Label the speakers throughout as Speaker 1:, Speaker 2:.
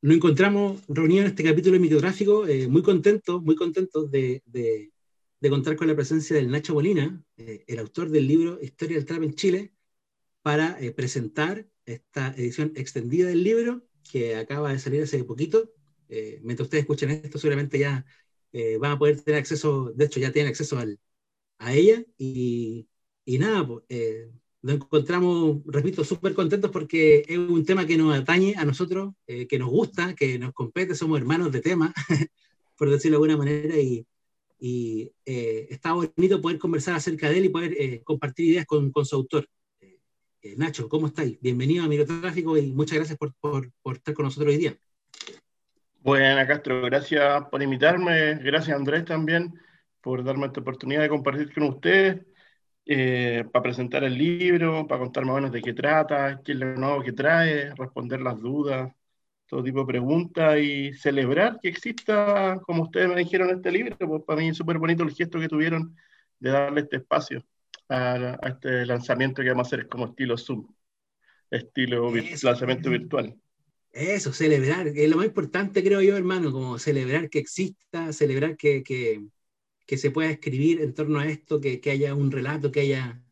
Speaker 1: nos encontramos reunidos en este capítulo de microtráfico, eh, muy contentos, muy contentos de, de, contar con la presencia del Nacho Molina, eh, el autor del libro Historia del Trap en Chile, para eh, presentar esta edición extendida del libro que acaba de salir hace poquito. mientras ustedes escuchen esto, seguramente ya van a poder tener acceso, de hecho ya tienen acceso a ella y, y nada, pues, nos encontramos, repito, súper contentos porque es un tema que nos atañe a nosotros, eh, que nos gusta, que nos compete, somos hermanos de tema, por decirlo de alguna manera, y, eh, está bonito poder conversar acerca de él y poder eh, compartir ideas con, con su autor. Nacho, ¿cómo estáis? Bienvenido a Microtráfico y muchas gracias por, por, estar con nosotros hoy día.
Speaker 2: Bueno, Castro, gracias por invitarme, gracias Andrés también por darme esta oportunidad de compartir con ustedes eh, para presentar el libro, para contar más o menos de qué trata, qué es lo nuevo que trae, responder las dudas, todo tipo de preguntas y celebrar que exista, como ustedes me dijeron, este libro. Pues para mí es súper bonito el gesto que tuvieron de darle este espacio a, este lanzamiento que vamos a hacer como estilo Zoom, estilo lanzamiento virtual.
Speaker 1: Eso, celebrar, es lo más importante creo yo, hermano, como celebrar que exista, celebrar que, que que se pueda escribir en torno a esto, que, que haya un relato, que haya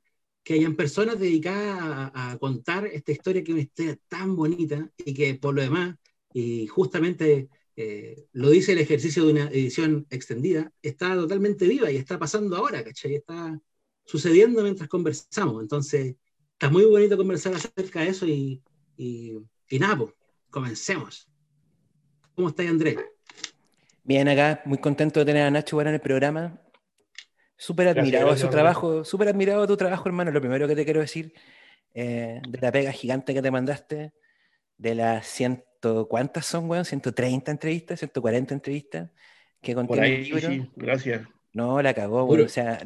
Speaker 1: que hayan personas dedicadas a, contar esta historia que es una historia tan bonita y que por lo demás, y justamente eh, lo dice el ejercicio de una edición extendida, está totalmente viva y está pasando ahora, ¿cachai? Está sucediendo mientras conversamos. Entonces, está muy bonito conversar acerca de eso y, y, y nada, pues, comencemos. ¿Cómo estáis, Andrés?
Speaker 3: Bien, acá, muy contento de tener a Nacho en el programa. Súper admirado su trabajo, súper admirado tu trabajo, hermano. Lo primero que te quiero decir, eh, de la pega gigante que te mandaste, de las ciento, ¿cuántas son, weón? 130 entrevistas, 140 entrevistas que contiene el libro. Sí,
Speaker 2: gracias.
Speaker 3: No, la cagó, weón. O sea,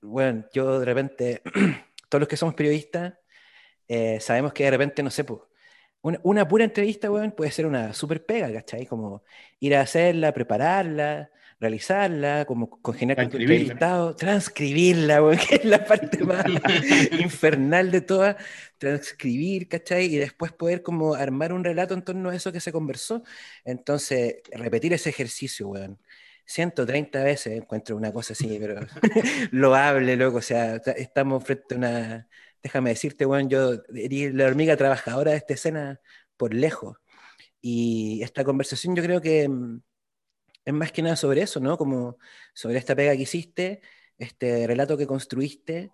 Speaker 3: bueno, yo de repente, todos los que somos periodistas, eh, sabemos que de repente, no sé, pues, una, pura entrevista, weón, puede ser una super pega, ¿cachai? Como ir a hacerla, prepararla, realizarla, como congeniar con tu entrevistado, transcribirla, weón, que es la parte más infernal de todas, transcribir, ¿cachai? Y después poder como armar un relato en torno a eso que se conversó. Entonces, repetir ese ejercicio, weón. 130 veces encuentro una cosa así, pero loable, loco. O sea, estamos frente a una déjame decirte, bueno, yo eres la hormiga trabajadora de esta escena por lejos. Y esta conversación yo creo que mm, es más que nada sobre eso, ¿no? Como sobre esta pega que hiciste, este relato que construiste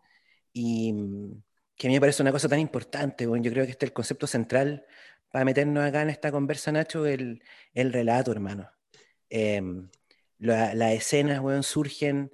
Speaker 3: y mm, que a mí me parece una cosa tan importante, bueno, yo creo que este es el concepto central para meternos acá en esta conversa, Nacho, el, el relato, hermano. Em, las escenas, bueno, surgen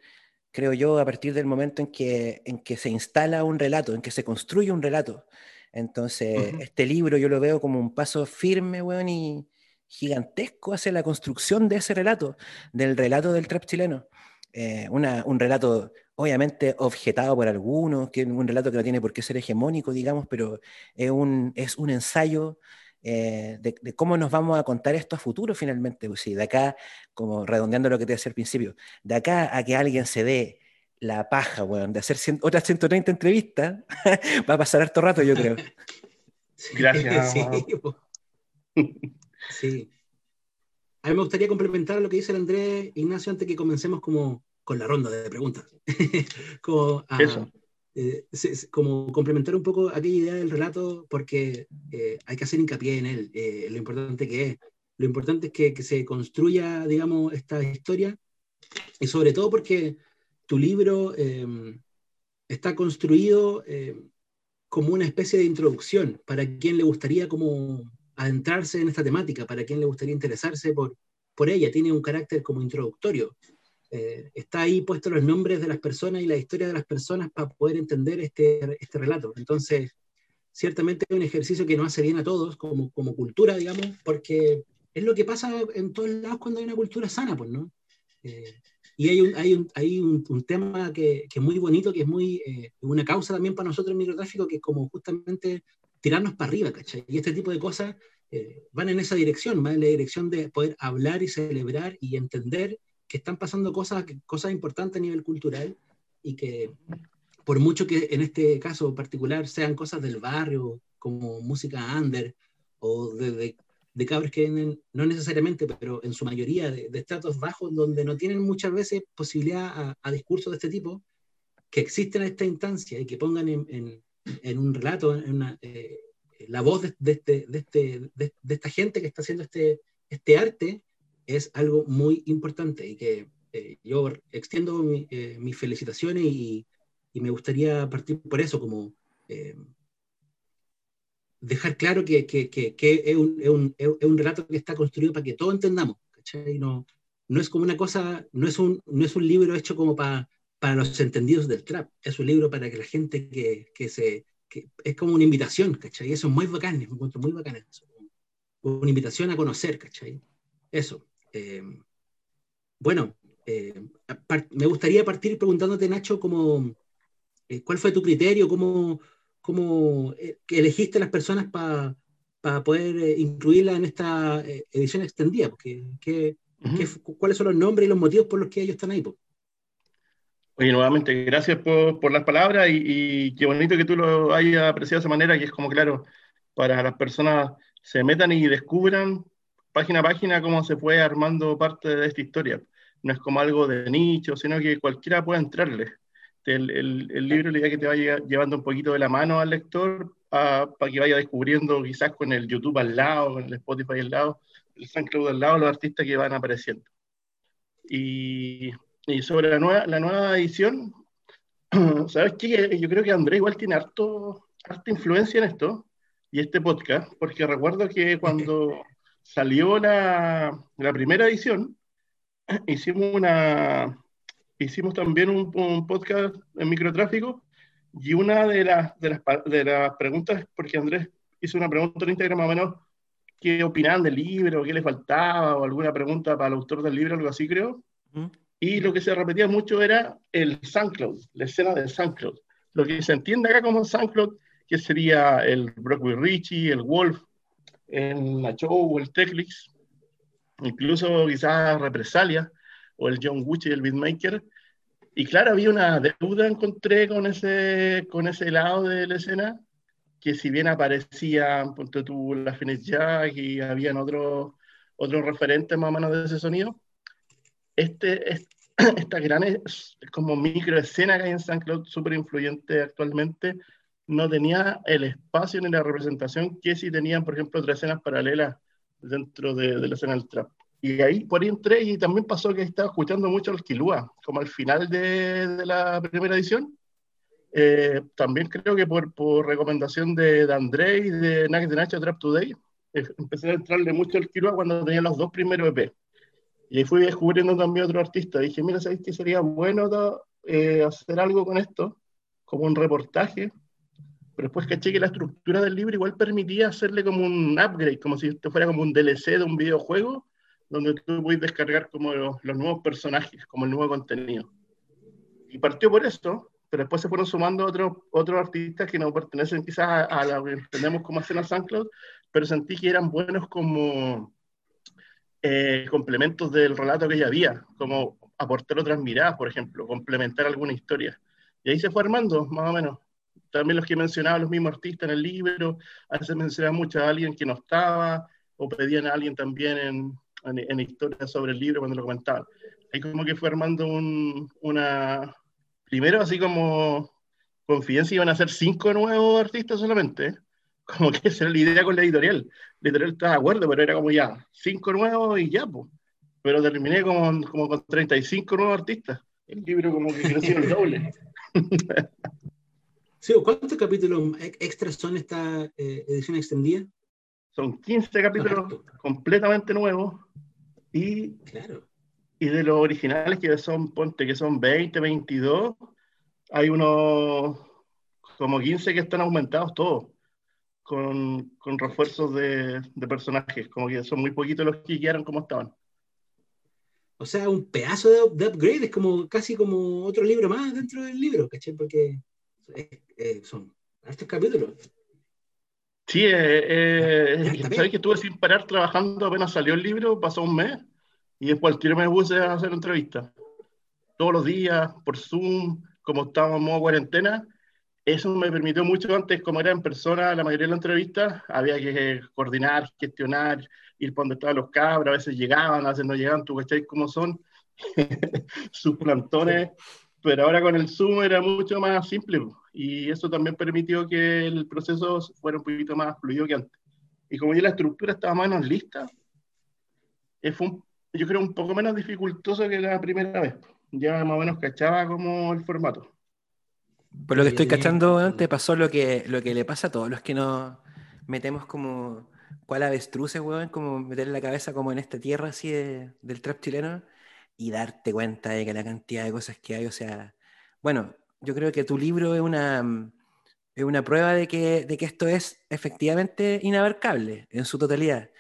Speaker 3: creo yo, a partir del momento en que, en que se instala un relato, en que se construye un relato. Entonces, este libro yo lo veo como un paso firme, weón, y gigantesco hacia la construcción de ese relato, del relato del trap chileno. Eh, un relato obviamente objetado por algunos, que un relato que no tiene por qué ser hegemónico, digamos, pero es un, es un ensayo eh, de, cómo nos vamos a contar esto a futuro finalmente. Pues sí, de acá, como redondeando lo que te decía al principio, de acá a que alguien se dé la paja, weón, de hacer otras 130 entrevistas, va a pasar harto rato, yo creo.
Speaker 2: Gracias.
Speaker 1: Sí, A mí me gustaría complementar lo que dice el Andrés Ignacio antes que comencemos como con la ronda de preguntas. como, Eso eh, como complementar un poco aquella idea del relato, porque eh, hay que hacer hincapié en él, eh, lo importante que es. Lo importante es que, que, se construya, digamos, esta historia, y sobre todo porque tu libro está construido como una especie de introducción para quien le gustaría como adentrarse en esta temática, para quien le gustaría interesarse por, por ella. Tiene un carácter como introductorio. Eh, está ahí puesto los nombres de las personas y la historia de las personas para poder entender este, este relato. Entonces, ciertamente es un ejercicio que nos hace bien a todos como, como cultura, digamos, porque es lo que pasa en todos lados cuando hay una cultura sana, pues, ¿no? Eh, y hay un, hay un, hay un, un tema que, que, es muy bonito, que es muy eh, una causa también para nosotros en microtráfico, que es como justamente tirarnos para arriba, ¿cachai? Y este tipo de cosas van en esa dirección, van en la dirección de poder hablar y celebrar y entender que están pasando cosas, cosas importantes a nivel cultural y que por mucho que en este caso particular sean cosas del barrio, como música under, o de, de cabros que vienen, no necesariamente, pero en su mayoría, de, estratos bajos, donde no tienen muchas veces posibilidad a, discursos de este tipo, que existen en esta instancia y que pongan en, en, un relato, en una, eh, la voz de, de, este, de, este, de, esta gente que está haciendo este, este arte, es algo muy importante y que eh, yo extiendo eh, mis felicitaciones y, me gustaría partir por eso, como dejar claro que, que, es, un, es, un, es, un, relato que está construido para que todos entendamos, ¿cachai? No, no es como una cosa, no es un, no es un libro hecho como para, para los entendidos del trap, es un libro para que la gente que, que se, que es como una invitación, ¿cachai? Eso es muy bacán, me encuentro muy bacán eso. Una invitación a conocer, ¿cachai? Eso. Eh, bueno, eh, me gustaría partir preguntándote, Nacho, como, eh, ¿cuál fue tu criterio? ¿Cómo, cómo elegiste a las personas para poder eh, incluirlas en esta edición extendida? Porque, ¿qué, ¿Cuáles son los nombres y los motivos por los que ellos están ahí?
Speaker 2: Oye, nuevamente, gracias por, por las palabras y, y, qué bonito que tú lo hayas apreciado de esa manera, que es como, claro, para las personas se metan y descubran página a página cómo se fue armando parte de esta historia. No es como algo de nicho, sino que cualquiera puede entrarle el, el, libro la idea que te vaya llevando un poquito de la mano al lector para que vaya descubriendo quizás con el YouTube al lado, con el Spotify al lado, el SoundCloud al lado, los artistas que van apareciendo. Y, y sobre la nueva, la nueva edición, ¿sabes qué? Yo creo que Andrés igual tiene harto, harta influencia en esto y este podcast, porque recuerdo que cuando salió la, la primera edición, hicimos una, hicimos también un, podcast en microtráfico y una de las, de las, de las preguntas, porque Andrés hizo una pregunta en Instagram más o menos, qué opinaban del libro, qué le faltaba, o alguna pregunta para el autor del libro, algo así creo. Y lo que se repetía mucho era el SoundCloud, la escena del SoundCloud. Lo que se entiende acá como SoundCloud, que sería el Brockway Richie, el Wolf, el Nacho o el Teclix, incluso quizás Represalia, o el John Gucci, el beatmaker. Y claro, había una deuda, encontré con ese, con ese lado de la escena, que si bien aparecían, ponte tú, la Phoenix Jack y habían otros otros referentes más o menos de ese sonido, este, esta gran es, como micro escena que hay en SoundCloud, súper influyente actualmente, no tenía el espacio ni la representación que sí tenían, por ejemplo, otras escenas paralelas dentro de, la escena del trap. Y ahí por ahí entré y también pasó que estaba escuchando mucho al Kilua, como al final de, la primera edición. Eh, también creo que por, recomendación de, de, André y de Nuggets de Nacho Trap Today, eh, empecé a entrarle mucho al Kilua cuando tenía los dos primeros EP. Y ahí fui descubriendo también otro artista. Dije, mira, ¿sabes qué sería bueno eh, hacer algo con esto? Como un reportaje. Pero después caché que la estructura del libro igual permitía hacerle como un upgrade, como si esto fuera como un DLC de un videojuego donde tú puedes descargar como los, nuevos personajes, como el nuevo contenido. Y partió por esto, pero después se fueron sumando otros otros artistas que no pertenecen quizás a, a que entendemos como escena SoundCloud, pero sentí que eran buenos como eh, complementos del relato que ya había, como aportar otras miradas, por ejemplo, complementar alguna historia. Y ahí se fue armando, más o menos. También los que mencionaba los mismos artistas en el libro, a veces mencionaba mucho a alguien que no estaba, o pedían a alguien también en, en, historias sobre el libro cuando lo comentaban. Ahí como que fue armando un, una... Primero así como confidencia iban a ser cinco nuevos artistas solamente, como que esa era la idea con la editorial. La editorial estaba de acuerdo, pero era como ya, cinco nuevos y ya, pues. Pero terminé como, como con 35 nuevos artistas. El libro como que creció el doble.
Speaker 1: Sí, ¿cuántos capítulos extras son esta eh, edición extendida?
Speaker 2: Son 15 capítulos completamente nuevos y, y de los originales que son, ponte que son 20, 22, hay unos como 15 que están aumentados todos, con, con refuerzos de, de, personajes, como que son muy poquitos los que quedaron como estaban.
Speaker 1: O sea, un pedazo de, upgrade, es como casi como otro libro más dentro del libro, ¿caché? Porque eh, eh, son estos capítulos.
Speaker 2: Sí, eh, eh sabes que estuve sin parar trabajando apenas salió el libro, pasó un mes, y después al tiro me puse a hacer entrevistas. Todos los días, por Zoom, como estábamos en cuarentena, eso me permitió mucho antes, como era en persona la mayoría de las entrevistas, había que coordinar, gestionar, ir por donde estaban los cabros, a veces llegaban, a veces no llegaban, tú cacháis cómo son sus plantones, pero ahora con el Zoom era mucho más simple y eso también permitió que el proceso fuera un poquito más fluido que antes. Y como ya la estructura estaba más o menos lista, eh, fue yo creo un poco menos dificultoso que la primera vez. Ya más o menos cachaba como el formato.
Speaker 3: Por lo que estoy cachando, te pasó lo que, lo que le pasa a todos los que nos metemos como cual avestruces, weón, como meter la cabeza como en esta tierra así del trap chileno y darte cuenta de que la cantidad de cosas que hay, o sea, bueno, yo creo que tu libro es una, es una prueba de que, de que esto es efectivamente inabarcable en su totalidad.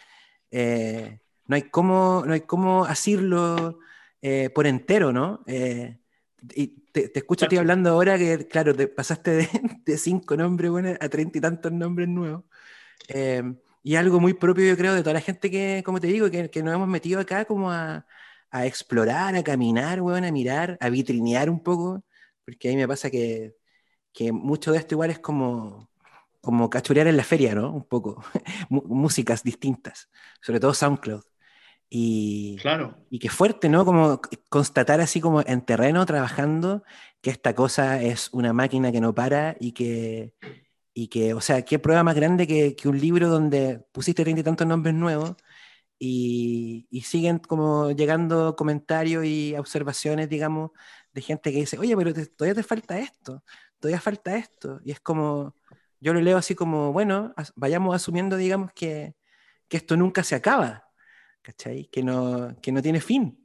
Speaker 3: Eh, no hay cómo, no hay cómo asirlo eh, por entero, ¿no? Eh, y te, te escucho a ti hablando ahora que, claro, te pasaste de, de cinco nombres bueno, a treinta y tantos nombres nuevos. y algo muy propio, yo creo, de toda la gente que, como te digo, que, que nos hemos metido acá como a, a explorar, a caminar, bueno, a mirar, a vitrinear un poco, porque a mí me pasa que, que mucho de esto igual es como, como cachurear en la feria, ¿no? Un poco, músicas distintas, sobre todo SoundCloud. Y,
Speaker 2: claro.
Speaker 3: y qué fuerte, ¿no? Como constatar así como en terreno, trabajando, que esta cosa es una máquina que no para y que, y que o sea, qué prueba más grande que, que un libro donde pusiste treinta y tantos nombres nuevos y, siguen como llegando comentarios y observaciones, digamos, de gente que dice, oye, pero todavía te falta esto, todavía falta esto. Y es como, yo lo leo así como, bueno, vayamos asumiendo, digamos, que, que esto nunca se acaba ¿cachai? Que no, que no tiene fin.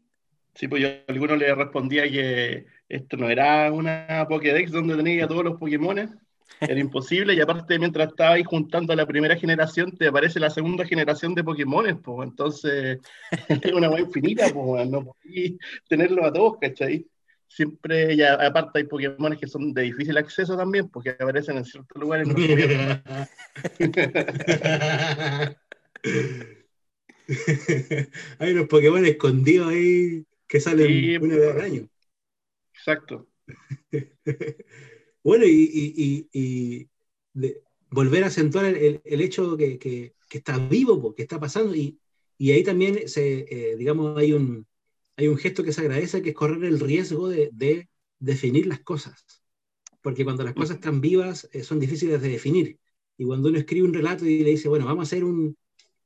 Speaker 2: Sí, pues yo a alguno le respondía que esto no era una Pokédex donde tenía todos los Pokémon, era imposible, y aparte mientras estaba ahí juntando a la primera generación, te aparece la segunda generación de Pokémon, pues entonces es una web infinita, pues no podías tenerlo a todos, ¿cachai? Siempre, ya aparte hay Pokémon que son de difícil acceso también, porque aparecen en ciertos lugares. No
Speaker 1: Hay unos Pokémon escondidos ahí que salen una vez al año.
Speaker 2: Exacto.
Speaker 1: bueno, y, volver a acentuar el, hecho que, que, está vivo, que está pasando, y, ahí también, se, eh, digamos, hay un, hay un gesto que se agradece, que es correr el riesgo de, definir las cosas. Porque cuando las cosas están vivas, eh, son difíciles de definir. Y cuando uno escribe un relato y le dice, bueno, vamos a hacer un,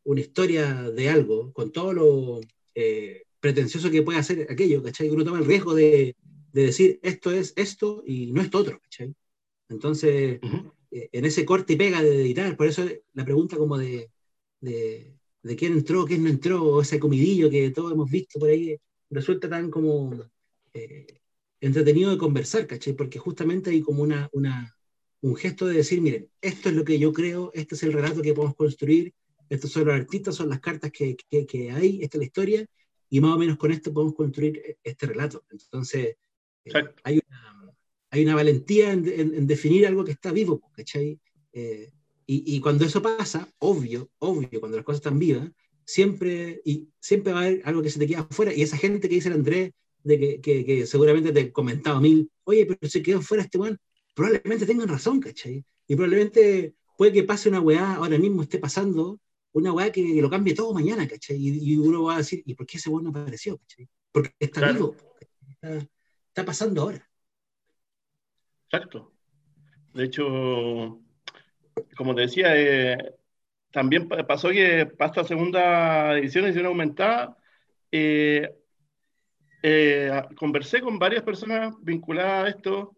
Speaker 1: una historia de algo, con todo lo eh, pretencioso que puede hacer aquello, ¿cachai? Uno toma el riesgo de, de, decir esto es esto y no es otro, ¿cachai? Entonces, eh, en ese corte y pega de editar, por eso la pregunta como de, de, de, quién entró, quién no entró, o ese comidillo que todos hemos visto por ahí, resulta tan como eh, entretenido de conversar, ¿cachai? Porque justamente hay como una, una, un gesto de decir, miren, esto es lo que yo creo, este es el relato que podemos construir, estos son los artistas, son las cartas que, que, hay, esta es la historia, y más o menos con esto podemos construir e, este relato. Entonces, eh, hay, una, hay, una, valentía en, en, definir algo que está vivo, ¿cachai? Eh, y, y, cuando eso pasa, obvio, obvio, cuando las cosas están vivas, siempre, y siempre va a haber algo que se te queda afuera, y esa gente que dice el Andrés, de que, que, que, seguramente te he comentado a mí, oye, pero se quedó fuera este weón, probablemente tengan razón, ¿cachai? Y probablemente puede que pase una weá, ahora mismo esté pasando, una weá que, lo cambie todo mañana, ¿cachai? Y, uno va a decir, ¿y por qué ese weón no apareció? ¿cachai? Porque está vivo, está, pasando ahora.
Speaker 2: Exacto. De hecho, como te decía, eh, también pasó que para esta segunda edición, edición aumentada, eh, eh, conversé con varias personas vinculadas a esto,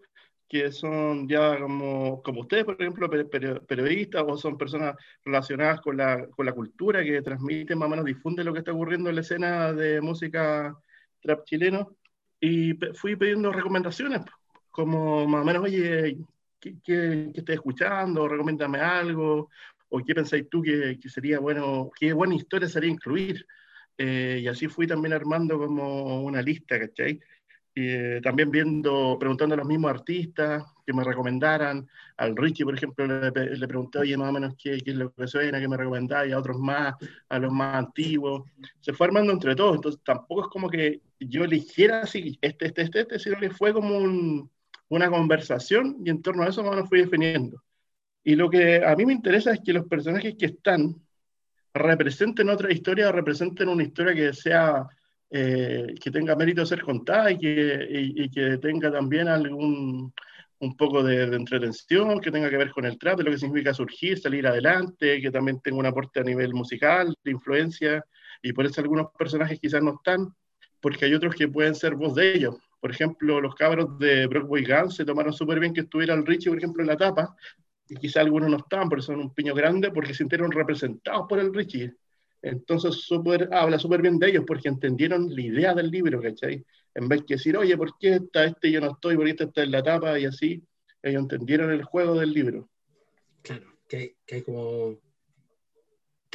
Speaker 2: que son ya como, como ustedes, por ejemplo, periodistas o son personas relacionadas con la, con la cultura que transmiten, más o menos difunden lo que está ocurriendo en la escena de música trap chileno. Y fui pidiendo recomendaciones, como más o menos, oye, ¿qué, qué, qué escuchando? Recomiéndame algo. ¿O qué pensáis tú que, que sería bueno, qué buena historia sería incluir? Eh, y así fui también armando como una lista, ¿cachai? Eh, también viendo, preguntando a los mismos artistas que me recomendaran. Al Richie, por ejemplo, le, le pregunté, oye, más o menos qué, qué, es lo que suena, qué me recomendáis, a otros más, a los más antiguos. Se fue armando entre todos, entonces tampoco es como que yo eligiera así, este, este, este, este, sino que fue como un, una conversación y en torno a eso menos fui definiendo. Y lo que a mí me interesa es que los personajes que están representen otra historia, representen una historia que sea, eh, que tenga mérito de ser contada y que, y, que tenga también algún, un poco de, de, entretención, que tenga que ver con el trap, de lo que significa surgir, salir adelante, que también tenga un aporte a nivel musical, de influencia, y por eso algunos personajes quizás no están, porque hay otros que pueden ser voz de ellos. Por ejemplo, los cabros de Broadway Guns se tomaron súper bien que estuviera el Richie, por ejemplo, en la tapa, y quizá algunos no estaban, porque son un piño grande, porque se sintieron representados por el Richie. Entonces super, habla súper bien de ellos, porque entendieron la idea del libro, ¿cachai? En vez de decir, oye, ¿por qué está este y yo no estoy? ¿Por qué este está en la tapa? Y así, ellos entendieron el juego del libro.
Speaker 1: Claro, que que hay como...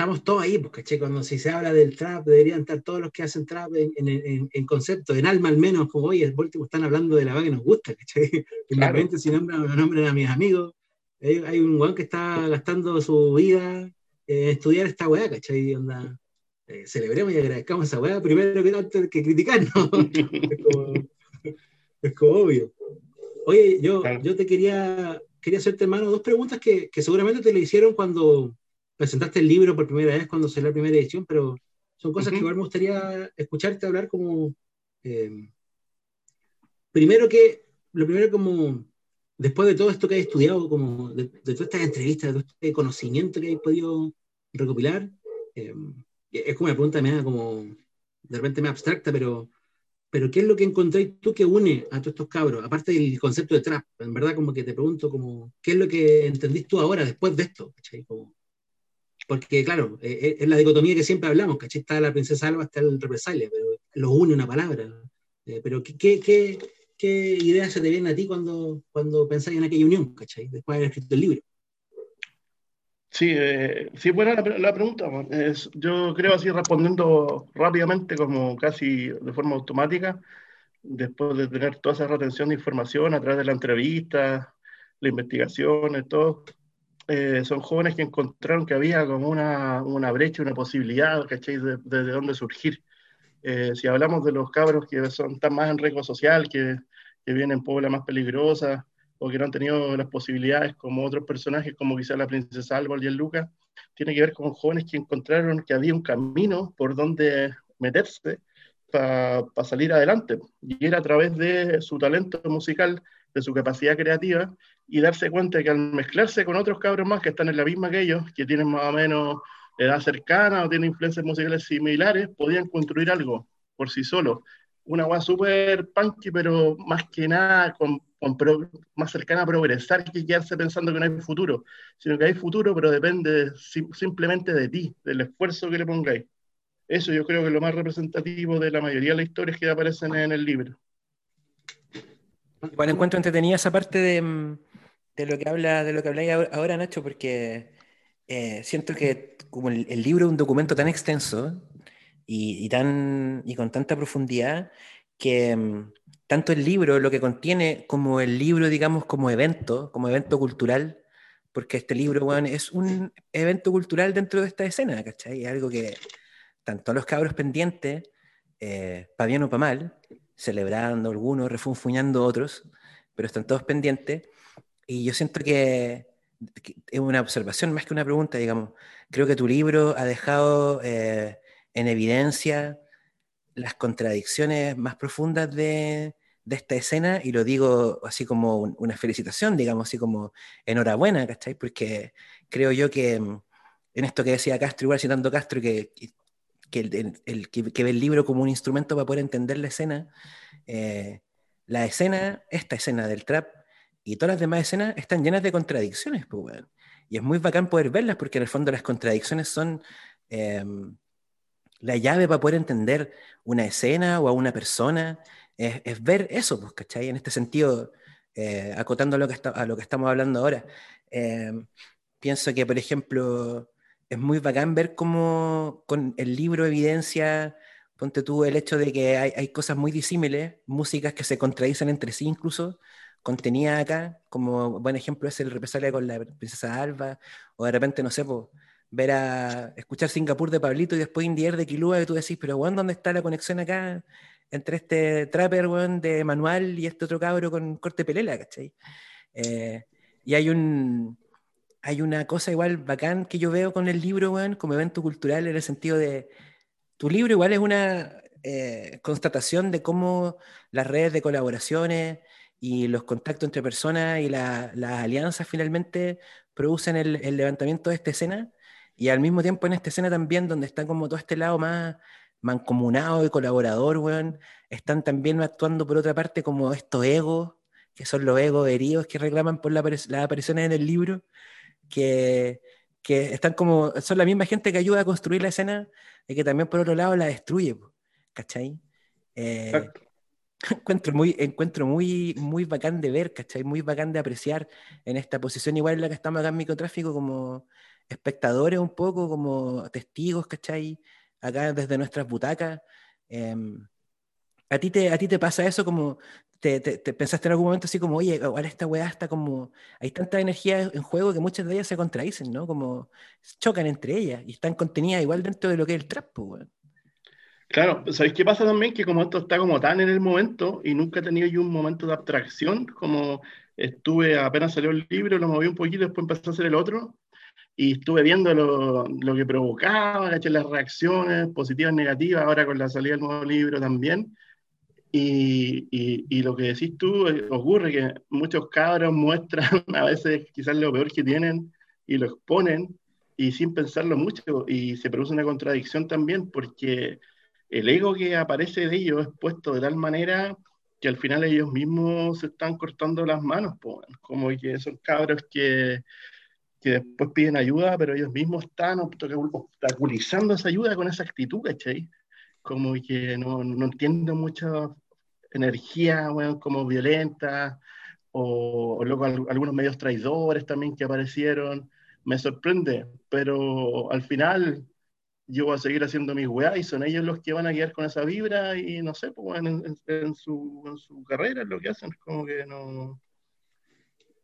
Speaker 1: Estamos todos ahí, porque ¿cachai? Cuando si se habla del trap, deberían estar todos los que hacen trap en, en, en concepto, en alma al menos, como, oye, el último están hablando de la vaga que nos gusta, ¿cachai? Claro. si nombran, nombran a mis amigos, hay, un weón que está gastando su vida en estudiar esta weá, ¿cachai? Onda, eh, celebremos y agradezcamos esa weá primero que antes que criticarnos. es, como, obvio. Oye, yo, yo te quería, quería hacerte, hermano, dos preguntas que, que, seguramente te le hicieron cuando presentaste el libro por primera vez, cuando salió la primera edición, pero son cosas que igual me gustaría escucharte hablar como... Eh, primero que, lo primero como después de todo esto que hay estudiado, como de, todas estas entrevistas, de todo este conocimiento que hay podido recopilar, eh, es como una pregunta me como, de repente me abstracta, pero, pero ¿qué es lo que encontré tú que une a todos estos cabros? Aparte del concepto de trap, en verdad como que te pregunto, como, ¿qué es lo que entendiste tú ahora después de esto? Porque claro, eh, eh, es, la dicotomía que siempre hablamos, ¿cachai? Está la princesa Alba, está el represalia, pero los une una palabra. pero ¿qué, qué, qué ¿qué ideas se te vienen a ti cuando, cuando pensáis en aquella unión, ¿cachai? Después de haber escrito el libro.
Speaker 2: Sí, eh, sí, buena la, pregunta. Es, yo creo así respondiendo rápidamente, como casi de forma automática, después de tener toda esa retención de información a través de la entrevista, la investigación, todo, eh, son jóvenes que encontraron que había como una, una brecha, una posibilidad, ¿cachai? De, de, de dónde surgir. Eh, si hablamos de los cabros que son tan más en riesgo social, que, que vienen en pobla más peligrosa, o que no han tenido las posibilidades como otros personajes, como quizá la princesa Alba y el Lucas, tiene que ver con jóvenes que encontraron que había un camino por donde meterse para salir adelante. Y era a través de su talento musical, de su capacidad creativa, y darse cuenta que al mezclarse con otros cabros más que están en la misma que ellos, que tienen más o menos edad cercana o tienen influencias musicales similares, podían construir algo por sí solos. Una guay súper punky, pero más que nada con, más cercana a progresar que quedarse pensando que no hay futuro, sino que hay futuro, pero depende simplemente de ti, del esfuerzo que le pongáis. Eso yo creo que es lo más representativo de la mayoría de las historias que aparecen en el libro.
Speaker 3: Bueno, encuentro entretenida esa parte de, mm, de, lo que habla, de lo que habláis ahora, Nacho, porque eh, siento que como el, libro es un documento tan extenso y, tan, y con tanta profundidad que mm, tanto el libro, lo que contiene, como el libro, digamos, como evento, como evento cultural, porque este libro, bueno, es un evento cultural dentro de esta escena, ¿cachai? Es algo que tanto los cabros pendientes, eh, para bien o para mal, celebrando algunos, refunfuñando otros, pero están todos pendientes. Y yo siento que es una observación más que una pregunta, digamos. Creo que tu libro ha dejado eh, en evidencia las contradicciones más profundas de, esta escena y lo digo así como una felicitación, digamos, así como enhorabuena, ¿cachai? Porque creo yo que mm, en esto que decía Castro, igual citando Castro, que, que, el, el, que, ve el libro como un instrumento para poder entender la escena, eh, la escena, esta escena del trap, y todas las demás escenas están llenas de contradicciones, pues, Y es muy bacán poder verlas porque en el fondo las contradicciones son em, la llave para poder entender una escena o a una persona. Es, ver eso, pues, ¿cachai? En este sentido, eh, acotando a lo, que está, a lo que estamos hablando ahora, em, pienso que, por ejemplo, es muy bacán ver cómo con el libro evidencia, ponte tú el hecho de que hay, hay cosas muy disímiles, músicas que se contradicen entre sí incluso, contenía acá, como buen ejemplo es el represalia con la princesa Alba, o de repente, no sé, ver a escuchar Singapur de Pablito y después Indier de Kilua, y tú decís, pero bueno, ¿dónde está la conexión acá entre este trapper, weón, de manual y este otro cabro con corte pelela, ¿cachai? Eh, y hay un, hay una cosa igual bacán que yo veo con el libro, weón, como evento cultural, en el sentido de, tu libro igual es una eh, constatación de cómo las redes de colaboraciones y los contactos entre personas y las alianzas finalmente producen el, el, levantamiento de esta escena y al mismo tiempo en esta escena también donde está como todo este lado más mancomunado y colaborador, weón, están también actuando por otra parte como estos egos, que son los egos heridos que reclaman por la, las apariciones en el libro, que, que están como, son la misma gente que ayuda a construir la escena y que también por otro lado la destruye, ¿cachai? Eh, encuentro muy, encuentro muy, muy bacán de ver, ¿cachai? Muy bacán de apreciar en esta posición igual en la que estamos acá en microtráfico como espectadores un poco, como testigos, ¿cachai? Acá desde nuestras butacas. Em, ¿a, ti te, ¿A ti te pasa eso como te, pensaste en algún momento así como, oye, ahora esta weá está como, hay tanta energía en juego que muchas de ellas se contradicen, ¿no? Como chocan entre ellas y están contenidas igual dentro de lo que es el trap, pues,
Speaker 2: Claro, ¿sabéis qué pasa también? Que como esto está como tan en el momento y nunca he tenido yo un momento de abstracción, como estuve, apenas salió el libro, lo moví un poquito, después empecé a hacer el otro, y estuve viendo lo, lo que provocaba, las reacciones positivas, negativas, ahora con la salida del nuevo libro también, y, y, lo que decís tú, eh, ocurre que muchos cabros muestran a veces quizás lo peor que tienen y lo exponen y sin pensarlo mucho y se produce una contradicción también porque el ego que aparece de ellos es puesto de tal manera que al final ellos mismos se están cortando las manos, como que son cabros que, que después piden ayuda, pero ellos mismos están obstaculizando esa ayuda con esa actitud, ¿cachai? como que no, no entiendo mucha energía, bueno, como violenta, o, luego algunos medios traidores también que aparecieron. Me sorprende, pero al final yo voy a seguir haciendo mis weas y son ellos los que van a guiar con esa vibra y no sé, pues en, en, su, en su carrera lo que hacen, como que no,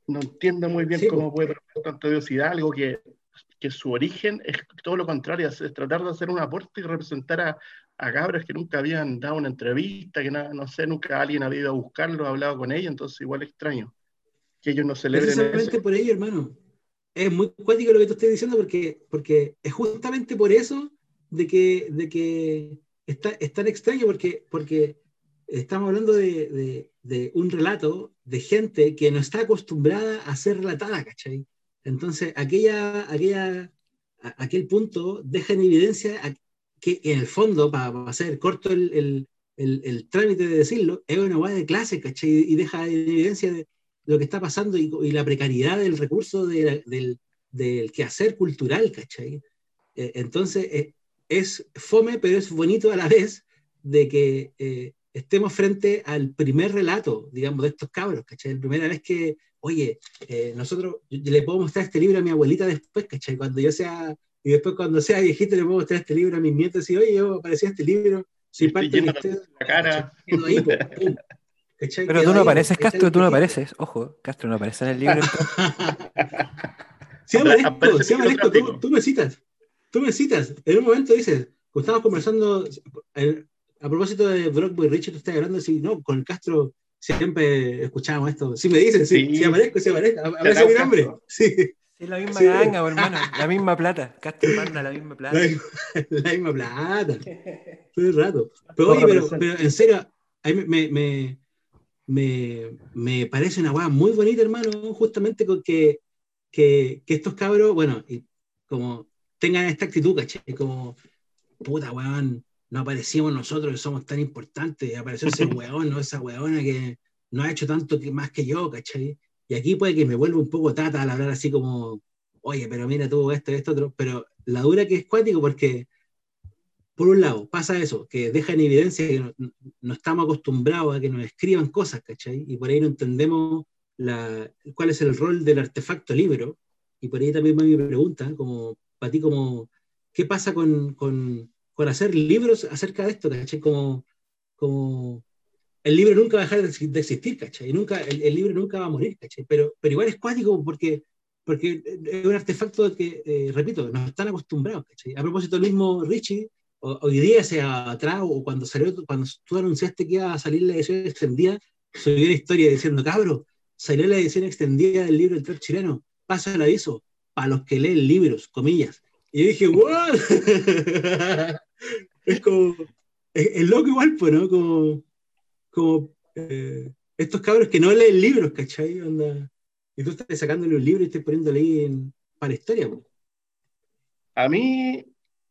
Speaker 2: no entiendo muy bien cómo puede haber tanta velocidad, algo que, que, su origen es todo lo contrario, es, tratar de hacer un aporte y representar a, a cabros que nunca habían dado una entrevista, que no, sé, nunca alguien había ido a buscarlo, hablado con ellos, entonces igual extraño que ellos no celebren
Speaker 1: Precisamente por ello, hermano. Es muy cuático lo que tú estás diciendo porque, porque es justamente por eso de que, de que está, es tan extraño porque, porque estamos hablando de, de, de, un relato de gente que no está acostumbrada a ser relatada, ¿cachai? Entonces, aquella, aquella, aquel punto deja en evidencia que en el fondo, para, hacer corto el, el, el, trámite de decirlo, es una guay de clase, ¿cachai? Y deja en evidencia de lo que está pasando y, y la precariedad del recurso de, del, del quehacer cultural, ¿cachai? Eh, entonces, eh, es fome, pero es bonito a la vez de que eh, estemos frente al primer relato, digamos, de estos cabros, ¿cachai? La primera vez que, oye, nosotros, yo, le puedo mostrar este libro a mi abuelita después, ¿cachai? Cuando yo sea y después cuando sea viejito le puedo mostrar este libro a mis nietos y oye, yo aparecía este libro, soy parte de este...
Speaker 2: La cara.
Speaker 3: Pero tú no apareces, Castro, tú no apareces. Ojo, Castro no aparece en el libro.
Speaker 1: sí aparezco, sí aparezco, tú, tú me citas. Tú me citas. En un momento dices, cuando estábamos conversando, a propósito de Brockboy Richard, tú estás hablando así, no, con Castro siempre escuchábamos esto. Sí me dicen, sí, sí, aparezco, sí aparezco. Aparece mi nombre. Sí.
Speaker 3: Es la misma ganga, hermano. La misma plata. Castro manda la misma plata.
Speaker 1: La, misma plata. Todo el rato. Pero oye, pero, pero en serio, a mí me, me, me, me parece una weá muy bonita, hermano, justamente con que, que, que estos cabros, bueno, como tengan esta actitud, ¿cachai? Como, puta, weón, no aparecimos nosotros que somos tan importantes, apareció ese weón, ¿no? Esa weona que no ha hecho tanto que, más que yo, ¿cachai? Y aquí puede que me vuelva un poco tata al hablar así como, oye, pero mira tú esto, esto, otro, pero la dura que es cuático porque, por un lado, pasa eso, que deja en evidencia que no, estamos acostumbrados a que nos escriban cosas, ¿cachai? Y por ahí no entendemos la, cuál es el rol del artefacto libro. Y por ahí también va mi pregunta, como, para ti, como, ¿qué pasa con, con, con hacer libros acerca de esto, ¿cachai? Como, como el libro nunca va a dejar de existir, ¿cachai? Nunca, el, libro nunca va a morir, ¿cachai? Pero, pero igual es cuático porque, porque es un artefacto que, eh, repito, nos están acostumbrados, ¿cachai? A propósito, el mismo Richie hoy día, sea atrás, o cuando salió, cuando tú anunciaste que iba a salir la edición extendida, subí una historia diciendo, cabro, salió la edición extendida del libro El Trap Chileno, pasa el aviso, para los que leen libros, comillas. Y yo dije, ¿what? es como, es, loco igual, pues, ¿no? Como, como eh, estos cabros que no leen libros, ¿cachai? y tú estás sacándole un libro y estás poniéndole ahí para la historia.
Speaker 2: A mí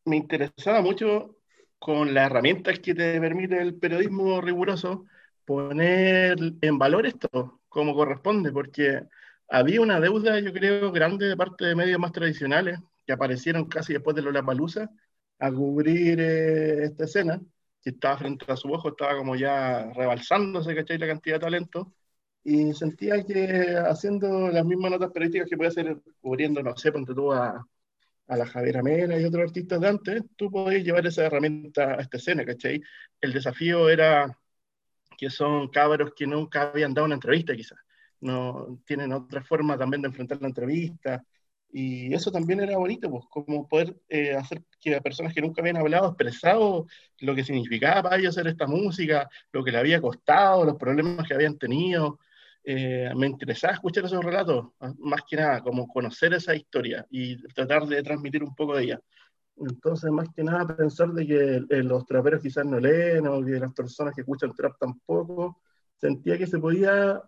Speaker 2: me interesaba mucho con las herramientas que te permite el periodismo riguroso poner en valor esto como corresponde, porque había una deuda, yo creo, grande de parte de medios más tradicionales que aparecieron casi después de Lola Palusa a cubrir eh, esta escena, que estaba frente a su ojo, estaba como ya rebalsándose, ¿cachai? La cantidad de talento. Y sentía que haciendo las mismas notas periodísticas que puede hacer cubriendo, no sé, ponte tú a, a la Javiera Mena y otros artistas de antes, tú podías llevar esa herramienta a esta escena, ¿cachai? El desafío era que son cabros que nunca habían dado una entrevista, quizás. No tienen otra forma también de enfrentar la entrevista. Y eso también era bonito, pues, como poder eh, hacer que personas que nunca habían hablado, expresado lo que significaba para ellos hacer esta música, lo que le había costado, los problemas que habían tenido, eh, me interesaba escuchar esos relatos, más que nada, como conocer esa historia y tratar de transmitir un poco de ella. Entonces, más que nada, pensar de que eh, los traperos quizás no leen o que las personas que escuchan trap tampoco, sentía que se podía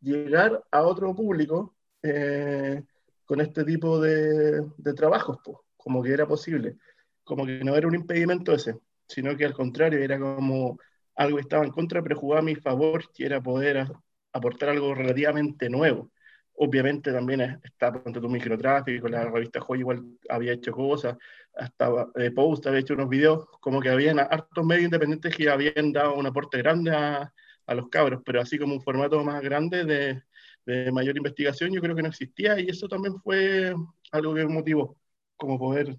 Speaker 2: llegar a otro público eh, con este tipo de, de trabajos, pues, como que era posible, como que no era un impedimento ese, sino que al contrario, era como algo que estaba en contra, pero jugaba a mi favor, que era poder aportar algo relativamente nuevo. Obviamente también está pronto tu microtráfico, la revista Joy igual había hecho cosas, hasta eh, Post había hecho unos videos, como que habían hartos medios independientes que habían dado un aporte grande a, a los cabros, pero así como un formato más grande de, de, mayor investigación, yo creo que no existía y eso también fue algo que motivó, como poder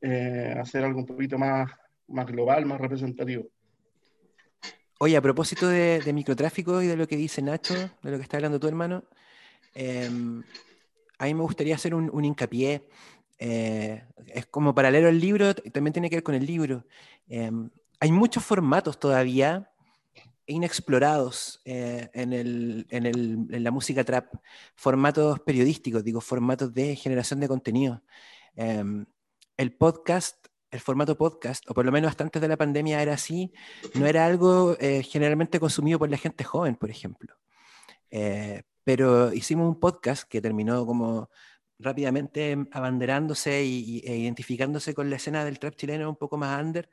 Speaker 2: eh, hacer algo un poquito más, más global, más representativo.
Speaker 3: Oye, a propósito de, microtráfico y de lo que dice Nacho, de lo que está hablando tu hermano, em, a mí me gustaría hacer un, hincapié. Eh, es como paralelo al libro, también tiene que ver con el libro. Em, hay muchos formatos todavía inexplorados eh, en, en, la música trap, formatos periodísticos, digo, formatos de generación de contenido. Em, el podcast el formato podcast, o por lo menos hasta antes de la pandemia era así, no era algo eh, generalmente consumido por la gente joven, por ejemplo. Eh, pero hicimos un podcast que terminó como rápidamente abanderándose e identificándose con la escena del trap chileno un poco más under,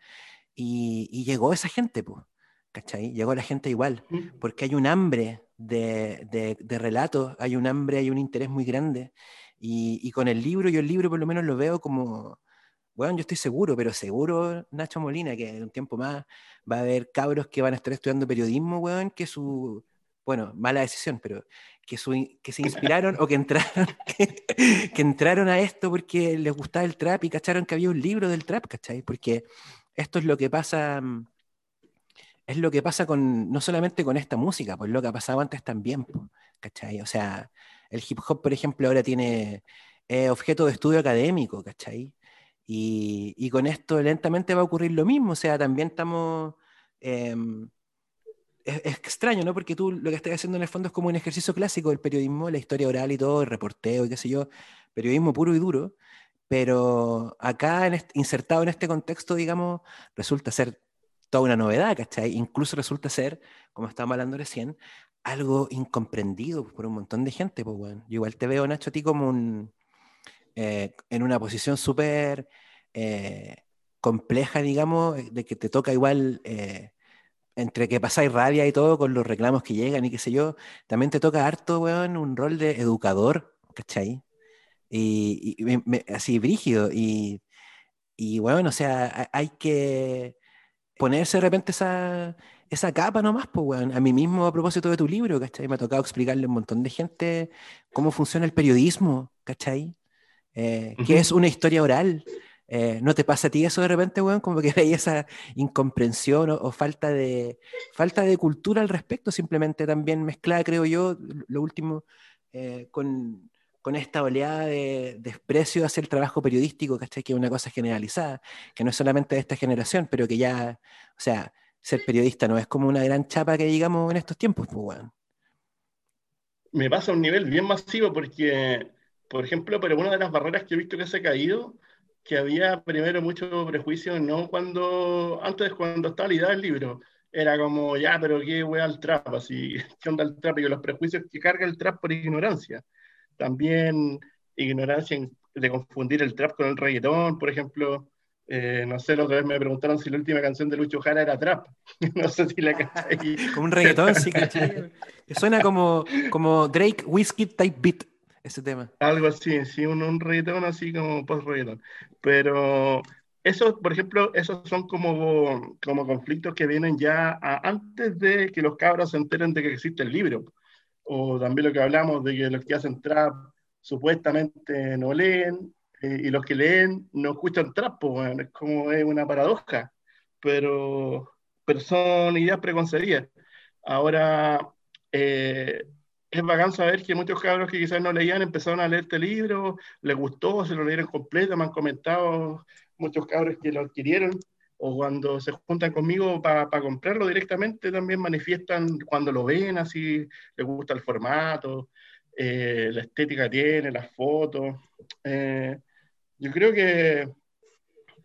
Speaker 3: y, llegó esa gente, pues, ¿cachai? Llegó la gente igual, porque hay un hambre de, de, de relatos, hay un hambre, hay un interés muy grande, y, y con el libro, yo el libro por lo menos lo veo como bueno, yo estoy seguro, pero seguro, Nacho Molina, que en un tiempo más va a haber cabros que van a estar estudiando periodismo, weón, que su, bueno, mala decisión, pero que, su, que se inspiraron o que entraron, que, entraron a esto porque les gustaba el trap y cacharon que había un libro del trap, ¿cachai? Porque esto es lo que pasa, es lo que pasa con, no solamente con esta música, pues lo que ha pasado antes también, ¿cachai? O sea, el hip hop, por ejemplo, ahora tiene objeto de estudio académico. Y, con esto lentamente va a ocurrir lo mismo, o sea, también estamos... Em, es, extraño, ¿no? Porque tú lo que estás haciendo en el fondo es como un ejercicio clásico del periodismo, la historia oral y todo, el reporteo y qué sé yo, periodismo puro y duro, pero acá insertado en este contexto, digamos, resulta ser toda una novedad, ¿cachai? Incluso resulta ser, como estábamos hablando recién, algo incomprendido por un montón de gente, pues bueno. Yo igual te veo, Nacho, a ti como un, eh, en una posición súper eh, compleja, digamos, eh, de que te toca igual, entre que pasáis rabia y todo con los reclamos que llegan y qué sé yo, también te toca harto, weón, un rol de educador, ¿cachai? Y, así brígido. Y, y bueno, o sea, hay que ponerse de repente esa, esa capa nomás, pues, weón. A mí mismo, a propósito de tu libro, ¿cachai? Me ha tocado explicarle a un montón de gente cómo funciona el periodismo, ¿cachai? eh, que es una historia oral. Eh, ¿No te pasa a ti eso de repente, weón? Como que hay esa incomprensión o, falta, de, falta de cultura al respecto, simplemente también mezclada, creo yo, lo último, eh, con, con esta oleada de desprecio hacia el trabajo periodístico, ¿cachai? Que es una cosa generalizada, que no es solamente de esta generación, pero que ya, o sea, ser periodista no es como una gran chapa que digamos en estos tiempos, pues, bueno.
Speaker 2: Me pasa a un nivel bien masivo porque, por ejemplo, pero una de las barreras que he visto que se ha caído, que había primero mucho prejuicio, no cuando, antes cuando estaba la idea del libro, era como, ya, pero qué wea el trap, así, qué onda el trap, y los prejuicios que carga el trap por ignorancia. También ignorancia de confundir el trap con el reggaetón, por ejemplo. Eh, no sé, la otra vez me preguntaron si la última canción de Lucho Jara era trap. no sé si la cachai.
Speaker 3: como un reggaetón, sí, ¿cachai? Suena como, como Drake Whiskey type beat, ese tema.
Speaker 2: Algo así, sí, un, un reggaetón así como post-reggaetón. Pero eso, por ejemplo, esos son como, como conflictos que vienen ya antes de que los cabros se enteren de que existe el libro. O también lo que hablamos de que los que hacen trap supuestamente no leen, eh, y los que leen no escuchan trap, pues, es como es una paradoja, pero, pero son ideas preconcebidas. Ahora, eh, es bacán saber que muchos cabros que quizás no leían empezaron a leer este libro, les gustó, se lo leyeron completo, me han comentado muchos cabros que lo adquirieron o cuando se juntan conmigo para comprarlo directamente también manifiestan cuando lo ven, así les gusta el formato, eh, la estética tiene, las fotos. Eh, yo creo que,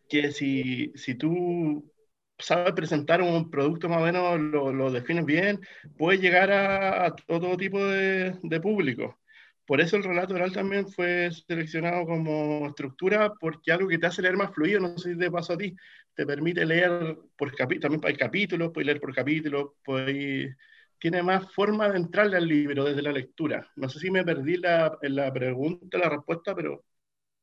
Speaker 2: que si, si tú sabes presentar un producto más o menos, lo, lo defines bien, puedes llegar a, todo tipo de, de público. Por eso el relato oral también fue seleccionado como estructura, porque algo que te hace leer más fluido, no sé si te pasa a ti, te permite leer por capítulo, también hay capítulos, puedes leer por capítulo, puedes, tiene más forma de entrarle al libro desde la lectura. No sé si me perdí la, la pregunta, la respuesta, pero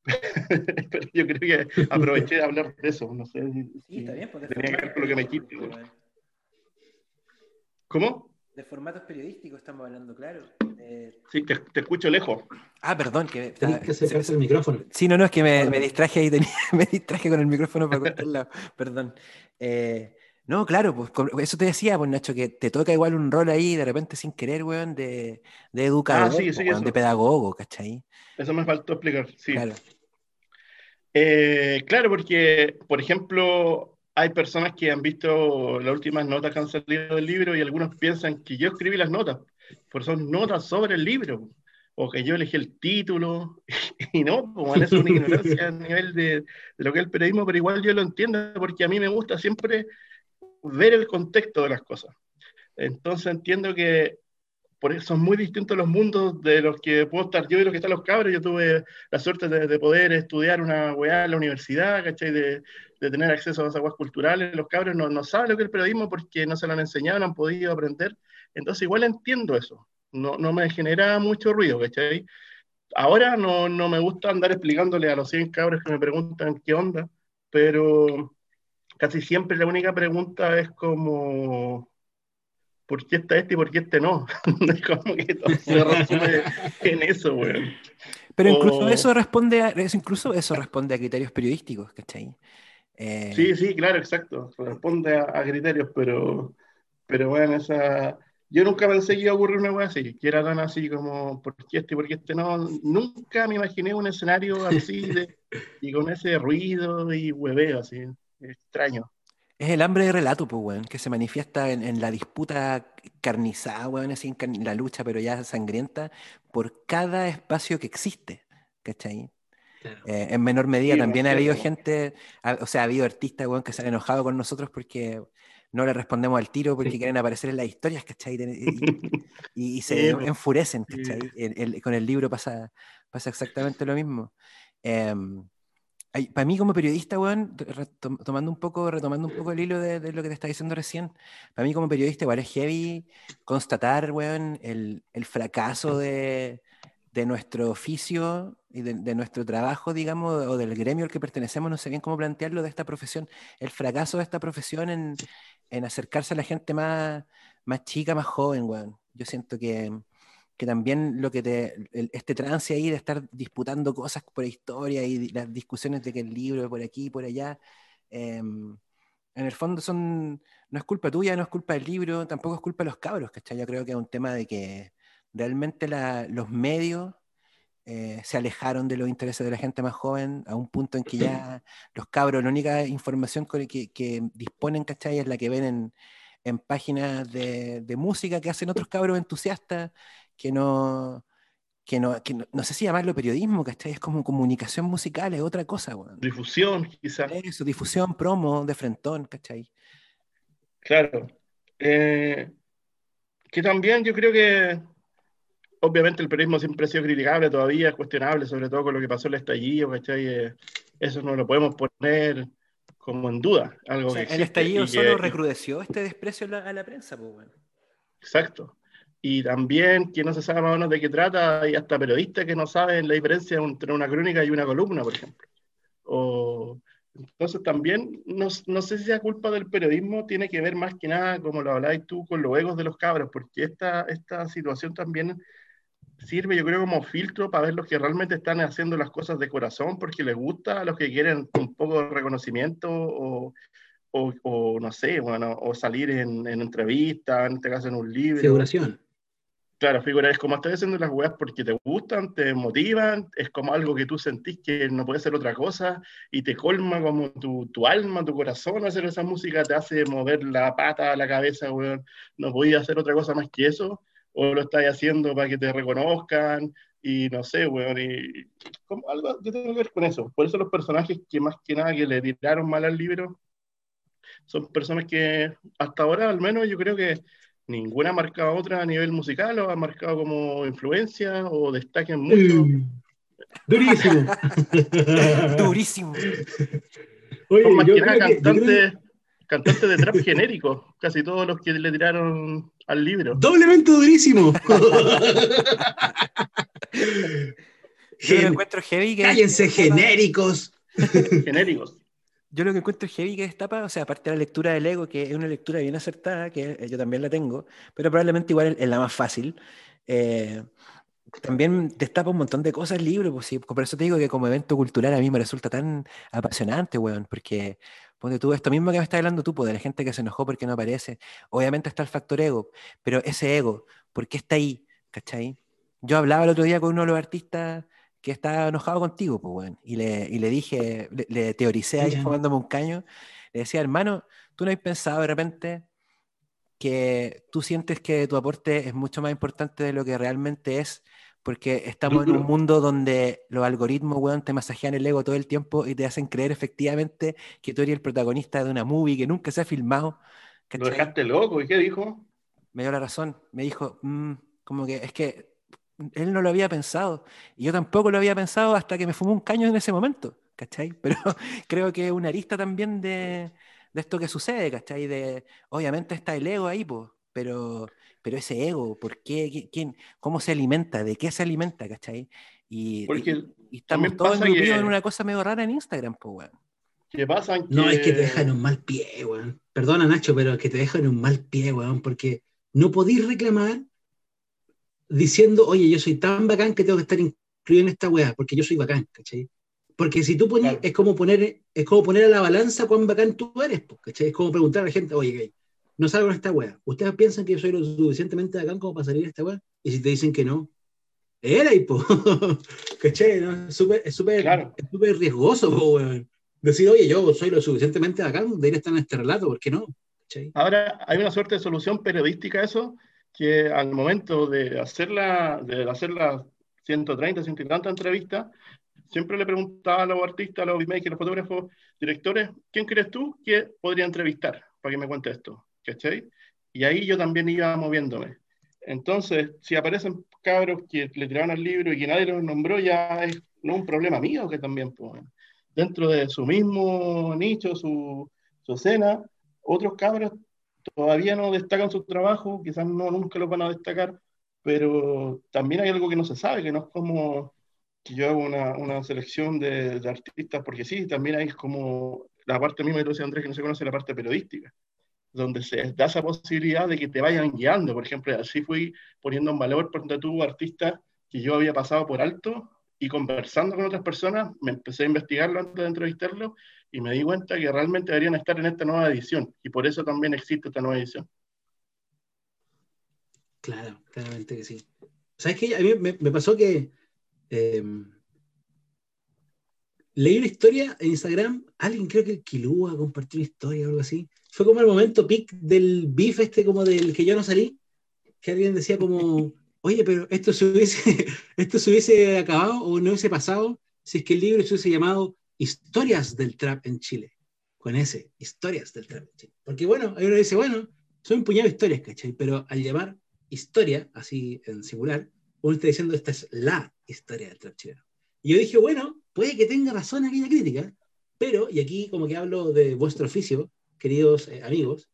Speaker 2: Pero yo creo que aproveché de hablar de eso. No sé si, sí, está bien, pues tenía que ver con lo que me quite. ¿Cómo?
Speaker 3: De formatos periodísticos estamos hablando, claro.
Speaker 2: Sí, te, te, escucho lejos.
Speaker 3: Ah, perdón. Que,
Speaker 1: Tienes que acercarse el micrófono.
Speaker 3: Sí, no, no, es que me, me distraje ahí, tenía, me distraje con el micrófono para cualquier lado. Perdón. Eh, no, claro, pues eso te decía, pues Nacho, que te toca igual un rol ahí de repente sin querer, weón, de, de educador, ah, sí, sí, weón, de pedagogo, ¿cachai?
Speaker 2: Eso me faltó explicar, sí. Claro. Eh, claro, porque, por ejemplo, hay personas que han visto las últimas notas que han salido del libro y algunos piensan que yo escribí las notas, pero son notas sobre el libro, o que yo elegí el título, y no, como es una ignorancia a nivel de, de, lo que es el periodismo, pero igual yo lo entiendo porque a mí me gusta siempre ver el contexto de las cosas. Entonces entiendo que por eso son muy distintos los mundos de los que puedo estar yo y los que están los cabros. Yo tuve la suerte de, poder estudiar una weá en la universidad, ¿cachai? De, de, tener acceso a esas aguas culturales. Los cabros no, no, saben lo que es el periodismo porque no se lo han enseñado, no han podido aprender. Entonces igual entiendo eso. No, no me genera mucho ruido, ¿cachai? Ahora no, no me gusta andar explicándole a los 100 cabros que me preguntan qué onda, pero casi siempre la única pregunta es como ¿por qué está este y por qué este no? como que todo se resume en eso, güey.
Speaker 3: Pero incluso eso responde a, incluso eso responde a criterios periodísticos, ¿cachai?
Speaker 2: Eh... Sí, sí, claro, exacto. Responde a, criterios, pero, pero bueno, esa. Yo nunca pensé que iba a ocurrir una wea así, que era tan así como, ¿por qué este y por qué este no? Nunca me imaginé un escenario así de, y con ese ruido y hueveo así, extraño.
Speaker 3: Es el hambre de relato, pues, weón, que se manifiesta en, la disputa carnizada, weón, así en la lucha, pero ya sangrienta, por cada espacio que existe, ¿cachai? Eh, en menor medida también ha habido gente, o sea, ha habido artistas, weón, que se han enojado con nosotros porque no le respondemos al tiro porque quieren aparecer en las historias, ¿cachai? Y, se enfurecen, ¿cachai? con el libro pasa, pasa exactamente lo mismo. Em, para mí como periodista, weón, tomando un poco, retomando un poco el hilo de, lo que te estaba diciendo recién, para mí como periodista igual es heavy constatar, weón, el, el fracaso de, de, nuestro oficio y de, nuestro trabajo, digamos, o del gremio al que pertenecemos, no sé bien cómo plantearlo, de esta profesión, el fracaso de esta profesión en, en acercarse a la gente más, más chica, más joven, weón. Yo siento que que también lo que te, este trance ahí de estar disputando cosas por historia y las discusiones de que el libro por aquí, por allá, em, en el fondo son, no es culpa tuya, no es culpa del libro, tampoco es culpa de los cabros, ¿cachai? Yo creo que es un tema de que realmente los medios eh, se alejaron de los intereses de la gente más joven a un punto en que ya los cabros, la única información que, que disponen, ¿cachai? Es la que ven en, en páginas de, de, música que hacen otros cabros entusiastas que no, que no, que no, sé si llamarlo periodismo, ¿cachai? Es como comunicación musical, es otra cosa,
Speaker 2: Difusión, quizás.
Speaker 3: Eso, difusión, promo, de frentón, ¿cachai?
Speaker 2: Claro. Eh, que también yo creo que, obviamente el periodismo siempre ha sido criticable, todavía es cuestionable, sobre todo con lo que pasó en el estallido. Eh, eso no lo podemos poner como en duda. Algo
Speaker 3: el estallido solo recrudeció este desprecio a la, prensa, pues bueno.
Speaker 2: Exacto. Y también, quien no se sabe más o menos de qué trata, hay hasta periodistas que no saben la diferencia entre una crónica y una columna, por ejemplo. O, entonces también, no, no, sé si la culpa del periodismo tiene que ver más que nada, como lo habláis tú, con los egos de los cabros, porque esta, esta situación también sirve, yo creo, como filtro para ver los que realmente están haciendo las cosas de corazón porque les gusta, a los que quieren un poco de reconocimiento o, o, no sé, bueno, o salir en, en entrevistas, en este caso en un libro.
Speaker 1: Figuración.
Speaker 2: Claro, figura, es como estás haciendo las weas porque te gustan, te motivan, es como algo que tú sentís que no puede ser otra cosa y te colma como tu, tu alma, tu corazón hacer esa música, te hace mover la pata, la cabeza, weón. No podía hacer otra cosa más que eso o lo estás haciendo para que te reconozcan, y no sé, weón, y como, algo yo tengo que ver con eso. Por eso los personajes que más que nada que le tiraron mal al libro son personas que hasta ahora al menos yo creo que ninguna ha marcado otra a nivel musical o ha marcado como influencia o destaquen mucho.
Speaker 1: durísimo.
Speaker 3: durísimo.
Speaker 2: Oye, más que nada cantantes cantante de trap genérico, casi todos los que le tiraron al libro.
Speaker 1: Doblemente durísimo.
Speaker 3: Yo lo encuentro heavy que
Speaker 1: Cállense, genéricos.
Speaker 2: genéricos.
Speaker 3: Yo lo que encuentro heavy que destapa, o sea, aparte de la lectura del ego, que es una lectura bien acertada, que yo también la tengo, pero probablemente igual es la más fácil. Eh, también destapa un montón de cosas el libro, pues, sí, por eso te digo que como evento cultural a mí me resulta tan apasionante, weón, porque Ponte tú esto mismo que me estás hablando tú, pues, de la gente que se enojó porque no aparece. Obviamente está el factor ego, pero ese ego, ¿por qué está ahí? ¿Cachai? Yo hablaba el otro día con uno de los artistas que estaba enojado contigo, pues, bueno, y le, y le dije, le, teoricé ahí fumándome un caño, le decía, hermano, ¿tú no has pensado de repente que tú sientes que tu aporte es mucho más importante de lo que realmente es porque estamos en un mundo donde los algoritmos, weón, te masajean el ego todo el tiempo y te hacen creer efectivamente que tú eres el protagonista de una movie que nunca se ha filmado.
Speaker 2: Lo dejaste loco, ¿y qué dijo?
Speaker 3: Me dio la razón, me dijo, mm, como que es que él no lo había pensado y yo tampoco lo había pensado hasta que me fumó un caño en ese momento, ¿cachai? Pero creo que es una arista también de, de esto que sucede, ¿cachai? De, obviamente está el ego ahí, pues, pero pero ese ego, ¿por qué? ¿Quién, ¿Cómo se alimenta? ¿De qué se alimenta? ¿Cachai? Y, estamos todos en una cosa medio rara en Instagram, pues, weón.
Speaker 2: ¿Qué pasa?
Speaker 1: No, es que te dejan en un mal pie, weón. Perdona, Nacho, pero es que te dejan en un mal pie, weón, porque no podéis reclamar diciendo, oye, yo soy tan bacán que tengo que estar incluido en esta weá, porque yo soy bacán, ¿cachai? Porque si tú pones, es como poner, es como poner a la balanza cuán bacán tú eres, ¿cachai? Es como preguntar a la gente, oye, no salgo en esta wea. ¿Ustedes piensan que yo soy lo suficientemente bacán como para salir de esta wea? Y si te dicen que no, era hipo. ¿Cachai? ¿no? Es súper es riesgoso, weón. Decir, oye, yo soy lo suficientemente bacán de ir a estar en este relato, ¿por qué no?
Speaker 2: Ahora, hay una suerte de solución periodística a eso, que al momento de hacerla, de hacer las 130, 130 entrevistas, siempre le preguntaba a los artistas, a los beatmakers, a los fotógrafos, directores, ¿quién crees tú que podría entrevistar para que me cuente esto? ¿Cachai? Y ahí yo también iba moviéndome. Entonces, si aparecen cabros que le tiraban al libro y que nadie los nombró, ya es no un problema mío que también, pues, dentro de su mismo nicho, su, su escena, otros cabros todavía no destacan su trabajo, quizás no nunca lo van a destacar, pero también hay algo que no se sabe, que no es como que yo hago una, una selección de, de, artistas, porque sí, también hay como la parte misma de Andrés que no se conoce, la parte periodística donde se da esa posibilidad de que te vayan guiando. Por ejemplo, así fui poniendo en valor, por tu artista que yo había pasado por alto y conversando con otras personas, me empecé a investigarlo antes de entrevistarlo y me di cuenta que realmente deberían estar en esta nueva edición y por eso también existe esta nueva edición.
Speaker 1: Claro, claramente que sí. ¿Sabes qué? A mí me, pasó que Em, leí una historia en Instagram, alguien creo que Kilua compartió una historia o algo así. Fue como el momento pic del beef este como del que yo no salí, que alguien decía como, oye, pero esto se hubiese, esto se hubiese acabado o no hubiese pasado si es que el libro se hubiese llamado Historias del Trap en Chile, con ese, Historias del Trap en Chile. Porque bueno, ahí uno dice, bueno, son un puñado de historias, ¿cachai? Pero al llamar historia, así en singular, uno está diciendo, esta es la historia del trap chileno. Y yo dije, bueno, puede que tenga razón aquella crítica, pero, y aquí como que hablo de vuestro oficio, queridos eh, amigos,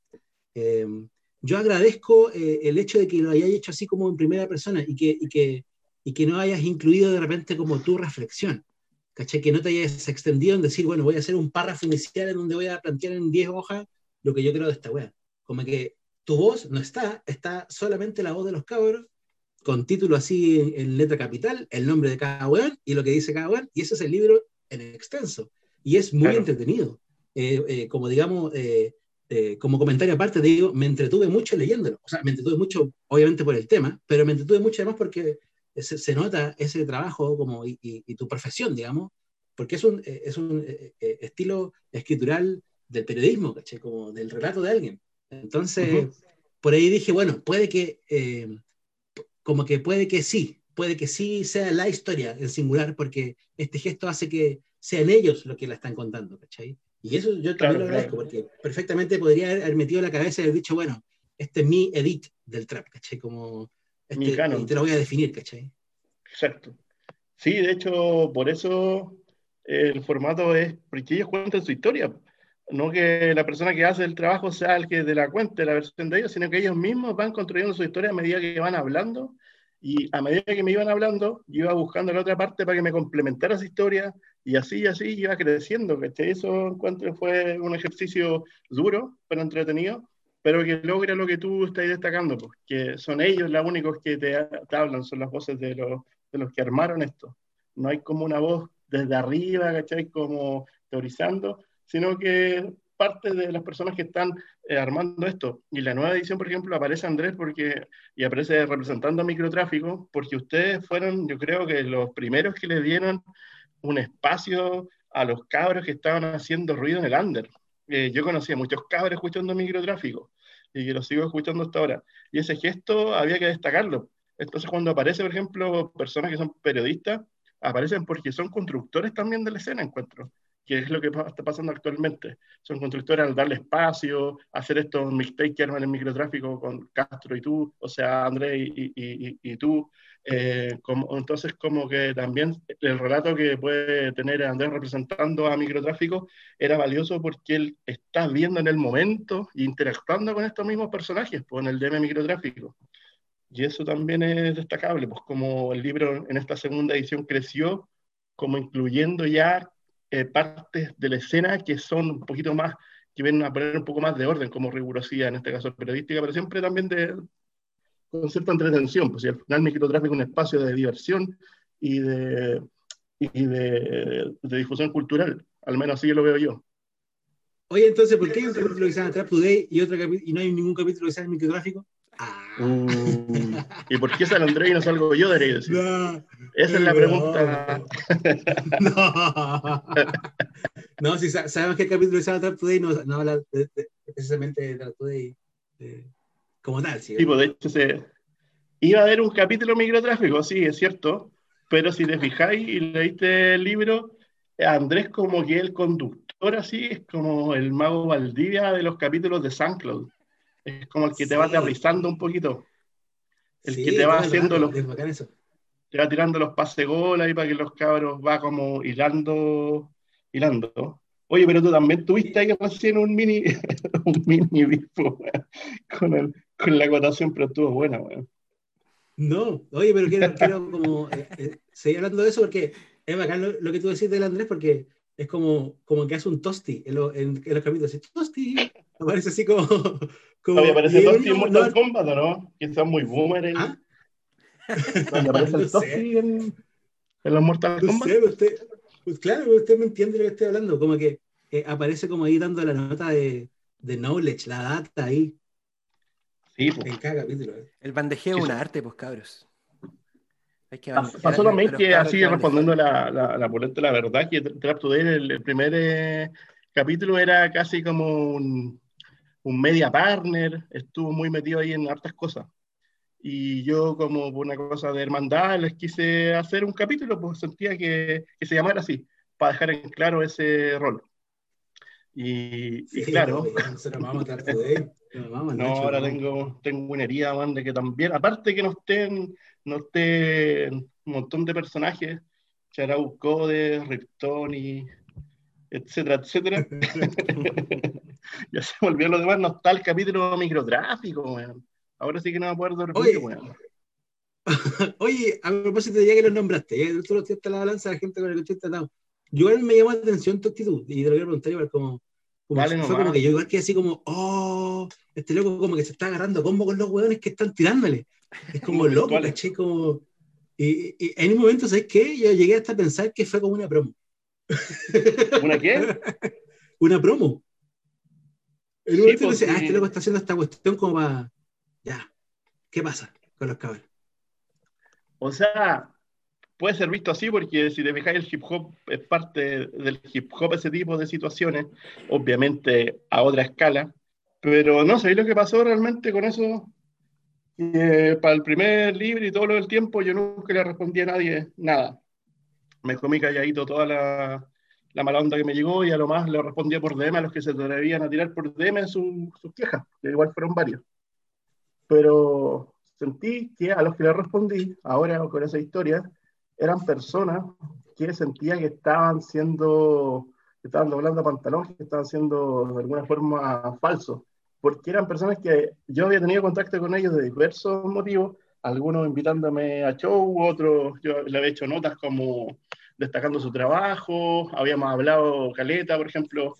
Speaker 1: em, yo agradezco eh, el hecho de que lo hayáis hecho así como en primera persona y que, y que, y que no hayas incluido de repente como tu reflexión. ¿Cachai? Que no te hayas extendido en decir, bueno, voy a hacer un párrafo inicial en donde voy a plantear en 10 hojas lo que yo creo de esta wea. Como que tu voz no está, está solamente la voz de los cabros con título así en, letra capital, el nombre de cada weón y lo que dice cada weón, y ese es el libro en extenso. Y es muy entretenido. Eh, eh, como digamos, eh, como comentario aparte, digo, me entretuve mucho leyéndolo. O sea, me entretuve mucho, obviamente, por el tema, pero me entretuve mucho además porque se, nota ese trabajo como, y, tu profesión, digamos, porque es un, es un estilo escritural del periodismo, ¿caché? Como del relato de alguien. Entonces, por ahí dije, bueno, puede que como que puede que sí, puede que sí sea la historia en singular, porque este gesto hace que sean ellos los que la están contando, ¿cachai? Y eso yo también lo agradezco, porque perfectamente podría haber metido la cabeza y haber dicho, bueno, este es mi edit del trap, ¿cachai? Como, este, y te lo voy a definir, ¿cachai?
Speaker 2: Exacto. Sí, de hecho, por eso el formato es, porque ellos cuentan su historia no que la persona que hace el trabajo sea el que de la cuente la versión de ellos, sino que ellos mismos van construyendo su historia a medida que van hablando. Y a medida que me iban hablando, yo iba buscando la otra parte para que me complementara esa historia, y así y así iba creciendo. que Eso encuentro fue un ejercicio duro, pero entretenido, pero que logra lo que tú estás destacando, porque pues, son ellos los únicos que te, hablan, son las voces de los, de los que armaron esto. No hay como una voz desde arriba, ¿cachai? Como teorizando, sino que parte de las personas que están eh, armando esto. Y la nueva edición, por ejemplo, aparece Andrés porque, y aparece representando a microtráfico, porque ustedes fueron, yo creo que los primeros que le dieron un espacio a los cabros que estaban haciendo ruido en el under. Eh, yo conocía muchos cabros escuchando microtráfico y que lo sigo escuchando hasta ahora. Y ese gesto había que destacarlo. Entonces, cuando aparece, por ejemplo, personas que son periodistas, aparecen porque son constructores también de la escena, encuentro que es lo que está pasando actualmente. Son constructores al darle espacio, hacer estos mixtapes que arman el microtráfico con Castro y tú, o sea, André y, y, y, tú. Eh, como, entonces, como que también el relato que puede tener Andrés representando a microtráfico era valioso porque él está viendo en el momento e interactuando con estos mismos personajes, pues, el DM microtráfico. Y eso también es destacable, pues como el libro en esta segunda edición creció, como incluyendo ya eh, partes de la escena que son un poquito más, que vienen a poner un poco más de orden, como rigurosidad, en este caso periodística, pero siempre también de, con cierta entretención, pues si al final microtráfico es un espacio de diversión y de, y de, de, difusión cultural, al menos así lo veo yo.
Speaker 1: Oye, entonces, ¿por qué hay un capítulo que se llama Trap Today y, otro y no hay ningún capítulo que se llama microtráfico?
Speaker 2: Uh, ¿Y por qué sale André y no salgo yo, debería decir? Esa es la pregunta.
Speaker 1: No, no si sabemos que el capítulo llama Trap Today no, no habla precisamente de Trap Today como tal.
Speaker 2: ¿sí? pues de hecho se, iba a haber un capítulo microtráfico, sí, es cierto, pero si te fijáis y leíste el libro, Andrés como que el conductor así, es como el mago Valdivia de los capítulos de SoundCloud. Es como el que te va aterrizando un poquito. El que te va haciendo los. Te va tirando los pase gol ahí para que los cabros va como hilando. hilando. Oye, pero tú también tuviste ahí recién un mini. un mini bifo, con, el, con la acotación, pero estuvo buena, weón.
Speaker 1: No, oye, pero quiero, quiero como eh, eh, seguir hablando de eso porque es bacán lo, que tú decís del Andrés porque es como, como que hace un tosti en, en, los capítulos. Tosti, aparece así como,
Speaker 2: como, Oye, aparece Tosti en Mortal Kombat, ¿o no? Que son muy boomer. ¿Ah? aparece el Tosti en, en, los Mortal Kombat.
Speaker 1: Sé, usted, pues claro, usted me entiende lo que estoy hablando. Como que eh, aparece como ahí dando la nota de, de knowledge, la data ahí.
Speaker 2: Sí, pues.
Speaker 1: En cada capítulo.
Speaker 3: El bandejeo es un arte, pues cabros.
Speaker 2: Pasó también que así respondiendo la, la, la, la verdad, que Trap Today, el, el primer eh, capítulo era casi como un, un, media partner, estuvo muy metido ahí en hartas cosas. Y yo como por una cosa de hermandad les quise hacer un capítulo, pues sentía que, que se llamara así, para dejar en claro ese rol. Y, y claro. no, ahora tengo, tengo una herida, man, de que también, aparte que no estén no esté un montón de personajes, Charau Code, Riptoni, etcétera, etcétera. ya se volvió lo demás, no está el capítulo microtráfico, weón. Ahora sí que no me acuerdo
Speaker 1: Oye, Oye, a propósito ya que los nombraste, ya tú lo tiraste la balanza la gente con el que estoy tratando. Yo igual me llamó la atención tu actitud, y te lo quiero preguntar igual como, como fue como que yo igual que así como, oh, este loco como que se está agarrando combo con los hueones que están tirándole. Es como loco, caché, como... Y, en un momento, ¿sabes qué? Yo llegué hasta a pensar que fue como una promo.
Speaker 2: ¿Una qué?
Speaker 1: una promo. En un momento pues, ah, este loco está haciendo esta cuestión como para... Ya, ¿qué pasa con los cabros?
Speaker 2: O sea, puede ser visto así porque si te fijáis el hip hop es parte del hip hop ese tipo de situaciones, obviamente a otra escala, pero no sé lo que pasó realmente con eso para el primer libro y todo lo del tiempo, yo nunca le respondí a nadie nada. Me comí calladito toda la, la mala onda que me llegó y a lo más le respondía por DM a los que se atrevían a tirar por DM sus quejas, que igual fueron varios. Pero sentí que a los que le respondí, ahora con esa historia, eran personas que sentía que estaban siendo, que estaban doblando pantalones, que estaban siendo de alguna forma falsos porque eran personas que yo había tenido contacto con ellos de diversos motivos, algunos invitándome a show, otros yo le había hecho notas como destacando su trabajo, habíamos hablado Caleta, por ejemplo,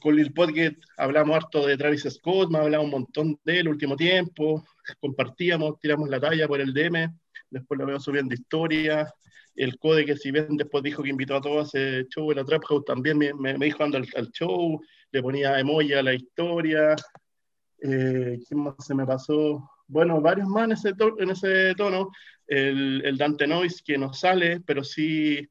Speaker 2: con Lil Podcast hablamos harto de Travis Scott, me hablado un montón de él último tiempo, compartíamos, tiramos la talla por el DM, después lo veo subiendo historias, el Code que si bien después dijo que invitó a todos a ese show en la Trap House, también me, me, dijo ando al, al, show, le ponía emoji a la historia, eh, ¿Quién más se me pasó? Bueno, varios más en ese, en ese tono. El, el, Dante Noise que no sale, pero sí,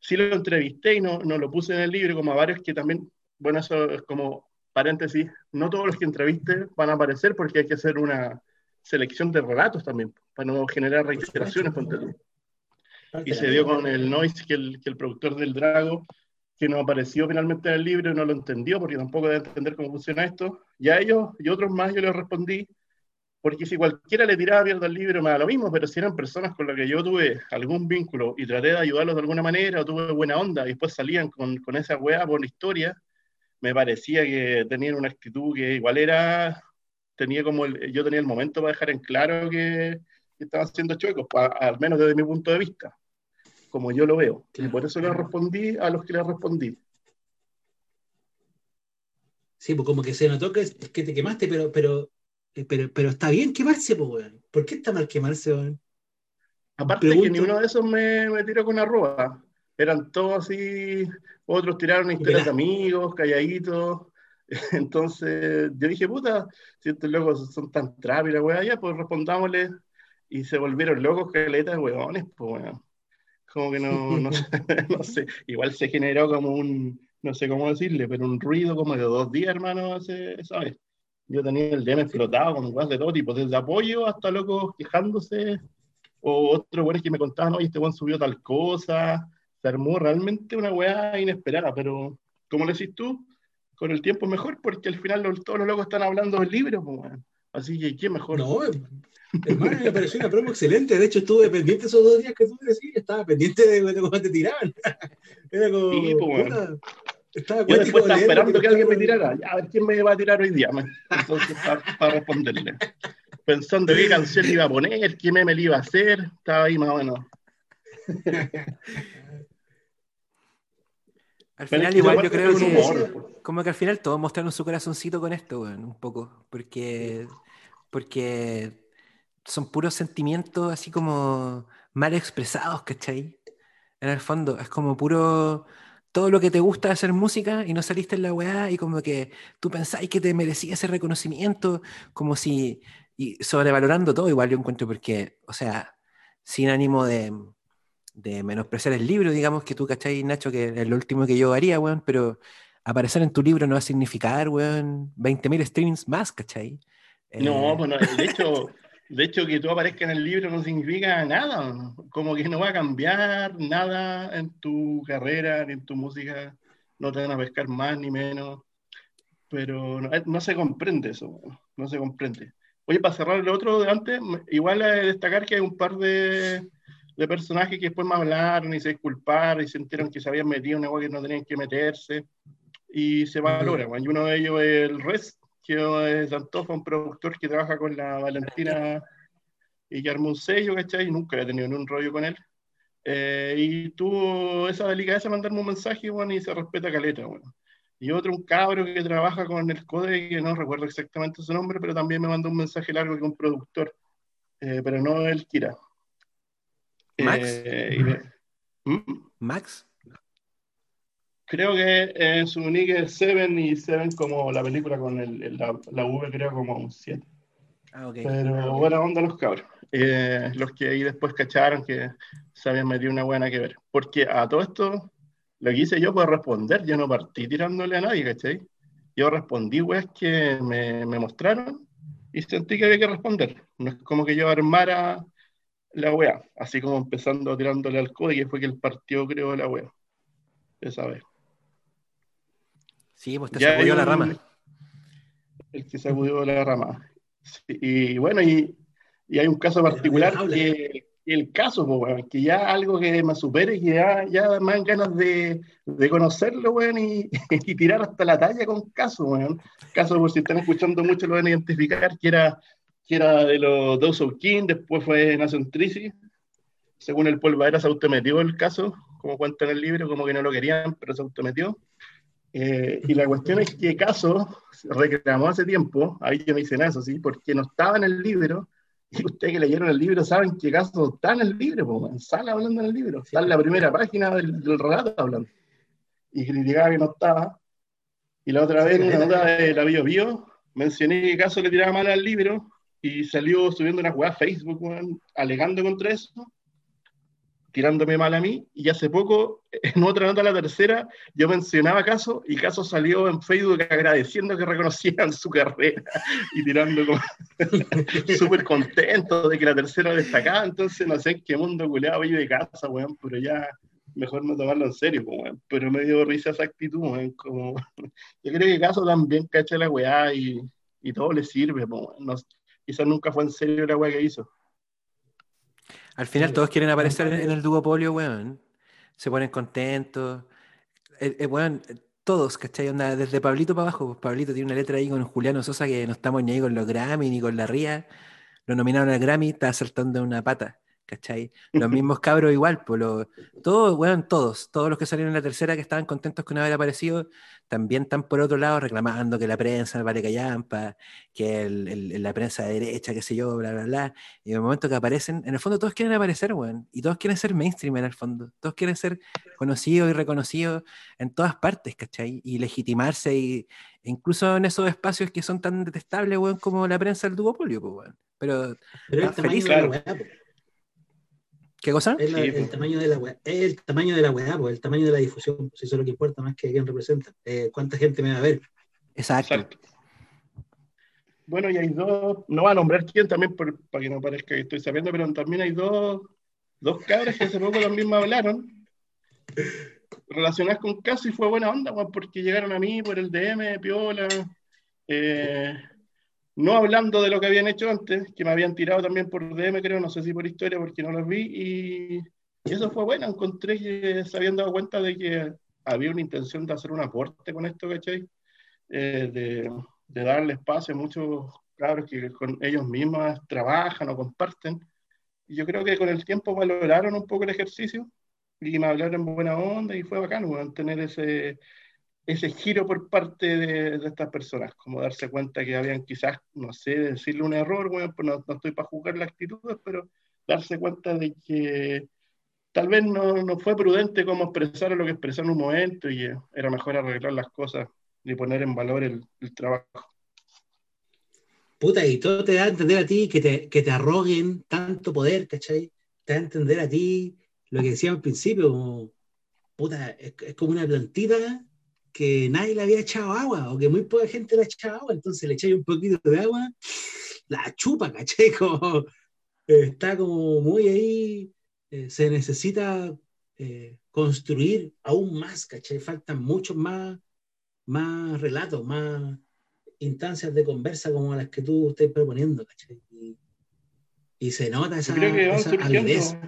Speaker 2: sí lo entrevisté y no, no lo puse en el libro, como a varios que también, bueno, eso es como paréntesis, no todos los que entreviste van a aparecer porque hay que hacer una selección de relatos también, para no generar reiteraciones. Y se dio con el Noise, que el, que el productor del Drago que no apareció finalmente en el libro y no lo entendió, porque tampoco debe entender cómo funciona esto. Y a ellos y otros más yo les respondí, porque si cualquiera le tiraba mierda al libro me da lo mismo, pero si eran personas con las que yo tuve algún vínculo y traté de ayudarlos de alguna manera, o tuve buena onda, y después salían con, con esa weá por la historia, me parecía que tenían una actitud que igual era, tenía como el, yo tenía el momento para dejar en claro que, estaban siendo chuecos, al menos desde mi punto de vista como yo lo veo. Y por eso le respondí a los que le respondí.
Speaker 1: Sí, pues como que se notó que, que te quemaste, pero, pero, pero, pero está bien quemarse, pues, weón. ¿Por qué está mal quemarse, weón?
Speaker 2: Aparte que ni uno de esos me, me tiró con arroba. Eran todos así, otros tiraron historias de amigos, calladitos. Entonces yo dije, puta, si estos locos son tan trapos y la weá, ya, pues respondámosle. Y se volvieron locos, caletas weones, pues weón como que no, no, no, sé, igual se generó como un, no sé cómo decirle, pero un ruido como de dos días, hermano, ese, ¿sabes? Yo tenía el DM explotado con guas de todo tipo, desde apoyo hasta locos quejándose, o otros güeyes que me contaban, oye, este buen subió tal cosa, se armó realmente una weá inesperada, pero como le decís tú, con el tiempo es mejor, porque al final todos los locos están hablando del libro, pues, así que ¿qué mejor?
Speaker 1: No, Hermano, me pareció una promo excelente. De hecho, estuve pendiente esos dos días que tú decías. Estaba pendiente de, cómo te tiraban. Era como. Sí, pues.
Speaker 2: Estaba Yo después estaba esperando que alguien me tirara. a ver quién me va a tirar hoy día. Entonces, para, responderle. Pensando qué canción le iba a poner, qué meme le iba a hacer. Estaba ahí más o menos.
Speaker 3: Al final, igual yo creo que. como que al final todos mostraron su corazoncito con esto, bueno, un poco. Porque. Porque son puros sentimientos así como mal expresados, ¿cachai? En el fondo, es como puro todo lo que te gusta hacer música y no saliste en la weá y como que tú pensáis que te merecía ese reconocimiento, como si, y sobrevalorando todo, igual yo encuentro porque, o sea, sin ánimo de, de menospreciar el libro, digamos, que tú, ¿cachai, Nacho? Que es lo último que yo haría, weón, pero aparecer en tu libro no va a significar, weón, 20.000 streams más, ¿cachai?
Speaker 2: No, eh, bueno, de hecho, de hecho que tú aparezcas en el libro no significa nada, como que no va a cambiar nada en tu carrera ni en tu música, no te van a pescar más ni menos, pero no, eh, se comprende eso, no se comprende. Oye, para cerrar el otro de antes, igual hay destacar que hay un par de, de personajes que después me hablaron y se disculparon y sintieron que se habían metido en algo que no tenían que meterse y se valora. Y uno de ellos es el Res, que es Antofa, un productor que trabaja con la Valentina y que armó un sello, ¿cachai? Y nunca he tenido ni un rollo con él. Eh, y tuvo esa delicadeza de mandarme un mensaje, bueno, y se respeta caleta, bueno. Y otro, un cabro que trabaja con el CODE, que no recuerdo exactamente su nombre, pero también me mandó un mensaje largo que un productor, eh, pero no el Kira.
Speaker 3: ¿Max? Eh, ¿Mm? ¿Max?
Speaker 2: Creo que en su nick es 7 y 7 como la película con el, la, la, V, creo como un 7. Ah, okay. Pero buena onda los cabros. Eh, los que ahí después cacharon que se habían metido una buena que ver. Porque a todo esto, lo que hice yo fue responder. Yo no partí tirándole a nadie, ¿cachai? Yo respondí, weas, que me, me mostraron y sentí que había que responder. No es como que yo armara la wea, así como empezando tirándole al código, que fue que el partido creó la wea. Esa vez.
Speaker 3: Sí, pues te sacudió la rama.
Speaker 2: El que sacudió la rama. y bueno, y, y, hay un caso particular que el caso, pues, que ya algo que me supere, que ya, ya me dan ganas de, de conocerlo, bueno, y, y, tirar hasta la talla con caso, bueno. Caso, por si están escuchando mucho, lo van a identificar, que era, que era de los Dose of King, después fue Nation Trisi. Según el Polvadera se autometió el caso, como cuenta en el libro, como que no lo querían, pero se autometió. Eh, y la cuestión es que Caso reclamó hace tiempo, ahí yo me dicen eso, ¿sí? porque no estaba en el libro, y ustedes que leyeron el libro saben que Caso está en el libro, pues, sale hablando en el libro, está en la primera página del, relato hablando. Y criticaba que no estaba. Y la otra vez, en una nota de la Bio Bio, mencioné que Caso le tiraba mal al libro y salió subiendo una jugada a Facebook, alegando contra eso tirándome mal a mí, y hace poco, en otra nota, la tercera, yo mencionaba Caso, y Caso salió en Facebook agradeciendo que reconocían su carrera, y tirando como súper contento de que la tercera destacaba, entonces no sé en qué mundo culeado vive casa, weón, pero ya mejor no tomarlo en serio, weón, pero me dio risa esa actitud, weón, como, yo creo que Caso también cacha la weá, y, y todo le sirve, weón, no, quizás nunca fue en serio la weá que hizo.
Speaker 3: Al final todos quieren aparecer en, el duopolio, weón. Se ponen contentos. Eh, eh, weón, todos, ¿cachai? Onda, desde Pablito para abajo. Pues Pablito tiene una letra ahí con Juliano Sosa que no estamos ni ahí con los Grammy ni con la Ría. Lo nominaron al Grammy, está saltando una pata. ¿Cachai? Los mismos cabros igual, pues todos, bueno, todos, todos los que salieron en la tercera que estaban contentos con haber aparecido, también están por otro lado reclamando que la prensa vale callampa, que el, la prensa de derecha, qué sé yo, bla, bla, bla. Y en el momento que aparecen, en el fondo todos quieren aparecer, weón, y todos quieren ser mainstream en el fondo, todos quieren ser conocidos y reconocidos en todas partes, ¿cachai? Y legitimarse, y, e incluso en esos espacios que son tan detestables, weón, como la prensa del duopolio, pues, weón. Pero, feliz, ¿Qué cosa?
Speaker 1: Es el, tamaño de la web, el tamaño de la web, el tamaño de la difusión. Si eso es lo que importa más que quién representa. Eh, ¿Cuánta gente me va a ver?
Speaker 3: Exacto.
Speaker 2: Bueno, y hay dos, no va a nombrar quién también para que no parezca que estoy sabiendo, pero también hay dos, dos cabras que hace poco también me hablaron relacionadas con caso y fue buena onda, porque llegaron a mí por el DM, Piola, eh, no hablando de lo que habían hecho antes, que me habían tirado también por DM, creo, no sé si por historia, porque no los vi, y, eso fue bueno, encontré que se habían dado cuenta de que había una intención de hacer un aporte con esto, ¿cachai? Eh, de, de, darle espacio a muchos cabros que con ellos mismos trabajan o comparten. Y yo creo que con el tiempo valoraron un poco el ejercicio y me hablaron en buena onda y fue bacano tener ese, ese giro por parte de, estas personas, como darse cuenta que habían quizás, no sé, decirle un error, bueno, pues no, estoy para juzgar las actitudes, pero darse cuenta de que tal vez no, no fue prudente como expresar lo que expresó en un momento y eh, era mejor arreglar las cosas y poner en valor el, trabajo.
Speaker 1: Puta, y todo te da a entender a ti que te, que te arroguen tanto poder, ¿cachai? te da a entender a ti lo que decía al principio, como, puta, es, como una plantita que nadie le había echado agua, o que muy poca gente le ha echado agua, entonces le echáis un poquito de agua, la chupa, ¿cachai? Como, está como muy ahí, eh, se necesita eh, construir aún más, ¿cachai? Faltan muchos más, más relatos, más instancias de conversa como las que tú estás proponiendo, ¿cachai? Y, se nota esa,
Speaker 2: creo que esa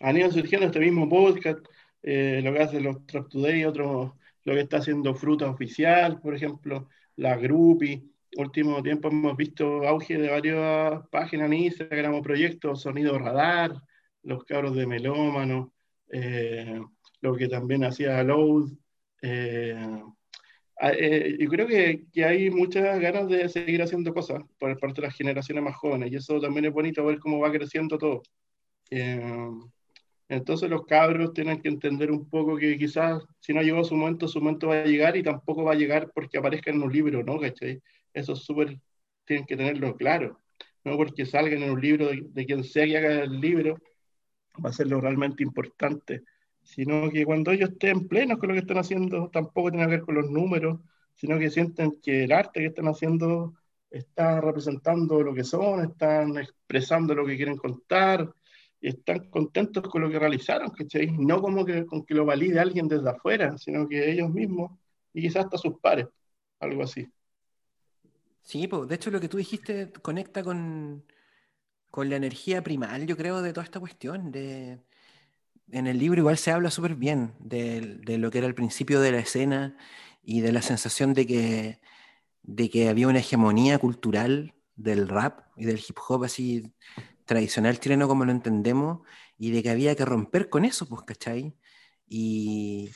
Speaker 2: Han ido surgiendo este mismo podcast, eh, lo que hace los Trap Today, otro, lo que está haciendo Fruta Oficial, por ejemplo, la Grupi. Último tiempo hemos visto auge de varias páginas en Instagram proyectos, Sonido Radar, los cabros de Melómano, eh, lo que también hacía Load. Eh, eh, yo creo que, que, hay muchas ganas de seguir haciendo cosas por parte de las generaciones más jóvenes y eso también es bonito ver cómo va creciendo todo. Entonces los cabros tienen que entender un poco que quizás si no llegó su momento, su momento va a llegar y tampoco va a llegar porque aparezca en un libro, ¿no? ¿Cachai? Eso es súper, tienen que tenerlo claro. No porque salgan en un libro de, de quien sea que haga el libro, va a ser lo realmente importante sino que cuando ellos estén plenos con lo que están haciendo, tampoco tiene que ver con los números, sino que sienten que el arte que están haciendo está representando lo que son, están expresando lo que quieren contar, están contentos con lo que realizaron, ¿cachai? No como que, con que lo valide alguien desde afuera, sino que ellos mismos y quizás hasta sus pares, algo así.
Speaker 3: Sí, pues, de hecho lo que tú dijiste conecta con, con la energía primal, yo creo, de toda esta cuestión, de, en el libro igual se habla súper bien de, lo que era el principio de la escena y de la sensación de que, de que había una hegemonía cultural del rap y del hip hop así tradicional chileno como lo entendemos y de que había que romper con eso, pues, ¿cachai? Y,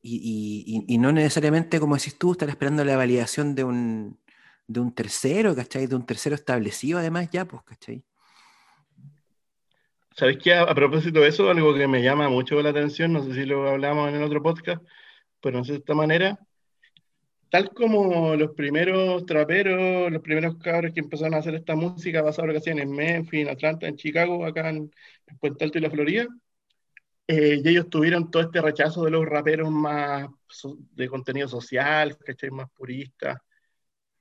Speaker 3: y, no necesariamente, como decís tú, estar esperando la validación de un, de un tercero, ¿cachai? De un tercero establecido además ya, pues, ¿cachai?
Speaker 2: ¿Sabéis qué? A, propósito de eso, algo que me llama mucho la atención, no sé si lo hablamos en el otro podcast, pero no sé de esta manera, tal como los primeros traperos, los primeros cabros que empezaron a hacer esta música basada en lo que hacían en Memphis, en Atlanta, en Chicago, acá en, Puente Alto y la Florida, eh, y ellos tuvieron todo este rechazo de los raperos más de contenido social, ¿cachai? Más puristas.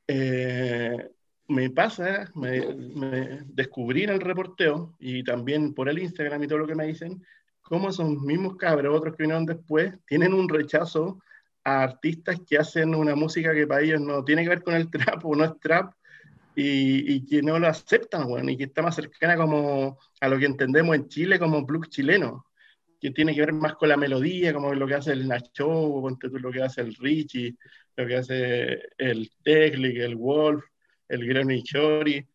Speaker 2: Eh, me pasa, me, descubrí en el reporteo y también por el Instagram y todo lo que me dicen, cómo esos mismos cabros, otros que vinieron después, tienen un rechazo a artistas que hacen una música que para ellos no tiene que ver con el trap o no es trap y, y que no lo aceptan, bueno, y que está más cercana como a lo que entendemos en Chile como blues chileno, que tiene que ver más con la melodía, como lo que hace el Nacho, lo que hace el Richie, lo que hace el Techlic, el Wolf, el Grammy Chori,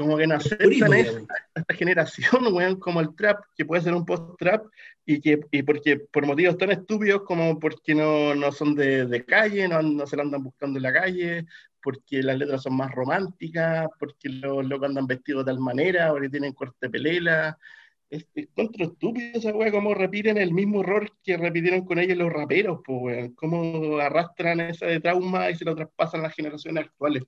Speaker 2: como que no aceptan esta generación, weón, como el trap, que puede ser un post-trap, y que y porque por motivos tan estúpidos como porque no, no son de, de calle, no, no, se lo andan buscando en la calle, porque las letras son más románticas, porque los locos andan vestidos de tal manera, porque tienen corte pelela. Es, contra estúpido esa weá, como repiten el mismo error que repitieron con ellos los raperos, pues weón, cómo arrastran esa de trauma y se lo traspasan a las generaciones actuales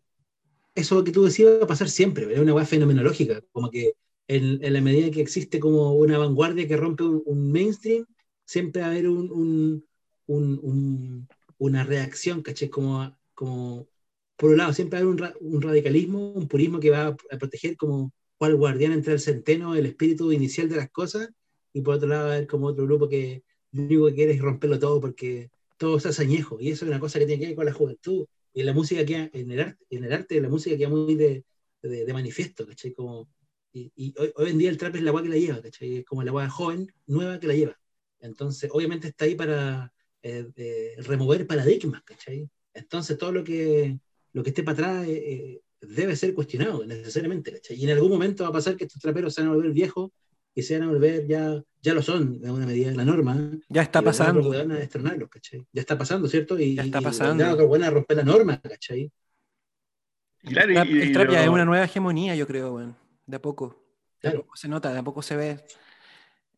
Speaker 1: eso que tú decías va a pasar siempre, es una weá fenomenológica, como que en, en, la medida que existe como una vanguardia que rompe un, mainstream, siempre va a haber un, un, una reacción, ¿caché? Como, como, por un lado, siempre va a haber un, radicalismo, un purismo que va a, proteger como cual guardián entre el centeno, el espíritu inicial de las cosas, y por otro lado va a haber como otro grupo que lo único que quiere es romperlo todo porque todo se hace añejo, y eso es una cosa que tiene que ver con la juventud, en la música queda, en el arte, en el arte de la música queda muy de, de, manifiesto, ¿cachai? Como, y, hoy, hoy, en día el trap es la agua que la lleva, ¿cachai? Es como la agua joven, nueva que la lleva. Entonces, obviamente está ahí para eh, eh, remover paradigmas, ¿cachai? Entonces, todo lo que, lo que esté para atrás eh, debe ser cuestionado necesariamente, ¿cachai? Y en algún momento va a pasar que estos traperos se van a volver viejos y se van a volver, ya, ya lo son, de alguna medida, la norma.
Speaker 3: Ya está pasando.
Speaker 1: Van a estrenarlos, ¿cachai? Ya está pasando, ¿cierto? Y,
Speaker 3: ya está pasando. Ya
Speaker 1: van a romper la norma, ¿cachai?
Speaker 3: Claro, el trap, ya es una nueva hegemonía, yo creo, bueno, de a poco. De poco se nota, de a poco se ve.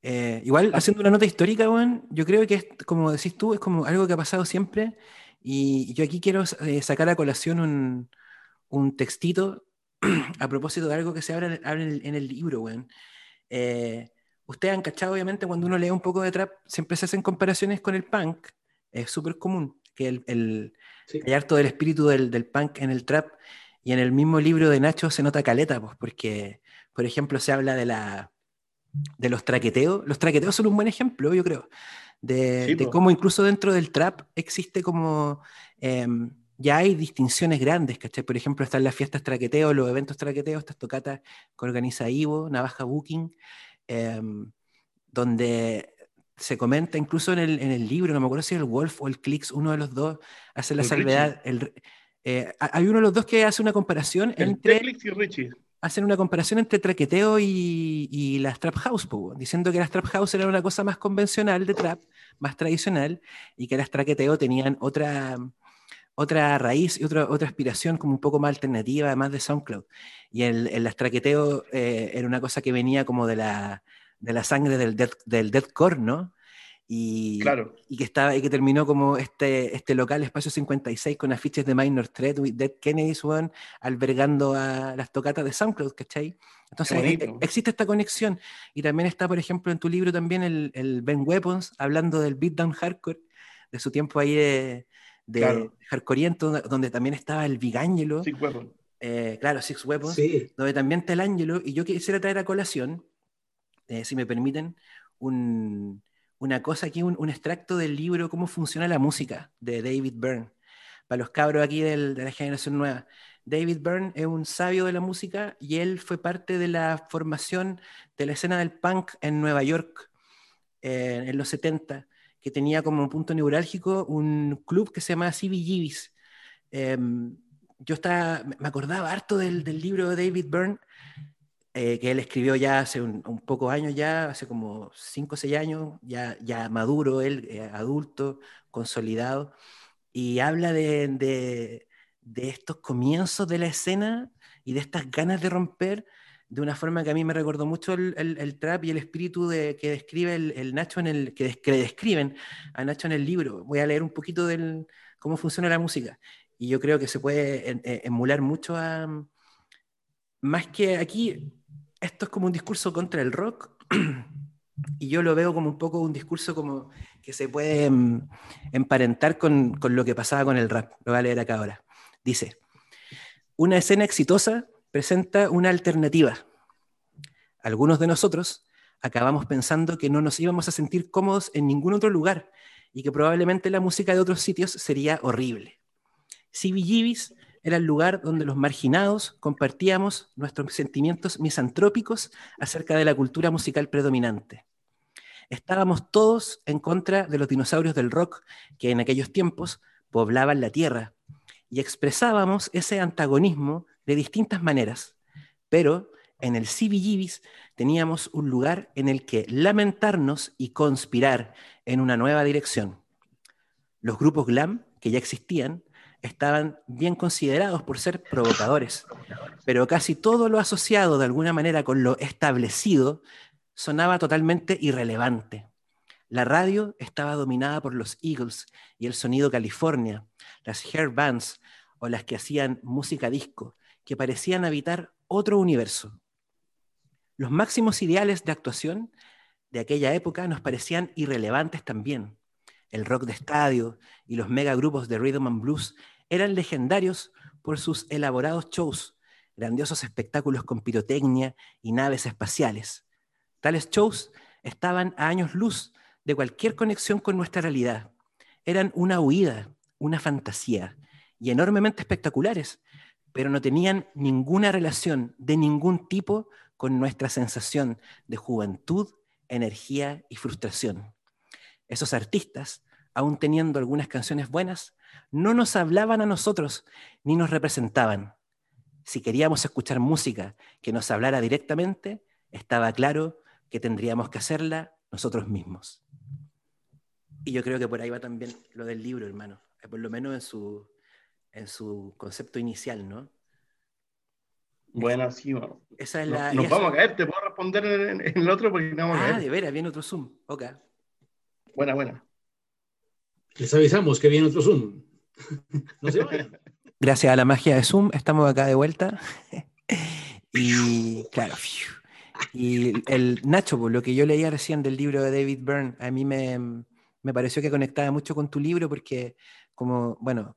Speaker 3: Eh, igual, haciendo una nota histórica, bueno, yo creo que es, como decís tú, es como algo que ha pasado siempre. Y yo aquí quiero eh, sacar a colación un, un textito a propósito de algo que se habla en el, en el libro, bueno. Eh, ustedes han cachado, obviamente, cuando uno lee un poco de trap, siempre se hacen comparaciones con el punk. Es súper común que el, el hay harto del espíritu del, del, punk en el trap. Y en el mismo libro de Nacho se nota caleta, pues, porque, por ejemplo, se habla de, la, de los traqueteos. Los traqueteos son un buen ejemplo, yo creo, de, de cómo incluso dentro del trap existe como... Em, ya hay distinciones grandes, ¿cachai? Por ejemplo, están las fiestas traqueteo, los eventos traqueteos, estas tocatas que organiza Ivo, Navaja Booking, em, donde se comenta incluso en el, en el, libro, no me acuerdo si el Wolf o el Clicks, uno de los dos hace la salvedad. El, eh, hay uno de los dos que hace una comparación entre.
Speaker 2: Clicks y Richie.
Speaker 3: Hacen una comparación entre traqueteo y, y las trap house, diciendo que las trap house eran una cosa más convencional de trap, más tradicional, y que las traqueteo tenían otra, otra raíz y otra, otra aspiración como un poco más alternativa, más de SoundCloud. Y el, el astraqueteo eh, era una cosa que venía como de la, de la sangre del, death, del deathcore, ¿no? Y,
Speaker 2: claro.
Speaker 3: y, que estaba, y que terminó como este, este local Espacio 56 con afiches de Minor Threat, Dead Kennedy's One, albergando a las tocatas de SoundCloud, ¿cachai? Entonces e, existe esta conexión. Y también está, por ejemplo, en tu libro también el, el Ben Weapons, hablando del beatdown hardcore, de su tiempo ahí de, de claro. donde también estaba el Vigangelo.
Speaker 2: Six Weapons.
Speaker 3: Eh, claro, Six Weapons, sí. donde también está el Ángelo. Y yo quisiera traer a colación, eh, si me permiten, un, una cosa aquí, un, un, extracto del libro Cómo funciona la música de David Byrne. Para los cabros aquí del, de la generación nueva. David Byrne es un sabio de la música y él fue parte de la formación de la escena del punk en Nueva York eh, en los 70 que tenía como punto neurálgico un club que se llama CBGBs. Eh, em, yo estaba, me acordaba harto del, del libro de David Byrne, eh, que él escribió ya hace un, un, poco años ya, hace como 5 o 6 años, ya, ya maduro, él, eh, adulto, consolidado, y habla de, de, de, estos comienzos de la escena y de estas ganas de romper de una forma que a mí me recordó mucho el, el, trap y el espíritu de, que describe el, Nacho en el que, que, describen a Nacho en el libro. Voy a leer un poquito del cómo funciona la música y yo creo que se puede en, emular mucho a más que aquí esto es como un discurso contra el rock y yo lo veo como un poco un discurso como que se puede um, emparentar con, con lo que pasaba con el rap. Lo voy a leer acá ahora. Dice, una escena exitosa presenta una alternativa. Algunos de nosotros acabamos pensando que no nos íbamos a sentir cómodos en ningún otro lugar y que probablemente la música de otros sitios sería horrible. CBGBs era el lugar donde los marginados compartíamos nuestros sentimientos misantrópicos acerca de la cultura musical predominante. Estábamos todos en contra de los dinosaurios del rock que en aquellos tiempos poblaban la tierra y expresábamos ese antagonismo de distintas maneras, pero en el CBGBs teníamos un lugar en el que lamentarnos y conspirar en una nueva dirección. Los grupos glam, que ya existían, estaban bien considerados por ser provocadores, pero casi todo lo asociado de alguna manera con lo establecido sonaba totalmente irrelevante. La radio estaba dominada por los Eagles y el sonido California, las hair bands o las que hacían música disco, que parecían habitar otro universo. Los máximos ideales de actuación de aquella época nos parecían irrelevantes también. El rock de estadio y los megagrupos de rhythm and blues eran legendarios por sus elaborados shows, grandiosos espectáculos con pirotecnia y naves espaciales. Tales shows estaban a años luz de cualquier conexión con nuestra realidad. Eran una huida, una fantasía, y enormemente espectaculares, pero no tenían ninguna relación de ningún tipo con nuestra sensación de juventud, energía y frustración. Esos artistas, aún teniendo algunas canciones buenas, no nos hablaban a nosotros ni nos representaban. Si queríamos escuchar música que nos hablara directamente, estaba claro que tendríamos que hacerla nosotros mismos. Y yo creo que por ahí va también lo del libro, hermano, por lo menos en su, en su concepto inicial, ¿no?
Speaker 2: Bueno, sí, bueno.
Speaker 3: Esa es la,
Speaker 2: nos, nos vamos a caer, te puedo responder en, en, el otro porque no vamos
Speaker 3: ah,
Speaker 2: a caer.
Speaker 3: de veras, viene otro Zoom. Ok.
Speaker 2: Buena, buena.
Speaker 1: Les avisamos que viene otro Zoom. no se vayan.
Speaker 3: Gracias a la magia de Zoom, estamos acá de vuelta. y claro, Y el Nacho, pues, lo que yo leía recién del libro de David Byrne, a mí me, me pareció que conectaba mucho con tu libro porque, como, bueno,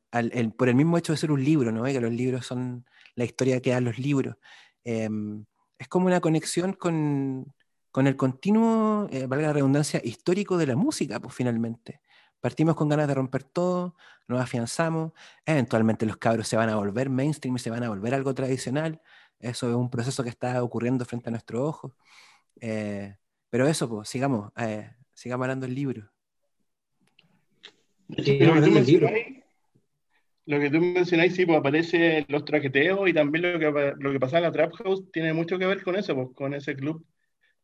Speaker 3: por el mismo hecho de ser un libro, ¿no? que los libros son la historia que dan los libros, em, es como una conexión con, con el continuo, eh, valga la redundancia, histórico de la música, pues finalmente. Partimos con ganas de romper todo, nos afianzamos, eventualmente los cabros se van a volver mainstream se van a volver algo tradicional. Eso es un proceso que está ocurriendo frente a nuestros ojos. Eh, pero eso, pues, sigamos, eh, sigamos hablando del libro.
Speaker 2: Lo, que tú mencionáis, sí, pues aparece los traqueteos y también lo que, lo que pasa en la Trap House tiene mucho que ver con eso, pues, con ese club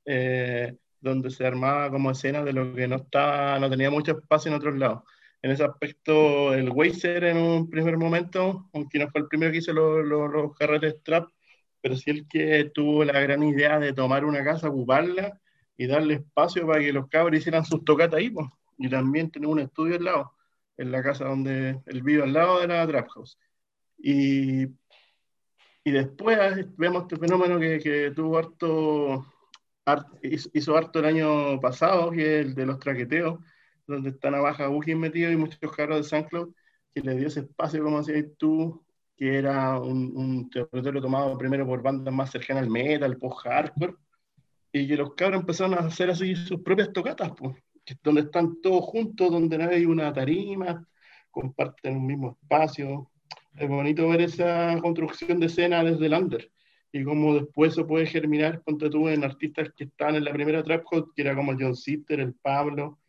Speaker 2: eh, donde se armaba como escena de lo que no estaba, no tenía mucho espacio en otros lados. En ese aspecto, el Weiser en un primer momento, aunque no fue el primero que hizo los, los, los carretes trap, pero sí el que tuvo la gran idea de tomar una casa, ocuparla y darle espacio para que los cabros hicieran sus tocatas ahí, pues. Y también tener un estudio al lado, en la casa donde él vive al lado de la Trap House. Y, y después vemos este fenómeno que, que tuvo harto hizo harto el año pasado, que es el de los traqueteos, donde están a baja Bugis metidos y muchos carros de San Claude, que le dio ese espacio, como decías tú, que era un, un territorio tomado primero por bandas más cercanas al metal, post-hardcore, y que los cabros empezaron a hacer así sus propias tocatas, pues, donde están todos juntos, donde no hay una tarima, comparten un mismo espacio. Es bonito ver esa construcción de escena desde el under y cómo después se puede germinar, ponte tú, en artistas que están en la primera Trap Hot, que era como John Sitter, el Pablo,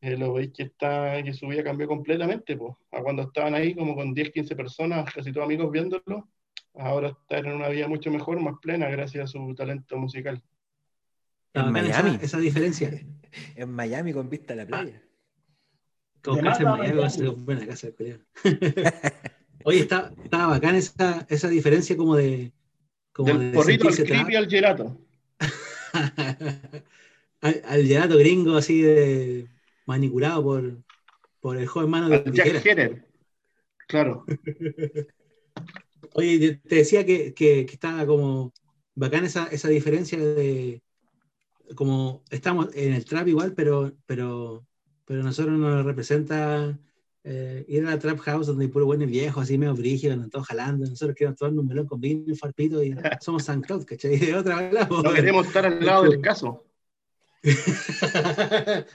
Speaker 2: eh, lo veis que está, que su vida cambió completamente, pues, a cuando estaban ahí como con 10, 15 personas, casi todos amigos viéndolo, ahora está en una vida mucho mejor, más plena, gracias a su talento musical.
Speaker 3: En Miami.
Speaker 1: Esa, diferencia.
Speaker 3: en Miami con vista a la playa.
Speaker 1: Con casa en Miami va a ser buena casa de pelea. Oye, está, está bacán esa, esa diferencia como de,
Speaker 2: del porrito al creepy al gelato.
Speaker 1: al, gelato gringo así de manipulado por, por el joven mano de
Speaker 2: Jack Henner. Claro.
Speaker 1: Oye, te decía que, que, estaba como bacán esa, esa diferencia de como estamos en el trap igual, pero, pero, pero nosotros nos representa eh, ir a la trap house donde hay puro buenos viejos, así medio brígidos, donde todos jalando. Nosotros queremos tomar un melón con vino y farpito y somos San Claude, ¿cachai? De otra
Speaker 2: vez. No queremos estar al lado del caso.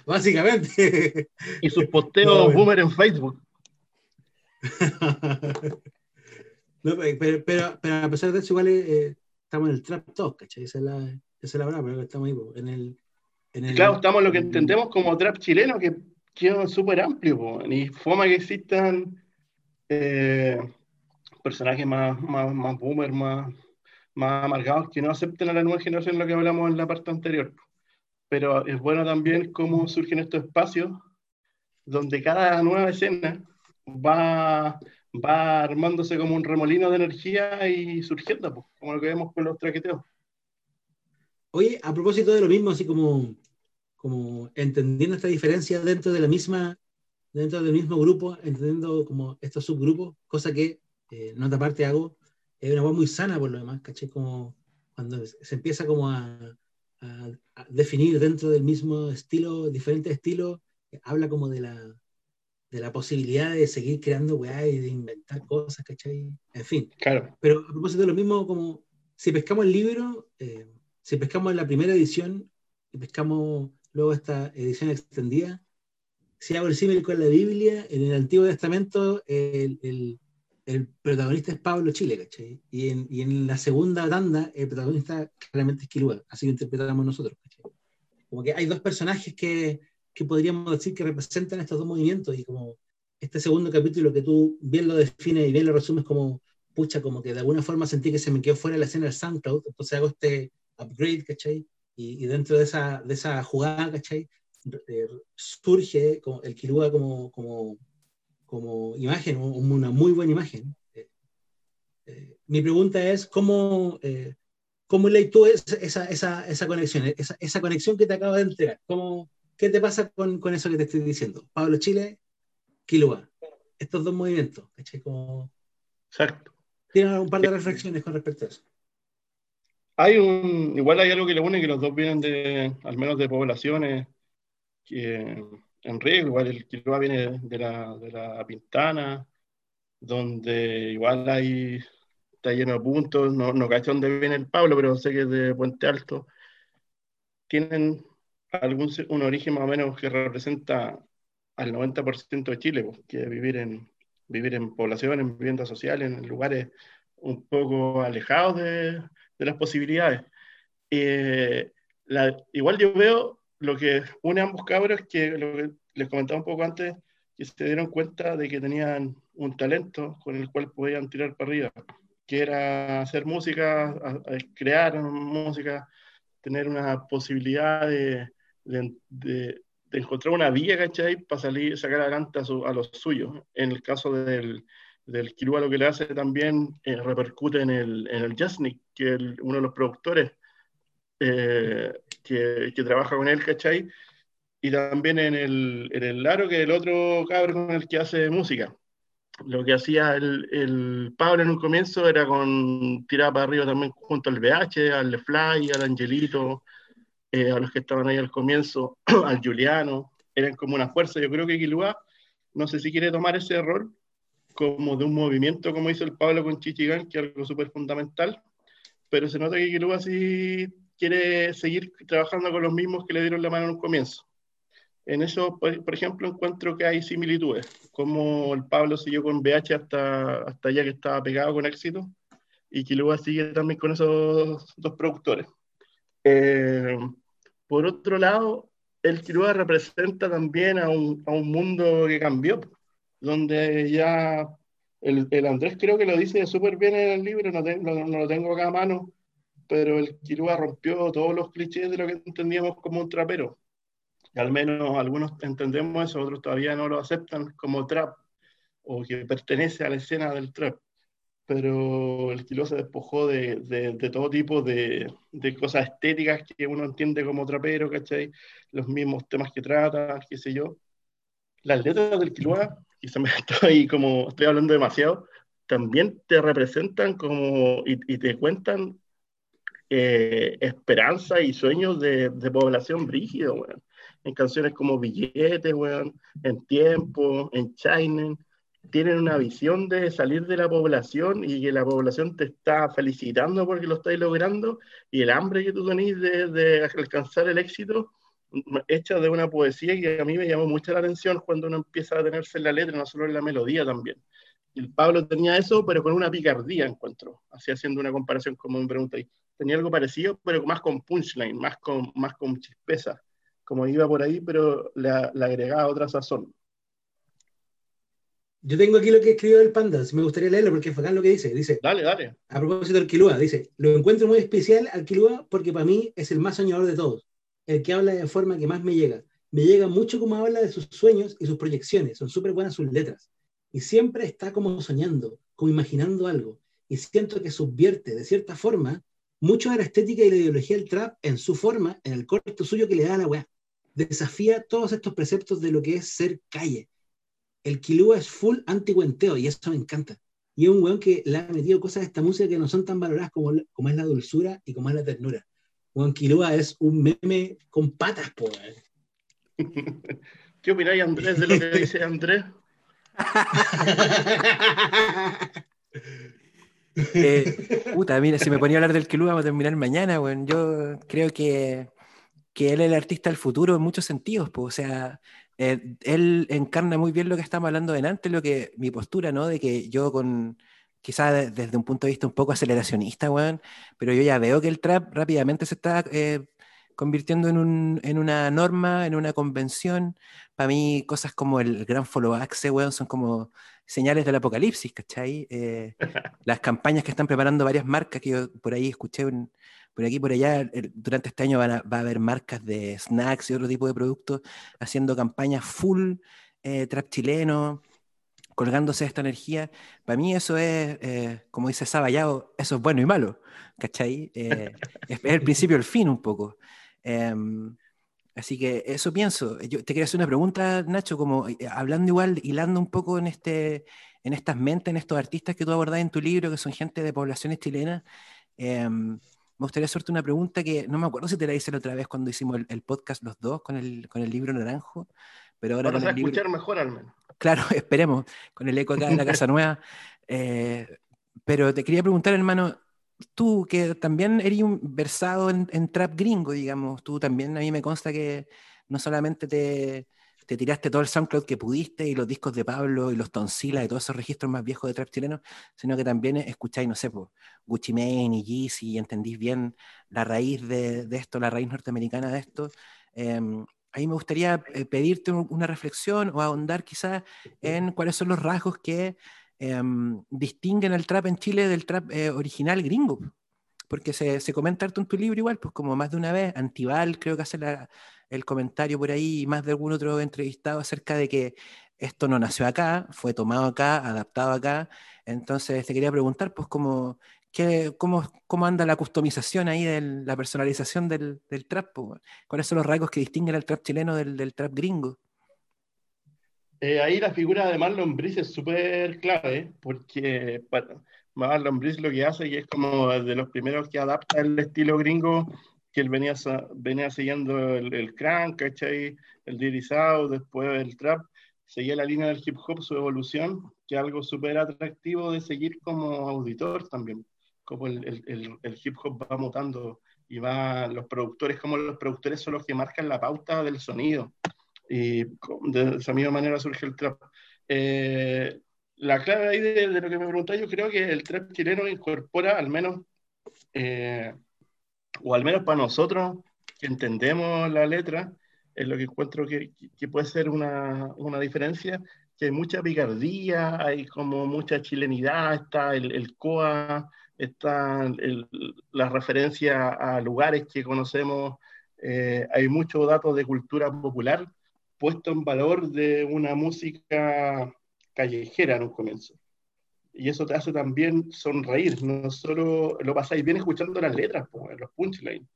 Speaker 1: Básicamente.
Speaker 2: Y sus posteos boomer en Facebook.
Speaker 1: no, pero, pero, pero, a pesar de eso, igual eh, estamos en el trap talk, ¿cachai? Esa es la, esa es la verdad, pero estamos ahí, en el, en el,
Speaker 2: Claro, estamos en lo que entendemos como trap chileno, que quedó súper amplio, y forma que existan eh, personajes más, más, más boomer, más, más amargados, que no acepten a la nueva generación lo que hablamos en la parte anterior. Pero es bueno también cómo surgen estos espacios donde cada nueva escena va, va armándose como un remolino de energía y surgiendo, como lo que vemos con los traqueteos.
Speaker 1: Oye, a propósito de lo mismo, así como como entendiendo esta diferencia dentro de la misma, dentro del mismo grupo, entendiendo como estos subgrupos, cosa que, eh, nota aparte hago, es una voz muy sana por lo demás, ¿caché? Como cuando se empieza como a, a, definir dentro del mismo estilo, diferentes estilos, habla como de la, de la posibilidad de seguir creando weá y de inventar cosas, ¿cachai? En fin.
Speaker 2: Claro.
Speaker 1: Pero a propósito de lo mismo, como si pescamos el libro, eh, si pescamos la primera edición y pescamos luego esta edición extendida. Si hago el símil con la Biblia, en el Antiguo Testamento el, el, el protagonista es Pablo Chile, ¿cachai? Y en, y en, la segunda tanda el protagonista claramente es Kilua, así lo interpretamos nosotros, ¿cachai? Como que hay dos personajes que, que podríamos decir que representan estos dos movimientos y como este segundo capítulo que tú bien lo defines y bien lo resumes como, pucha, como que de alguna forma sentí que se me quedó fuera la escena del SoundCloud, entonces hago este upgrade, ¿cachai? Y, dentro de esa, de esa jugada, ¿cachai? Eh, surge el Kirua como, como, como imagen, una muy buena imagen. Eh, eh, mi pregunta es, ¿cómo, cómo lees tú esa, esa, esa conexión, esa, esa, conexión que te acabo de entregar? ¿Cómo, ¿Qué te pasa con, con eso que te estoy diciendo? Pablo Chile, Kilua. Estos dos movimientos, ¿cachai? Como...
Speaker 2: Exacto.
Speaker 1: Tienen un par de reflexiones con respecto a eso.
Speaker 2: Hay un, igual hay algo que le une que los dos vienen de, al menos de poblaciones que en riesgo, igual el Quiroga viene de la, de la Pintana, donde igual hay, está lleno de puntos, no, no dónde viene el Pablo, pero sé que es de Puente Alto, tienen algún, un origen más o menos que representa al 90% de Chile, pues, que vivir en, vivir en poblaciones, en viviendas sociales, en lugares un poco alejados de, de las posibilidades. Eh, la, igual yo veo lo que une a ambos cabros, que lo que les comentaba un poco antes, que se dieron cuenta de que tenían un talento con el cual podían tirar para arriba, que era hacer música, crear música, tener una posibilidad de, de, encontrar una vía, ¿cachai? Para salir, sacar adelante a, a los suyos. En el caso del, del Kirua, lo que le hace también eh, repercute en el, en el Jasnik, que es uno de los productores eh, que, que, trabaja con él, ¿cachai? Y también en el, en el Laro, que es el otro cabrón con el que hace música lo que hacía el, el, Pablo en un comienzo era con tirar para arriba también junto al BH, al Fly, al Angelito, eh, a los que estaban ahí al comienzo, al Juliano, eran como una fuerza. Yo creo que Quilúa, no sé si quiere tomar ese rol como de un movimiento como hizo el Pablo con Chichigán, que es algo súper fundamental, pero se nota que Quilúa sí quiere seguir trabajando con los mismos que le dieron la mano en un comienzo. En eso, por, ejemplo, encuentro que hay similitudes, como el Pablo siguió con BH hasta, hasta allá que estaba pegado con éxito, y luego sigue también con esos dos productores. Eh, por otro lado, el Quilúa representa también a un, a un, mundo que cambió, donde ya el, el Andrés creo que lo dice súper bien en el libro, no, no, no, lo tengo acá a mano, pero el Quilúa rompió todos los clichés de lo que entendíamos como un trapero al menos algunos entendemos eso, otros todavía no lo aceptan como trap o que pertenece a la escena del trap. Pero el kilo se despojó de, de, todo tipo de, de, cosas estéticas que uno entiende como trapero, ¿cachai? Los mismos temas que trata, qué sé yo. Las letras del Quiloa, y me estoy como estoy hablando demasiado, también te representan como y, y te cuentan eh, esperanza y sueños de, de población brígida, bueno en canciones como Billetes, weón, en Tiempo, en China, tienen una visión de salir de la población y que la población te está felicitando porque lo estáis logrando y el hambre que tú tenés de, de alcanzar el éxito hecha de una poesía que a mí me llamó mucho la atención cuando uno empieza a tenerse en la letra, no solo en la melodía también. El Pablo tenía eso, pero con una picardía, encuentro, así haciendo una comparación como me preguntáis. Tenía algo parecido, pero más con punchline, más con, más con chispeza como iba por ahí, pero le, agregaba otra sazón.
Speaker 1: Yo tengo aquí lo que escribió el Panda, me gustaría leerlo porque es bacán lo que dice. Dice,
Speaker 2: dale, dale.
Speaker 1: A propósito del Quilúa, dice, lo encuentro muy especial al Quilúa porque para mí es el más soñador de todos, el que habla de forma que más me llega. Me llega mucho como habla de sus sueños y sus proyecciones, son súper buenas sus letras. Y siempre está como soñando, como imaginando algo. Y siento que subvierte, de cierta forma, mucho de la estética y la ideología del trap en su forma, en el corto suyo que le da a la weá desafía todos estos preceptos de lo que es ser calle. El Kilua es full anti-cuenteo y eso me encanta. Y es un weón que le ha metido cosas a esta música que no son tan valoradas como, como es la dulzura y como es la ternura. Juan Kilua es un meme con patas, po.
Speaker 2: ¿Qué opináis, Andrés, de lo que dice Andrés?
Speaker 3: eh, puta, mira, si me ponía a hablar del Kilua, vamos a terminar mañana, weón. Yo creo que que él es el artista del futuro en muchos sentidos, pues, o sea, eh, él encarna muy bien lo que estamos hablando delante, lo que mi postura, ¿no? De que yo con, quizás desde un punto de vista un poco aceleracionista, weón, pero yo ya veo que el trap rápidamente se está eh, convirtiendo en, un, en, una norma, en una convención. Para mí, cosas como el gran follow axe, weón, son como señales del apocalipsis, ¿cachai? Eh, las campañas que están preparando varias marcas que yo por ahí escuché por aquí por allá, durante este año va a haber marcas de snacks y otro tipo de productos haciendo campañas full eh, trap chileno, colgándose de esta energía. Para mí eso es, eh, como dice Sabayao, eso es bueno y malo, ¿cachai? Eh, es, el principio el fin un poco. Em, así que eso pienso. Yo te quería hacer una pregunta, Nacho, como hablando igual, hilando un poco en, este, en estas mentes, en estos artistas que tú abordás en tu libro, que son gente de poblaciones chilenas. Em, me gustaría hacerte una pregunta que no me acuerdo si te la hice la otra vez cuando hicimos el, podcast los dos con el, con el libro naranjo, pero ahora...
Speaker 2: Vamos a escuchar mejor al menos.
Speaker 3: Claro, esperemos, con el eco acá de la Casa Nueva. Eh, pero te quería preguntar, hermano, tú que también eres versado en, trap gringo, digamos, tú también a mí me consta que no solamente te, te tiraste todo el SoundCloud que pudiste y los discos de Pablo y los Tonsila y todos esos registros más viejos de trap chileno, sino que también escucháis, no sé, Gucci Mane y Yeezy y entendís bien la raíz de, de esto, la raíz norteamericana de esto. Eh, ahí me gustaría eh, pedirte una reflexión o ahondar quizás en cuáles son los rasgos que em, distinguen el trap en Chile del trap eh, original gringo. Porque se, se, comenta en tu libro igual, pues como más de una vez, Antival creo que hace el comentario por ahí y más de algún otro entrevistado acerca de que esto no nació acá, fue tomado acá, adaptado acá. Entonces te quería preguntar, pues, como, cómo, cómo, anda la customización ahí, de la personalización del, trap? ¿Cuáles son los rasgos que distinguen al trap chileno del, del trap gringo?
Speaker 2: Eh, ahí la figura de Marlon Brice es súper clave, porque Marlon Brice lo que hace y es como de los primeros que adapta el estilo gringo, que él venía, venía siguiendo el, el crank, ¿cachai? el dirty south, después el trap, seguía la línea del hip hop, su evolución, que es algo súper atractivo de seguir como auditor también como el, el, el, hip hop va mutando y va los productores, como los productores son los que marcan la pauta del sonido. Y de esa misma manera surge el trap. Eh, la clave ahí de, lo que me preguntáis, yo creo que el trap chileno incorpora al menos, eh, o al menos para nosotros que entendemos la letra, es lo que encuentro que, que puede ser una, una, diferencia, que hay mucha picardía, hay como mucha chilenidad, está el, el COA, está la referencia a lugares que conocemos, eh, hay muchos datos de cultura popular puesto en valor de una música callejera en un comienzo. Y eso te hace también sonreír, no solo lo pasáis bien escuchando las letras, los punchlines.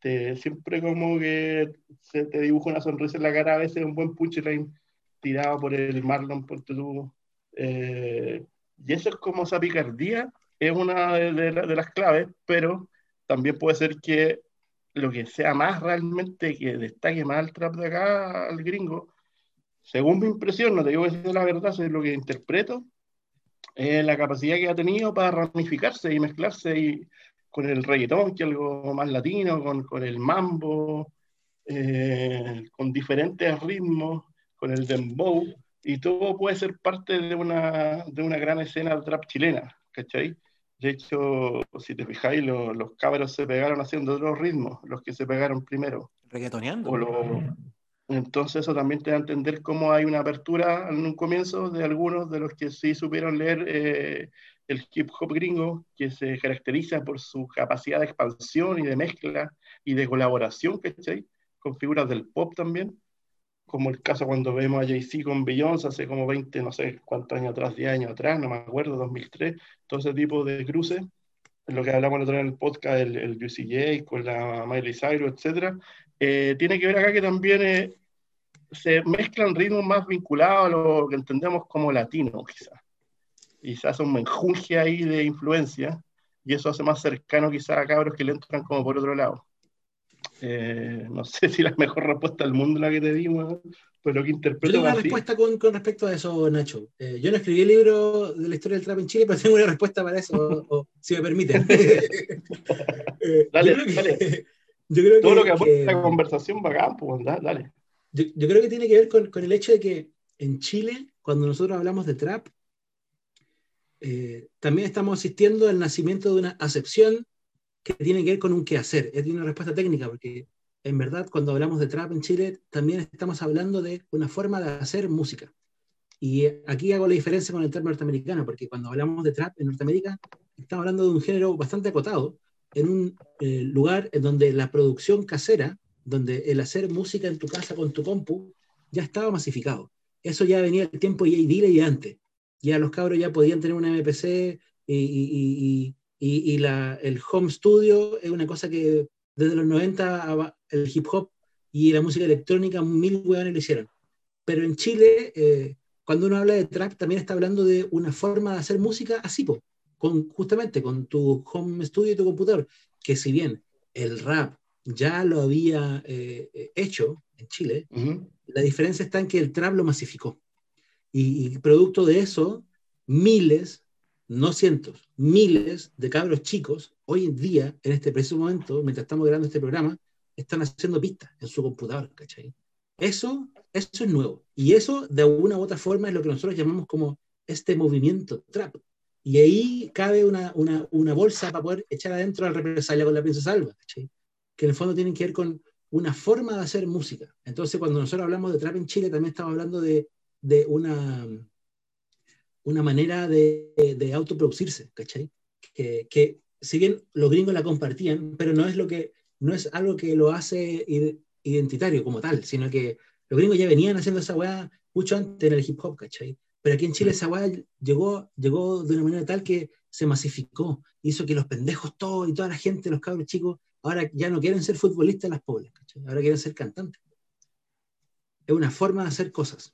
Speaker 2: Te, siempre como que se te dibuja una sonrisa en la cara, a veces un buen punchline tirado por el Marlon, por tu... Eh, y eso es como esa picardía es una de, las claves, pero también puede ser que lo que sea más realmente que destaque más el trap de acá al gringo, según mi impresión, no te digo que sea la verdad, es lo que interpreto, es la capacidad que ha tenido para ramificarse y mezclarse y, con el reggaetón, que es algo más latino, con, con el mambo, eh, con diferentes ritmos, con el dembow, y todo puede ser parte de una, de una gran escena de trap chilena, ¿cachai? De hecho, si te fijáis, los cabros se pegaron haciendo otros ritmos, los que se pegaron primero.
Speaker 3: Reggaetoneando.
Speaker 2: Entonces eso también te da a entender cómo hay una apertura en un comienzo de algunos de los que sí supieron leer eh, el hip hop gringo, que se caracteriza por su capacidad de expansión y de mezcla y de colaboración, ¿cachai? Con figuras del pop también como el caso cuando vemos a Jay-Z con Beyoncé hace como 20, no sé cuántos años atrás, 10 años atrás, no me acuerdo, 2003, todo ese tipo de cruces, lo que hablamos día en el podcast, el, el UCJ con la Miley Cyrus, etc., eh, tiene que ver acá que también eh, se mezclan ritmos más vinculados a lo que entendemos como latino, quizás. Y se hace un menjunje ahí de influencia, y eso hace más cercano quizás a cabros que le entran como por otro lado. Eh, no sé si la mejor respuesta del mundo la que te dimos, pero lo que interpreto.
Speaker 1: Yo tengo una respuesta con, con, respecto a eso, Nacho. Eh, yo no escribí el libro de la historia del trap en Chile, pero tengo una respuesta para eso, o, si me permiten.
Speaker 2: eh, dale, yo dale. Yo creo Todo lo que aporta la conversación va pues, dale.
Speaker 1: Yo, yo, creo que tiene que ver con, con, el hecho de que en Chile, cuando nosotros hablamos de trap, eh, también estamos asistiendo al nacimiento de una acepción que tiene que ver con un quehacer. Es una respuesta técnica, porque en verdad cuando hablamos de trap en Chile también estamos hablando de una forma de hacer música. Y aquí hago la diferencia con el trap norteamericano, porque cuando hablamos de trap en Norteamérica, estamos hablando de un género bastante acotado, en un eh, lugar en donde la producción casera, donde el hacer música en tu casa con tu compu, ya estaba masificado. Eso ya venía el tiempo y y antes. Ya los cabros ya podían tener una MPC y, y, la, el home studio es una cosa que desde los 90 el hip hop y la música electrónica mil hueones lo hicieron. Pero en Chile, eh, cuando uno habla de trap, también está hablando de una forma de hacer música así, po, con, justamente con tu home studio y tu computador, que si bien el rap ya lo había eh, eh, hecho en Chile, la diferencia está en que el trap lo masificó. Y, producto de eso, miles, no cientos, miles de cabros chicos, hoy en día, en este preciso momento, mientras estamos grabando este programa, están haciendo pistas en su computador, ¿cachai? Eso, eso es nuevo. Y eso, de alguna u otra forma, es lo que nosotros llamamos como este movimiento trap. Y ahí cabe una, una, una bolsa para poder echar adentro al represalia con la princesa Alba, que en el fondo tienen que ver con una forma de hacer música. Entonces, cuando nosotros hablamos de trap en Chile, también estamos hablando de, de una, una manera de, de autoproducirse, ¿cachai? Que, que, si bien los gringos la compartían, pero no es, lo que, no es algo que lo hace identitario como tal, sino que los gringos ya venían haciendo esa weá mucho antes en el hip hop, ¿cachai? Pero aquí en Chile esa weá llegó, llegó de una manera tal que se masificó, hizo que los pendejos todos y toda la gente, los cabros chicos, ahora ya no quieren ser futbolistas las pobres, ahora quieren ser cantantes. Es una forma de hacer cosas.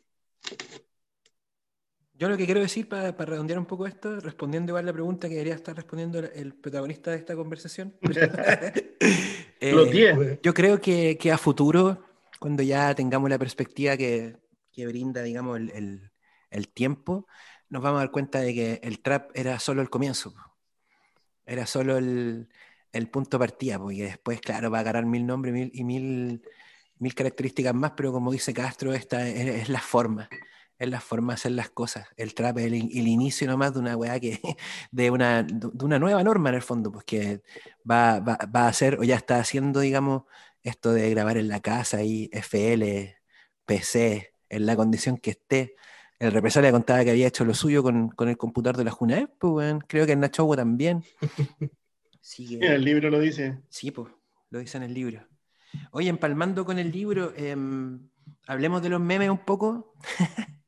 Speaker 3: Yo lo que quiero decir para, redondear un poco esto, respondiendo igual la pregunta que debería estar respondiendo el protagonista de esta conversación. eh, yo creo que, que, a futuro, cuando ya tengamos la perspectiva que, que brinda, digamos, el, el, tiempo, nos vamos a dar cuenta de que el trap era solo el comienzo. Era solo el, el punto partida, porque después, claro, va a agarrar mil nombres mil, y mil, mil características más, pero como dice Castro, esta es, la forma, es la forma de hacer las cosas. El trap es el, inicio nomás de una weá que, de una, de una nueva norma en el fondo, pues que va, va, va, a hacer, o ya está haciendo, digamos, esto de grabar en la casa y FL, PC, en la condición que esté. El represalia contaba que había hecho lo suyo con, con el computador de la Junaep, pues, creo que el Nacho Hugo también.
Speaker 2: en el libro lo dice.
Speaker 3: Sí, pues, lo dice en el libro. Oye, empalmando con el libro, em, hablemos de los memes un poco.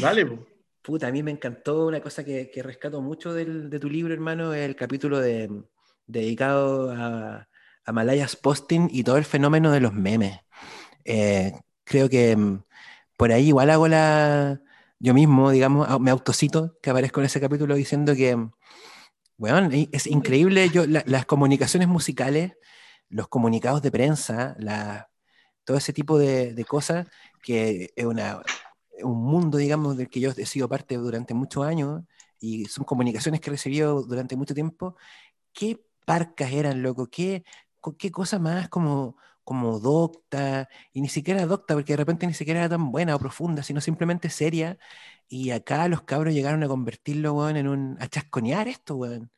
Speaker 2: Dale, pues.
Speaker 3: Puta, a mí me encantó una cosa que, rescato mucho de tu libro, hermano, el capítulo de, dedicado a, a, Malayas Posting y todo el fenómeno de los memes. Eh, creo que em, por ahí igual hago la... Yo mismo, digamos, me autocito que aparezco en ese capítulo diciendo que bueno, es increíble yo, las comunicaciones musicales, los comunicados de prensa, la, todo ese tipo de, cosas, que es una, un mundo, digamos, del que yo he sido parte durante muchos años y son comunicaciones que he recibido durante mucho tiempo. ¿Qué parcas eran, loco? ¿Qué, qué cosa más como, como docta? Y ni siquiera docta, porque de repente ni siquiera era tan buena o profunda, sino simplemente seria y acá los cabros llegaron a convertirlo, weón, en un. a chasconear esto, weón.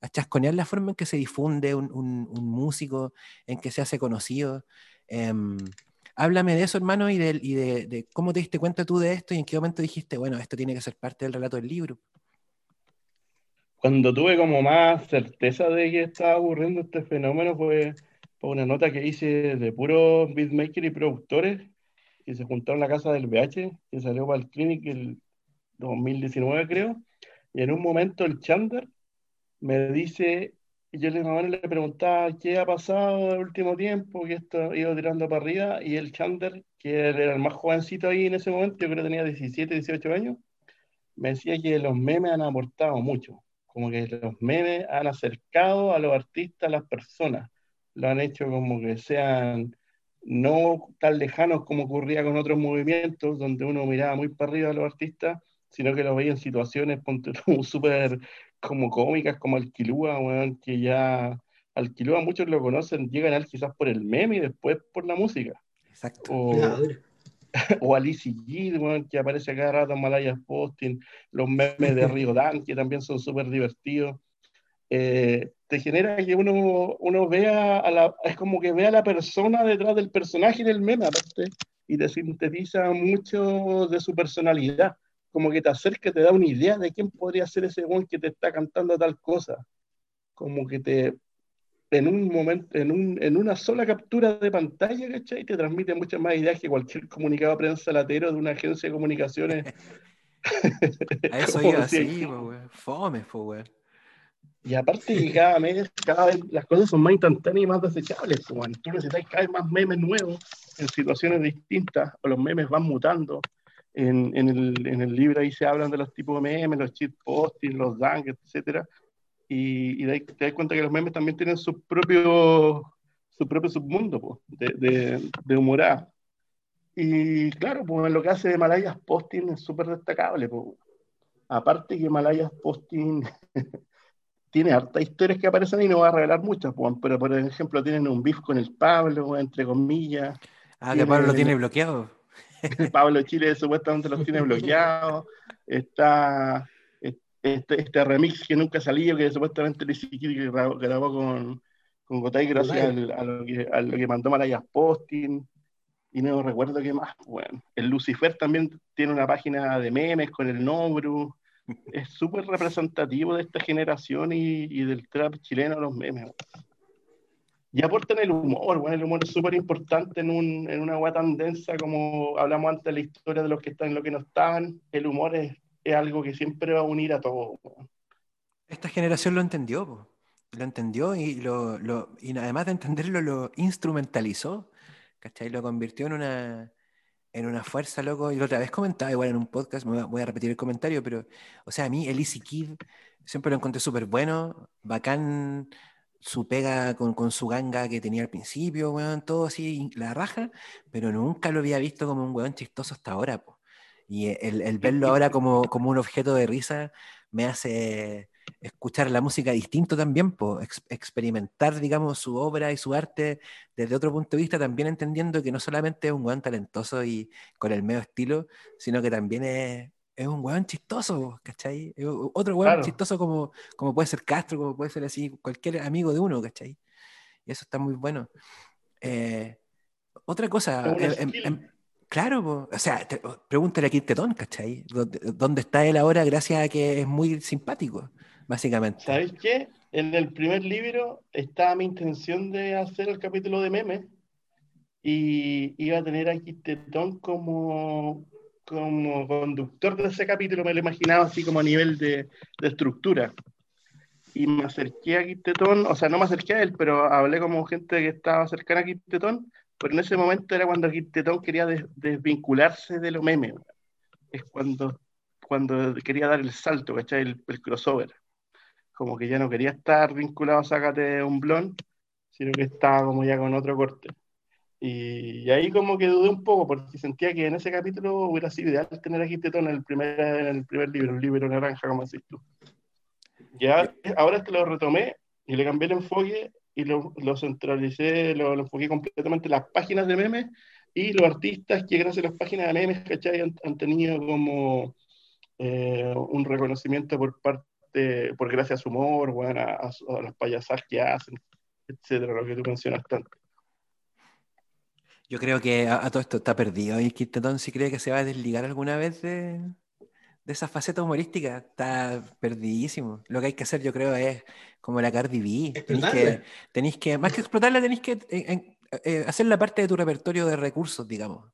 Speaker 3: A chasconear la forma en que se difunde un, un, músico, en que se hace conocido. Em, háblame de eso, hermano, y, de, cómo te diste cuenta tú de esto y en qué momento dijiste, bueno, esto tiene que ser parte del relato del libro.
Speaker 2: Cuando tuve como más certeza de que estaba ocurriendo este fenómeno fue por una nota que hice de puros beatmakers y productores que se juntaron en la casa del BH, que salió para el Clinic el 2019 creo, y en un momento el Chander me dice, y yo le, le preguntaba qué ha pasado el último tiempo, que esto ido tirando para arriba, y el Chander, que era el más jovencito ahí en ese momento, yo creo que tenía 17, 18 años, me decía que los memes han aportado mucho, como que los memes han acercado a los artistas, a las personas, lo han hecho como que sean no tan lejanos como ocurría con otros movimientos, donde uno miraba muy para arriba a los artistas, sino que lo veía en situaciones súper como cómicas, como Alquilúa, que ya Alquilúa muchos lo conocen, llegan a él quizás por el meme y después por la música.
Speaker 3: Exacto.
Speaker 2: O, o Alice G, que aparece cada rato en Malaya Posting, los memes de Río Dan, que también son súper divertidos. Eh, te genera que uno, uno vea, a la, es como que vea a la persona detrás del personaje del meme, aparte, y te sintetiza mucho de su personalidad como que te acerca, te da una idea de quién podría ser ese buen que te está cantando tal cosa. Como que te, en un momento, en, un, en una sola captura de pantalla, ¿cachai? Te transmite muchas más ideas que cualquier comunicado prensa latero de una agencia de comunicaciones.
Speaker 3: A eso iba así, Fome, fue,
Speaker 2: Y aparte que cada mes, cada vez las cosas son más instantáneas y más desechables, pues, Tú necesitas cada vez más memes nuevos en situaciones distintas, o los memes van mutando en, en, el, en, el, libro ahí se hablan de los tipos de memes, los cheat posting, los dank, etcétera, y, y te das cuenta que los memes también tienen su propio, su propio submundo de, de, de humorada. Y claro, pues lo que hace Malayas Posting es súper destacable. Pues. Aparte que Malayas Posting tiene hartas historias que aparecen y no va a revelar muchas, pues, pero por ejemplo tienen un beef con el Pablo, entre comillas.
Speaker 3: Ah, que Pablo lo tiene bloqueado.
Speaker 2: Pablo Chile supuestamente los tiene bloqueados. Está este, este, remix que nunca salió, que supuestamente que grabó, grabó con, con Gotay gracias a, lo que, a lo que mandó Malayas Posting y no recuerdo qué más. Bueno, el Lucifer también tiene una página de memes con el Nobru. Es súper representativo de esta generación y, y, del trap chileno, los memes. Y aportan el humor, bueno, el humor es súper importante en, un, en una agua tan densa como hablamos antes de la historia de los que están y los que no están. El humor es, es algo que siempre va a unir a todos.
Speaker 3: Esta generación lo entendió, lo entendió y, lo, lo, y además de entenderlo, lo instrumentalizó ¿cachai? Lo convirtió en una, en una fuerza, loco. Y la otra vez comentaba, igual en un podcast, me voy a repetir el comentario, pero, o sea, a mí, el Easy Kid, siempre lo encontré súper bueno, bacán su pega con, con, su ganga que tenía al principio, weón, todo así, la raja, pero nunca lo había visto como un weón chistoso hasta ahora, po. Y el, el verlo ahora como, como un objeto de risa me hace escuchar la música distinto también, pues, experimentar, digamos, su obra y su arte desde otro punto de vista, también entendiendo que no solamente es un weón talentoso y con el medio estilo, sino que también es, es un weón chistoso, ¿cachai? otro weón chistoso como, como puede ser Castro, como puede ser así cualquier amigo de uno, ¿cachai? Y eso está muy bueno. Eh, otra cosa, em, em, claro, o sea, pregúntale a Tetón, ¿cachai? ¿Dónde está él ahora gracias a que es muy simpático? básicamente.
Speaker 2: ¿Sabéis qué? En el primer libro estaba mi intención de hacer el capítulo de memes y iba a tener a Quistetón como, como conductor de ese capítulo, me lo imaginaba así como a nivel de, de estructura. Y me acerqué a Quistetón, o sea, no me acerqué a él, pero hablé como gente que estaba cercana a Quistetón, pero en ese momento era cuando Quistetón quería desvincularse de los memes. Es cuando, cuando quería dar el salto, ¿cachai? El, el crossover como que ya no quería estar vinculado a Sácate un blon, sino que estaba como ya con otro corte. Y, ahí como que dudé un poco, porque sentía que en ese capítulo hubiera sido ideal tener a Quistetón en el primer, en el primer libro, el libro naranja, como decís tú. Ya, ahora es que lo retomé y le cambié el enfoque y lo, lo centralicé, lo, enfoqué completamente en las páginas de memes y los artistas que gracias a las páginas de memes, ¿cachai? Han, han tenido como eh, un reconocimiento por parte por gracias a su humor, bueno, a, las payasadas que hacen, etcétera, lo que tú mencionas tanto.
Speaker 3: Yo creo que a, todo esto está perdido. Y Quintetón si cree que se va a desligar alguna vez de, de esa faceta humorística. Está perdidísimo. Lo que hay que hacer, yo creo, es como la Cardi B. Tenéis que, tenéis que, más que explotarla, tenéis que eh, eh, hacer la parte de tu repertorio de recursos, digamos.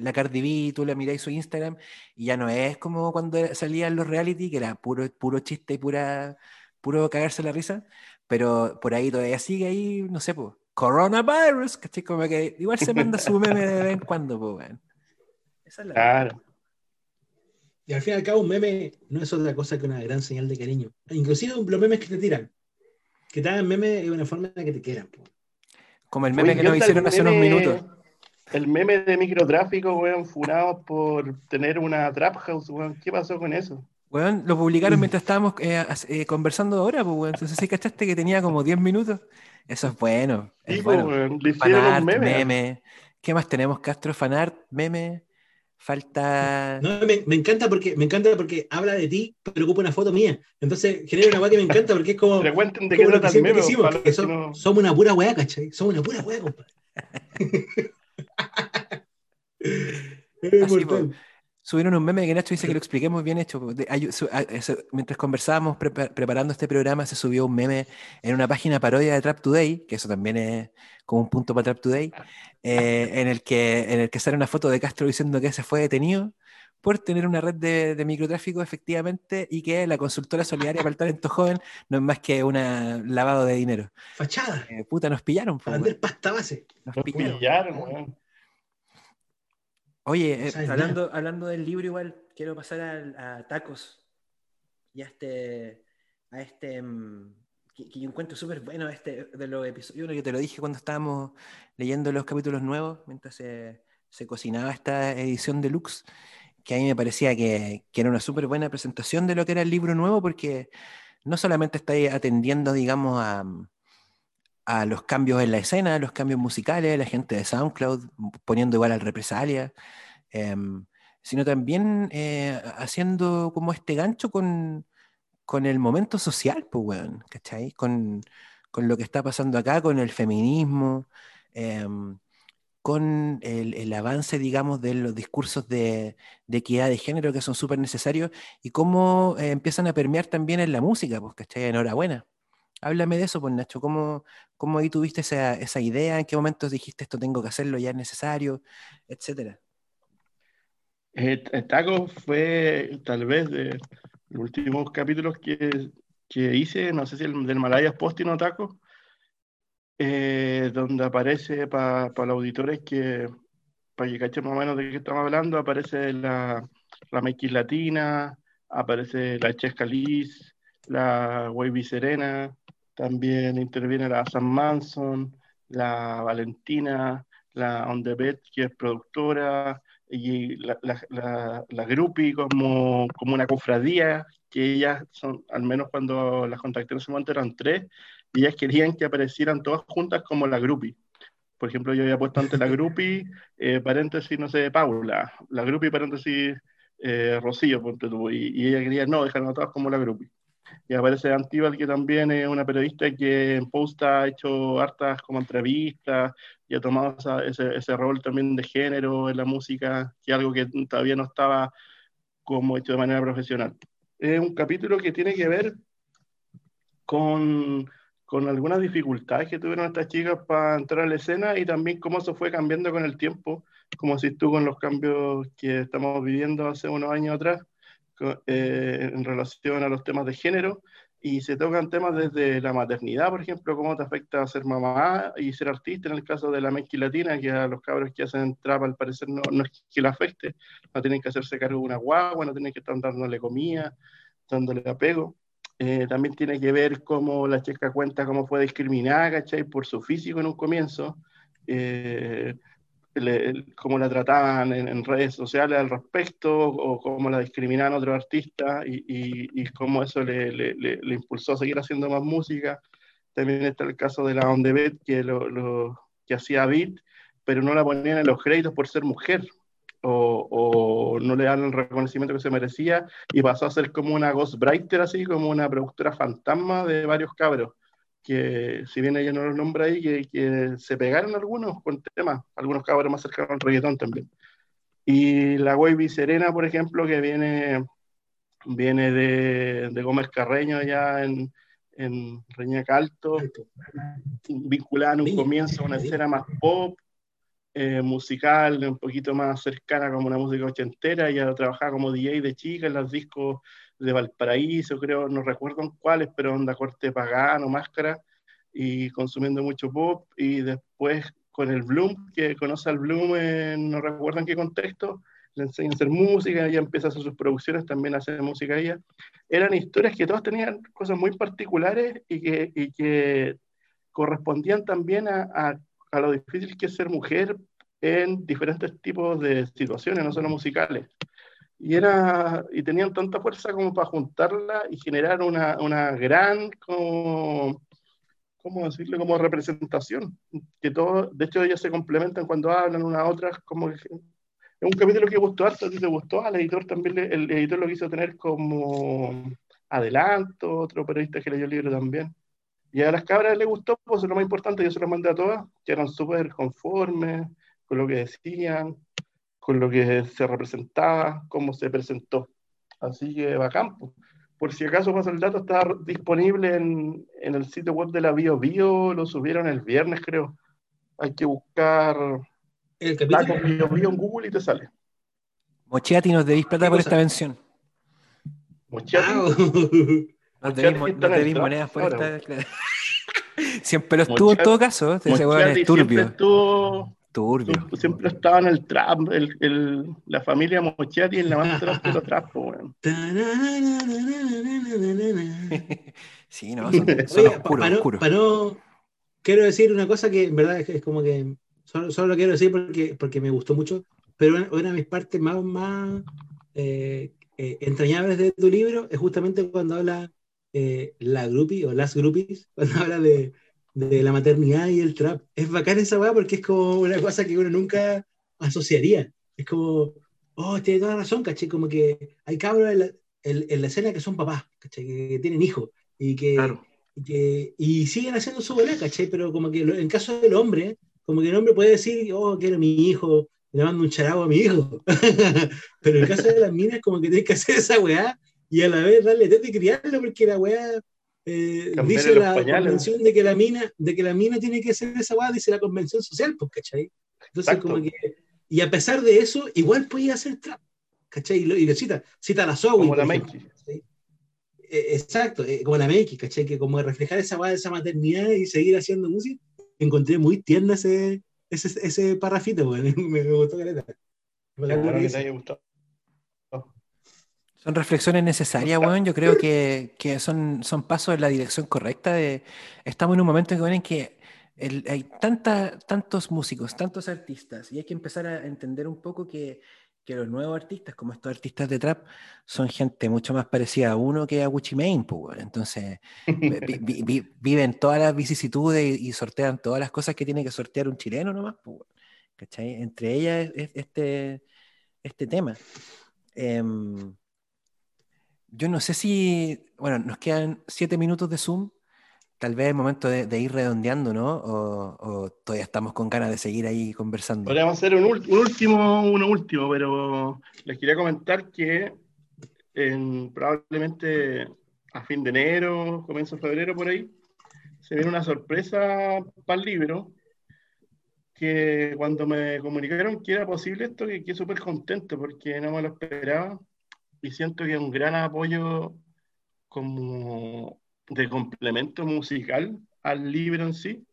Speaker 3: La Cardi B, tú la miráis su Instagram y ya no es como cuando salían los reality, que era puro, puro chiste y pura, puro cagarse la risa, pero por ahí todavía sigue ahí, no sé, pues, coronavirus, ¿cachai? Como que igual se manda su meme de vez en cuando, pues,
Speaker 2: Esa es la claro.
Speaker 1: Y al fin y al cabo, un meme no es otra cosa que una gran señal de cariño. Inclusive los memes que te tiran. Que te hagan meme es una forma de que te quieran.
Speaker 3: Como el meme que nos hicieron hace unos minutos.
Speaker 2: El meme de microtráfico, weón, furado por tener una trap house, weón. ¿Qué pasó con eso?
Speaker 3: Weón, lo publicaron mientras estábamos eh, eh, conversando ahora, pues, weón. Entonces, ¿sí cachaste que tenía como 10 minutos? Eso es bueno. Es sí, pues, bueno. Weón, le fanart, meme. meme. ¿Qué más tenemos, Castro? Fanart, meme. Falta.
Speaker 1: No, me, me, encanta porque me encanta porque habla de ti, pero ocupa una foto mía. Entonces genera una weá que me encanta porque es como.
Speaker 2: Pregunten de qué trata el meme.
Speaker 1: que Somos una pura weá, ¿cachai? Somos una pura weá, compadre.
Speaker 3: subieron un meme que Nacho dice que lo expliquemos bien hecho. mientras conversábamos preparando este programa, se subió un meme en una página parodia de Trap Today, que eso también es como un punto para Trap Today, eh, en, el que, en el que sale una foto de Castro diciendo que se fue detenido por tener una red de, microtráfico efectivamente y que la consultora solidaria para el talento joven no es más que un lavado de dinero.
Speaker 1: Fachada.
Speaker 3: Eh, puta, nos pillaron.
Speaker 1: Para vender pasta base.
Speaker 2: Nos, pillaron.
Speaker 3: Oye, eh, hablando, hablando del libro igual, quiero pasar a, Tacos. Ya este, a este, mm, que, yo encuentro súper bueno este de los episodios, yo te lo dije cuando estábamos leyendo los capítulos nuevos, mientras se, se cocinaba esta edición deluxe, que a mí me parecía que, que era una súper buena presentación de lo que era el libro nuevo, porque no solamente está atendiendo, digamos, a, a los cambios en la escena, los cambios musicales, la gente de SoundCloud poniendo igual al represalia, em, sino también eh, haciendo como este gancho con, con el momento social, pues, weón, ¿cachai? Con, con, lo que está pasando acá, con el feminismo, em, con el, el, avance, digamos, de los discursos de, de equidad de género que son súper necesarios y cómo eh, empiezan a permear también en la música, pues, ¿cachai? Enhorabuena. Háblame de eso, pues, Nacho, ¿cómo, cómo ahí tuviste esa, esa idea? ¿En qué momentos dijiste esto tengo que hacerlo, ya es necesario, etcétera?
Speaker 2: Eh, Taco fue tal vez de, los últimos capítulos que, que hice, no sé si el del Malayas Postino Taco, eh, donde aparece para los auditores que, para que cachen más o menos de qué estamos hablando, aparece la, la Latina, aparece la Chesca Liz, la Wavy Serena, también interviene la Sam Manson, la Valentina, la On The Bed, que es productora, y la, la, la, Grupi como, como una cofradía, que ellas son, al menos cuando las contacté en ese momento eran tres, y ellas querían que aparecieran todas juntas como la Grupi. Por ejemplo, yo había puesto antes la Grupi, eh, paréntesis, no sé, Paula, la Grupi, paréntesis, eh, Rocío, y, y ella quería, no, dejarnos todas como la Grupi. Y aparece Antíbal, que también es una periodista que en Post ha hecho hartas como entrevistas y ha tomado ese, ese, rol también de género en la música, que es algo que todavía no estaba como hecho de manera profesional. Es un capítulo que tiene que ver con, con algunas dificultades que tuvieron estas chicas para entrar a la escena y también cómo eso fue cambiando con el tiempo, como si tú con los cambios que estamos viviendo hace unos años atrás eh, en relación a los temas de género y se tocan temas desde la maternidad, por ejemplo, cómo te afecta ser mamá y ser artista, en el caso de la mezcla latina, que a los cabros que hacen trap al parecer no, no es que le afecte, no tienen que hacerse cargo de una guagua, no tienen que estar dándole comida, dándole apego. Eh, también tiene que ver cómo la chica cuenta cómo fue discriminada, ¿cachai? Por su físico en un comienzo. Eh, cómo la trataban en, redes sociales al respecto, o cómo la discriminaban otros artistas, y, y, cómo eso le, le, le, impulsó a seguir haciendo más música. También está el caso de la Onde Bet, que, lo, lo, que hacía beat, pero no la ponían en los créditos por ser mujer, o, o, no le dan el reconocimiento que se merecía, y pasó a ser como una ghostwriter, así como una productora fantasma de varios cabros que si bien ella no los nombra ahí, que, se pegaron algunos con temas, algunos cabros más cercanos al reggaetón también. Y la Wavy Serena, por ejemplo, que viene, viene de, de Gómez Carreño allá en, en Reñaca Alto, vinculada en un comienzo a una escena más pop, eh, musical, un poquito más cercana como una música ochentera, ella trabajaba como DJ de chica en los discos de Valparaíso, creo, no recuerdo cuáles, pero onda corte pagano, máscara, y consumiendo mucho pop, y después con el Bloom, que conoce al Bloom, no recuerdo en qué contexto, le enseña a hacer música, ella empieza a hacer sus producciones, también hace música ella. Eran historias que todas tenían cosas muy particulares y que, y que correspondían también a, a, a lo difícil que es ser mujer en diferentes tipos de situaciones, no solo musicales y, era, y tenían tanta fuerza como para juntarla y generar una, una gran, como, ¿cómo decirlo?, como representación, que todo, de hecho ellas se complementan cuando hablan una a otra, como es un capítulo que gustó a ti te gustó, al editor también, el editor lo quiso tener como adelanto, otro periodista que leyó el libro también. Y a las cabras les gustó, pues lo más importante, yo se lo mandé a todas, que eran súper conformes con lo que decían, con lo que se representaba, cómo se presentó. Así que bacán. Por si acaso pasa el dato, está disponible en, en, el sitio web de la Bio Bio, lo subieron el viernes, creo. Hay que buscar
Speaker 1: el capítulo
Speaker 2: Bio Bio en Google y te sale.
Speaker 3: Mochiati nos debís plata por esta mención.
Speaker 2: Mochiati.
Speaker 3: Nos debís, monedas por esta. Siempre lo estuvo en todo caso. Ese
Speaker 2: Mochiati
Speaker 3: es turbio.
Speaker 2: Siempre estuvo
Speaker 3: Turbio.
Speaker 2: Siempre estaba en el trap, el, la familia Mochetti en la más de los trap, weón.
Speaker 3: sí, no, son, oscuros,
Speaker 1: para, no, quiero decir una cosa que en verdad es, como que solo, solo, lo quiero decir porque, porque me gustó mucho, pero una, de mis partes más, más eh, eh, entrañables de tu libro es justamente cuando habla eh, la groupie o las groupies, cuando habla de, de, la maternidad y el trap. Es bacán esa weá porque es como una cosa que uno nunca asociaría. Es como, oh, tiene toda razón, caché, como que hay cabros en la, en, la escena que son papás, caché, que, tienen hijos y que, y que, y siguen haciendo su weá, caché, pero como que en caso del hombre, como que el hombre puede decir, oh, quiero mi hijo, le mando un charago a mi hijo. Pero en el caso de las minas, como que tienes que hacer esa weá y a la vez darle tete y criarlo, porque la weá eh, dice la convención de que la mina, de que la mina tiene que ser esa weá, dice la convención social, pues, ¿cachai? Entonces, como que. Y a pesar de eso, igual podía hacer trap, ¿cachai? Y, lo, cita, cita a la Zoe.
Speaker 2: Como la Meiki.
Speaker 1: Eh, exacto, eh, como la Meiki, ¿cachai? Que como reflejar esa de esa maternidad y seguir haciendo música, encontré muy tierna ese, ese, ese parrafito, me, me, gustó
Speaker 2: que te haya gustado.
Speaker 3: Son reflexiones necesarias, weón. Yo creo que, que, son, son pasos en la dirección correcta. De, estamos en un momento en que hay tanta, tantos músicos, tantos artistas, y hay que empezar a entender un poco que que los nuevos artistas, como estos artistas de trap, son gente mucho más parecida a uno que a Gucci Mane, pues, entonces viven todas las vicisitudes y, sortean todas las cosas que tiene que sortear un chileno nomás, pues, ¿cachai? Entre ellas es, este, este tema. Em, yo no sé si, bueno, nos quedan siete minutos de Zoom, tal vez es momento de, ir redondeando, ¿no? O, todavía estamos con ganas de seguir ahí conversando.
Speaker 2: Podríamos hacer un, último, uno último, pero les quería comentar que probablemente a fin de enero, comienzo de febrero, por ahí, se viene una sorpresa para el libro, que cuando me comunicaron que era posible esto, que quedé súper contento porque no me lo esperaba y siento que es un gran apoyo como de complemento musical al libro en sí,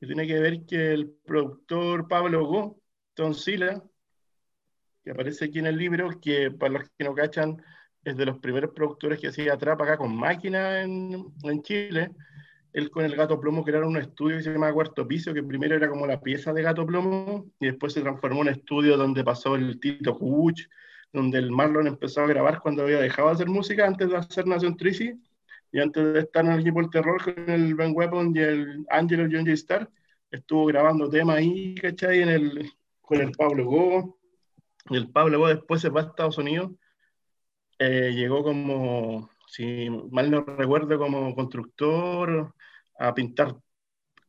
Speaker 2: que tiene que ver que el productor Pablo Go, Toncila, que aparece aquí en el libro, que para los que no cachan, es de los primeros productores que hacía trap acá con máquina en, en Chile. Él con el Gato Plomo crearon un estudio que se llama Cuarto Piso, que primero era como la pieza de Gato Plomo, y después se transformó en un estudio donde pasó el Tito Huch, donde el Marlon empezó a grabar cuando había dejado de hacer música antes de hacer Nación Trisi, y antes de estar en el equipo del terror con el Ben Weapon y el Angelo John J. Star, estuvo grabando temas ahí, ¿cachai? En el, con el Pablo Go. Y el Pablo Go después se va a Estados Unidos. Eh, llegó como, si mal no recuerdo, como constructor a pintar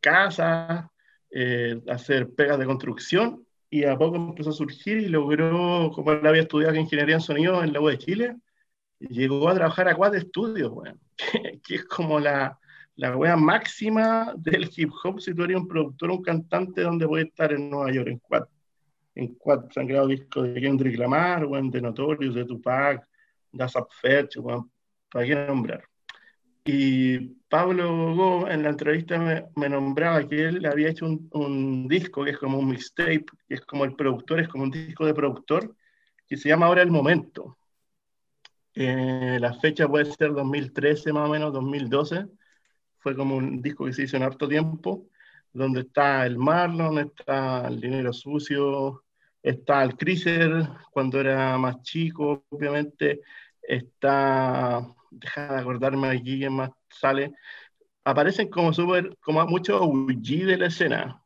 Speaker 2: casas, eh, hacer pegas de construcción. Y a poco empezó a surgir y logró, como él había estudiado ingeniería en sonido en la U de Chile, llegó a trabajar a Quad Studios, bueno. que, es como la, la wea máxima del hip hop si tú eres un productor, un cantante, donde puede estar en Nueva York, en Quad. En Quad se han creado discos de Kendrick Lamar, de Notorious, de Tupac, de Asap Fetch, para qué nombrar. Y Pablo Go en la entrevista me, nombraba que él había hecho un, disco que es como un mixtape, que es como el productor, es como un disco de productor, que se llama Ahora el Momento. Eh, la fecha puede ser 2013 más o menos, 2012. Fue como un disco que se hizo en harto tiempo, donde está el Marlon, está el Dinero Sucio, está el Chrysler cuando era más chico, obviamente. Está, deja de acordarme aquí quién más sale. Aparecen como súper, como muchos OG de la escena.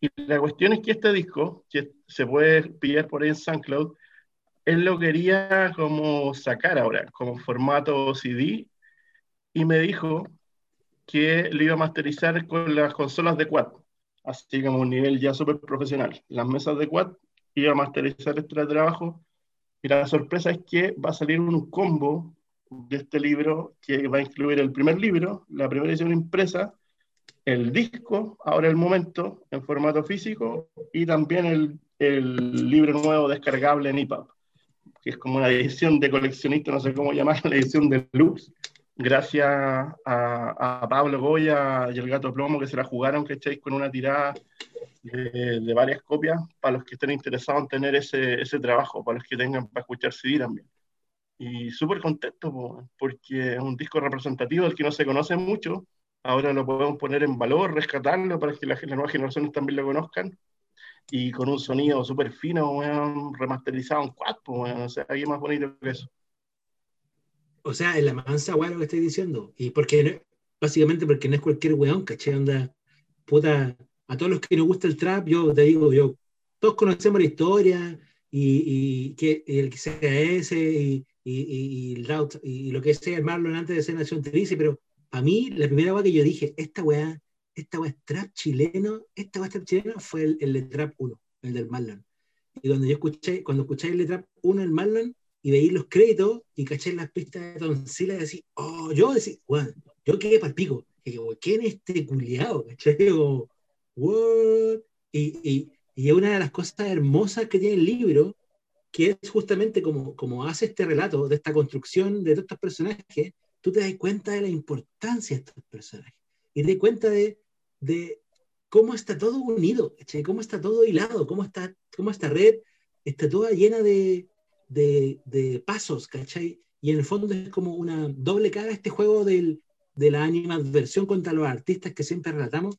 Speaker 2: Y la cuestión es que este disco, que se puede pillar por ahí en SoundCloud, él lo quería como sacar ahora, como formato CD, y me dijo que lo iba a masterizar con las consolas de Quad, así como un nivel ya súper profesional. Las mesas de Quad iba a masterizar este trabajo, y la sorpresa es que va a salir un combo de este libro que va a incluir el primer libro, la primera edición impresa, el disco, ahora el momento, en formato físico, y también el, el libro nuevo descargable en EPUB que es como una edición de coleccionista, no sé cómo llamarla, la edición de Lux, gracias a, a, Pablo Goya y el Gato Plomo que se la jugaron, ¿cachai? Con una tirada de, varias copias para los que estén interesados en tener ese, ese trabajo, para los que tengan para escuchar CD también. Y súper contento porque es un disco representativo del que no se conoce mucho. Ahora lo podemos poner en valor, rescatarlo para que las, nuevas generaciones también lo conozcan. Y con un sonido súper fino, remasterizado en quad, o sea, hay más bonito que eso.
Speaker 1: O sea, es la mansa, weón, lo que estoy diciendo. Y porque, básicamente porque no es cualquier weón, ¿caché? Onda, puta, a todos los que nos gusta el trap, yo te digo, yo, todos conocemos la historia y, y que el que sea ese y, y, y, y lo que sea el Marlon antes de ser Nación Trice, pero a mí la primera vez que yo dije, esta weá, esta weá es trap chileno, esta weá es trap chileno fue el, el de Trap 1, el del Marlon. Y cuando yo escuché, cuando escuché el Trap 1, el Marlon, y veí los créditos y caché las pistas de Toncila y decía, oh, yo decía, bueno, yo quedé para el pico. Y digo, ¿quién es este culiado? ¿Caché? Digo, what? Y, y, y, es una de las cosas hermosas que tiene el libro, que es justamente como, como hace este relato de esta construcción de estos personajes, tú te das cuenta de la importancia de estos personajes y te das cuenta de, de cómo está todo unido, ¿cachai? cómo está todo hilado, cómo, está, cómo esta red está toda llena de, de, de, pasos, ¿cachai? Y en el fondo es como una doble cara este juego del, de la animadversión contra los artistas que siempre relatamos,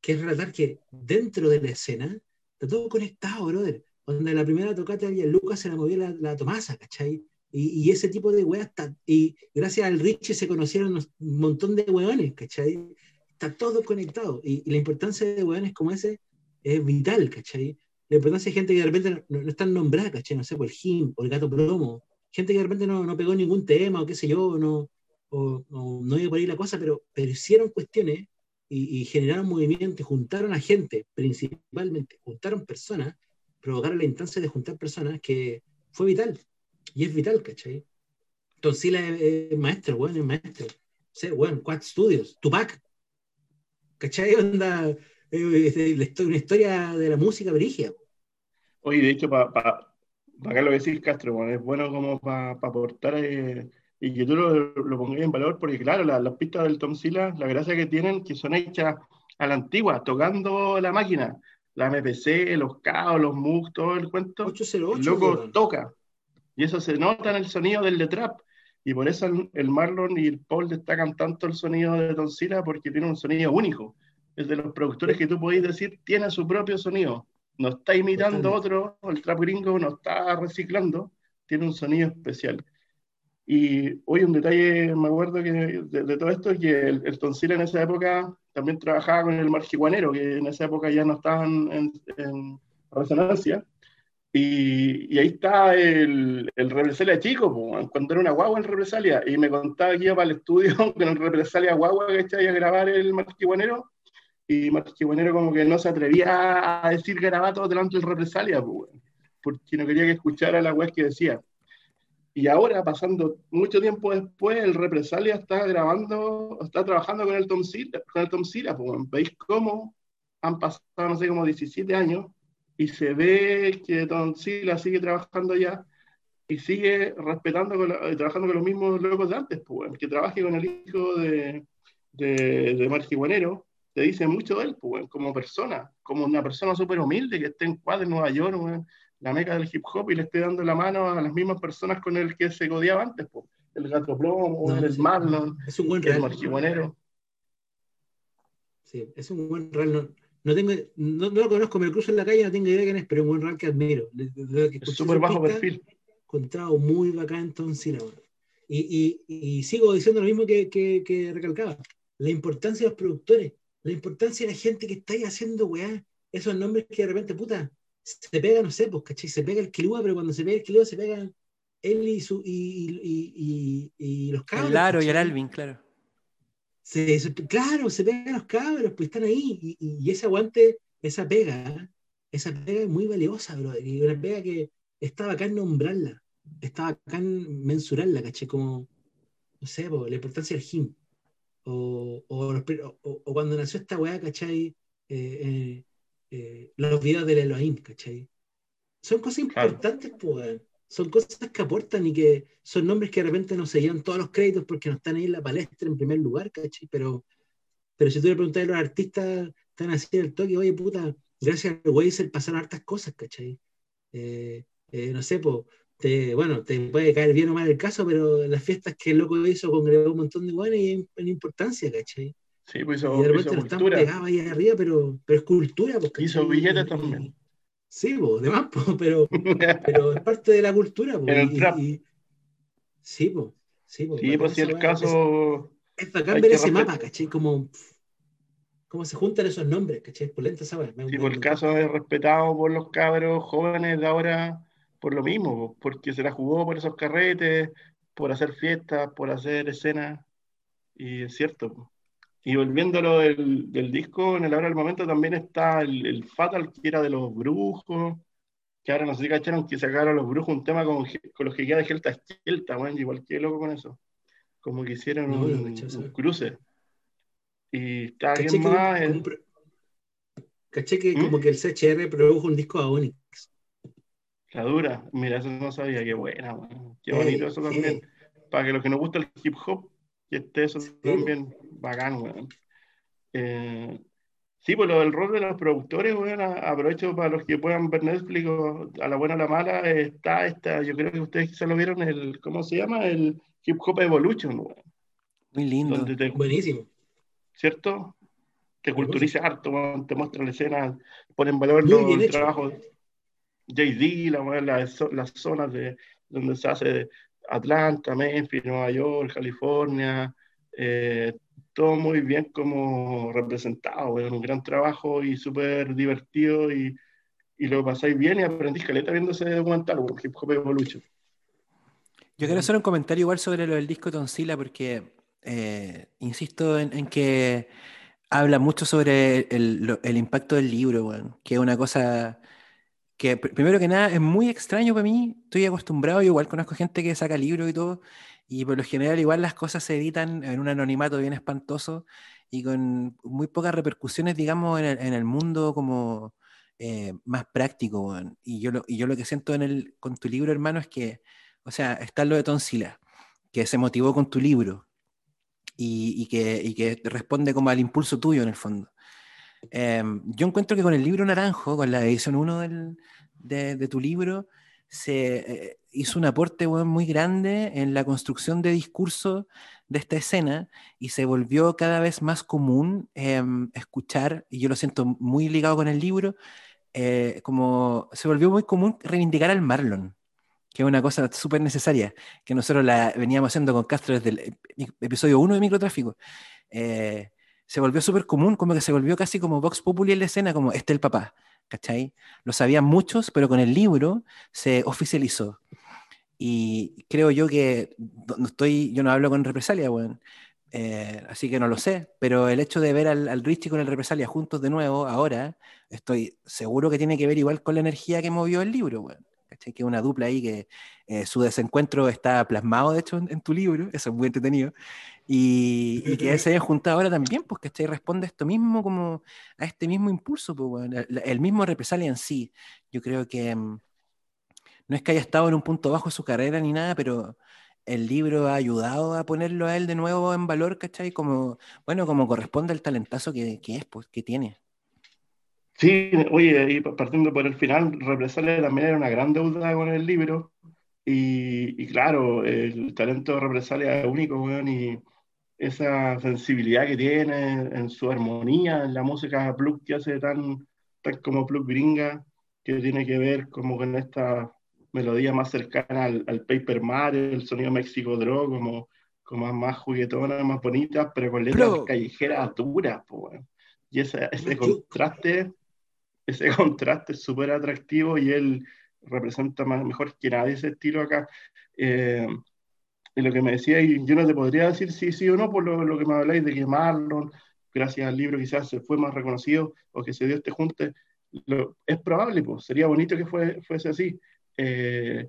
Speaker 1: que es relatar que dentro de la escena está todo conectado, brother. Donde la primera tocata y Lucas se la movía la, la Tomasa, ¿cachai? Y, y, ese tipo de weas, y gracias al Richie se conocieron un montón de weones, ¿cachai? Está todo conectado. Y, y, la importancia de weones como ese es vital, ¿cachai? La importancia de gente que de repente no, no están nombrada, ¿cachai? No sé, por el Jim, o el Gato Promo, gente que de repente no, no pegó ningún tema, o qué sé yo, no, o, o, no iba por ahí la cosa, pero, pero hicieron cuestiones y, y, generaron movimientos, juntaron a gente, principalmente, juntaron personas, provocaron la instancia de juntar personas que fue vital, y es vital, ¿cachai? Entonces, es, es maestro, bueno, es maestro. Sea, bueno, Quad Studios, Tupac, ¿cachai? Onda, eh, una historia de la música brigia.
Speaker 2: Oye, de hecho, para pa, pa acá lo que decís, Castro, bueno, es bueno como para pa aportar... Eh y que tú lo, lo pongas en valor, porque claro, la, las pistas del Tom Sila, la gracia que tienen, que son hechas a la antigua, tocando la máquina, la MPC, los CAO, los MUG, todo el cuento, 808, el loco toca, y eso se nota en el sonido del de trap, y por eso el, el, Marlon y el Paul destacan tanto el sonido de Tom Sila, porque tiene un sonido único, es de los productores que tú podéis decir, tiene su propio sonido, no está imitando otro, el trap gringo no está reciclando, tiene un sonido especial. Y hoy un detalle, me acuerdo que de, de todo esto, es que el, el en esa época también trabajaba con el marjiguanero, que en esa época ya no estaban en, en resonancia. Y, y, ahí está el, el represalia chico, pues, cuando era una guagua en represalia, y me contaba que iba para el estudio con el represalia guagua que estaba a grabar el marjiguanero, y marjiguanero como que no se atrevía a decir garabato delante del represalia, pues, porque no quería que escuchara la web que decía. Y ahora, pasando mucho tiempo después, el Represalia está grabando, está trabajando con el Tom Sila, con el Tom pues, veis cómo han pasado, no sé, como 17 años, y se ve que Tom Sila sigue trabajando ya, y sigue respetando, con la, trabajando con los mismos locos de antes, pues, que trabaje con el hijo de, de, de te dice mucho de él, pues, como persona, como una persona súper humilde que está en cuadro en Nueva York, pues, la meca del hip hop y le esté dando la mano a las mismas personas con el que se codiaba antes, po. el gato plomo, no, el sí. Marlon,
Speaker 1: es un buen
Speaker 2: el marjibuanero.
Speaker 1: Sí, es un buen real. No, no, tengo, no, no, lo conozco, me lo cruzo en la calle, no tengo idea de quién es, pero es un buen real que admiro.
Speaker 2: Es súper bajo pista, perfil.
Speaker 1: Encontrado muy bacán entonces, y, y, y, sigo diciendo lo mismo que, que, que, recalcaba, la importancia de los productores, la importancia de la gente que está ahí haciendo weá, esos nombres que de repente, puta, se pega, no sé, pues, ¿cachai? Se pega el Kilua, pero cuando se pega el Kilua se pega él y, su, y, y, y, y los cabros.
Speaker 3: Claro, y el Alvin, claro.
Speaker 1: Se, se, claro, se pegan los cabros, pues están ahí. Y, ese aguante, esa pega, esa pega es muy valiosa, bro. Y una pega que está bacán nombrarla, está bacán mensurarla, ¿cachai? Como, no sé, pues, la importancia del gym. O, o, o, o, cuando nació esta weá, ¿cachai? Eh, eh, eh, los videos del Elohim, ¿cachai? Son cosas importantes, claro. pues, son cosas que aportan y que son nombres que de repente no se llevan todos los créditos porque no están ahí en la palestra en primer lugar, ¿cachai? Pero, pero si tú le preguntas a los artistas, están en el toque, oye, puta, gracias al Weiser pasaron hartas cosas, ¿cachai? Eh, eh, no sé, pues, te, bueno, te puede caer bien o mal el caso, pero las fiestas que el loco hizo congregó un montón de buenas y en, importancia, ¿cachai?
Speaker 2: Sí, pues hizo, y de repente no están pegados
Speaker 1: ahí arriba, pero, pero es cultura. Pues,
Speaker 2: hizo billetes también.
Speaker 1: Sí, pues, demás, pues, pero, pero es parte de la cultura. Pues,
Speaker 2: el trap.
Speaker 1: sí, pues. Sí,
Speaker 2: pues, sí, pues si el caso...
Speaker 1: Es, es bacán ver ese mapa, ¿cachai? Como cómo se juntan esos nombres, ¿cachai? Polenta esa
Speaker 2: Sí, por el caso es respetado por los cabros jóvenes de ahora por lo mismo, porque se la jugó por esos carretes, por hacer fiestas, por hacer escenas, y es cierto. Y volviéndolo del, del disco, en el ahora del momento también está el, el, Fatal, que era de los brujos, que ahora no sé si cacharon que sacaron los brujos un tema con, con los que queda de Gelta Eskelta, bueno, igual que loco con eso. Como que hicieron un, cruce. Y está bien más.
Speaker 1: Caché que ¿Mm? como que el CHR produjo un disco a Onyx.
Speaker 2: La dura, mira, eso no sabía, qué buena, qué bonito eso también. Para que los que nos gusta el hip hop, que esté eso también bacán, weón. Eh, sí, pues lo del rol de los productores, weón, aprovecho para los que puedan ver Netflix a la buena o a la mala, está esta, yo creo que ustedes quizás lo vieron, el, ¿cómo se llama? El Hip Hop Evolution, weón.
Speaker 3: Muy lindo.
Speaker 1: Buenísimo.
Speaker 2: ¿cierto? Que culturiza harto, te muestra la escena, pone en valor los trabajos. JD, la, las, las zonas de donde se hace Atlanta, Memphis, Nueva York, California, eh, todo muy bien como representado, un gran trabajo y súper divertido y, y, lo pasáis bien y aprendís caleta viendo ese documental, Hip Hop Evolution.
Speaker 3: Yo quiero hacer un comentario igual sobre lo del disco Tonsila porque eh, insisto en, que habla mucho sobre el, impacto del libro, que es una cosa que primero que nada es muy extraño para mí. Estoy acostumbrado, igual conozco gente que saca libros y todo, y por lo general igual las cosas se editan en un anonimato bien espantoso y con muy pocas repercusiones, digamos, en el, mundo como eh, más práctico. Y, yo lo, y yo lo que siento en el, con tu libro, hermano, es que, o sea, está lo de Tonsila, que se motivó con tu libro, y, que, que, responde como al impulso tuyo en el fondo. Em, yo encuentro que con el libro Naranjo, con la edición 1 de, tu libro, se eh, hizo un aporte muy grande en la construcción de discurso de esta escena y se volvió cada vez más común em, escuchar, y yo lo siento muy ligado con el libro, eh, como se volvió muy común reivindicar al Marlon que es una cosa súper necesaria, que nosotros la veníamos haciendo con Castro desde el episodio 1 de Microtráfico. Eh, se volvió súper común, como que se volvió casi como Vox Populi en la escena, como este el papá, ¿cachai? Lo sabían muchos, pero con el libro se oficializó. Y creo yo que no estoy, yo no hablo con represalia, bueno, eh, así que no lo sé, pero el hecho de ver al, al Richie con el represalia juntos de nuevo ahora, estoy seguro que tiene que ver igual con la energía que movió el libro, bueno. Que es una dupla ahí que eh, su desencuentro está plasmado, de hecho, en, tu libro, eso es muy entretenido. Y, que se haya juntado ahora también, pues, ¿cachai? Responde a esto mismo, como a este mismo impulso, pues, el mismo represalia en sí. Yo creo que mm, no es que haya estado en un punto bajo de su carrera ni nada, pero el libro ha ayudado a ponerlo a él de nuevo en valor, ¿cachai? Como, bueno, como corresponde al talentazo que, que es, pues, que tiene.
Speaker 2: Sí, oye, y partiendo por el final, Represalia también era una gran deuda con el libro. Y, claro, el talento de Represalia es único, weón, y esa sensibilidad que tiene en su armonía, en la música plug que hace tan, tan como plug gringa, que tiene que ver como con esta melodía más cercana al, Paper Mario, el sonido México Draw, como, como más juguetona, más bonita, pero con letras callejeras duras, pues, Y ese, ese contraste ese contraste es súper atractivo y él representa más, mejor que nadie ese estilo acá. Eh, y lo que me decía, y yo no te podría decir si sí o no por lo, que me habláis de que Marlon, gracias al libro, quizás se fue más reconocido o que se dio este junte. es probable, pues, sería bonito que fue, fuese así. Eh,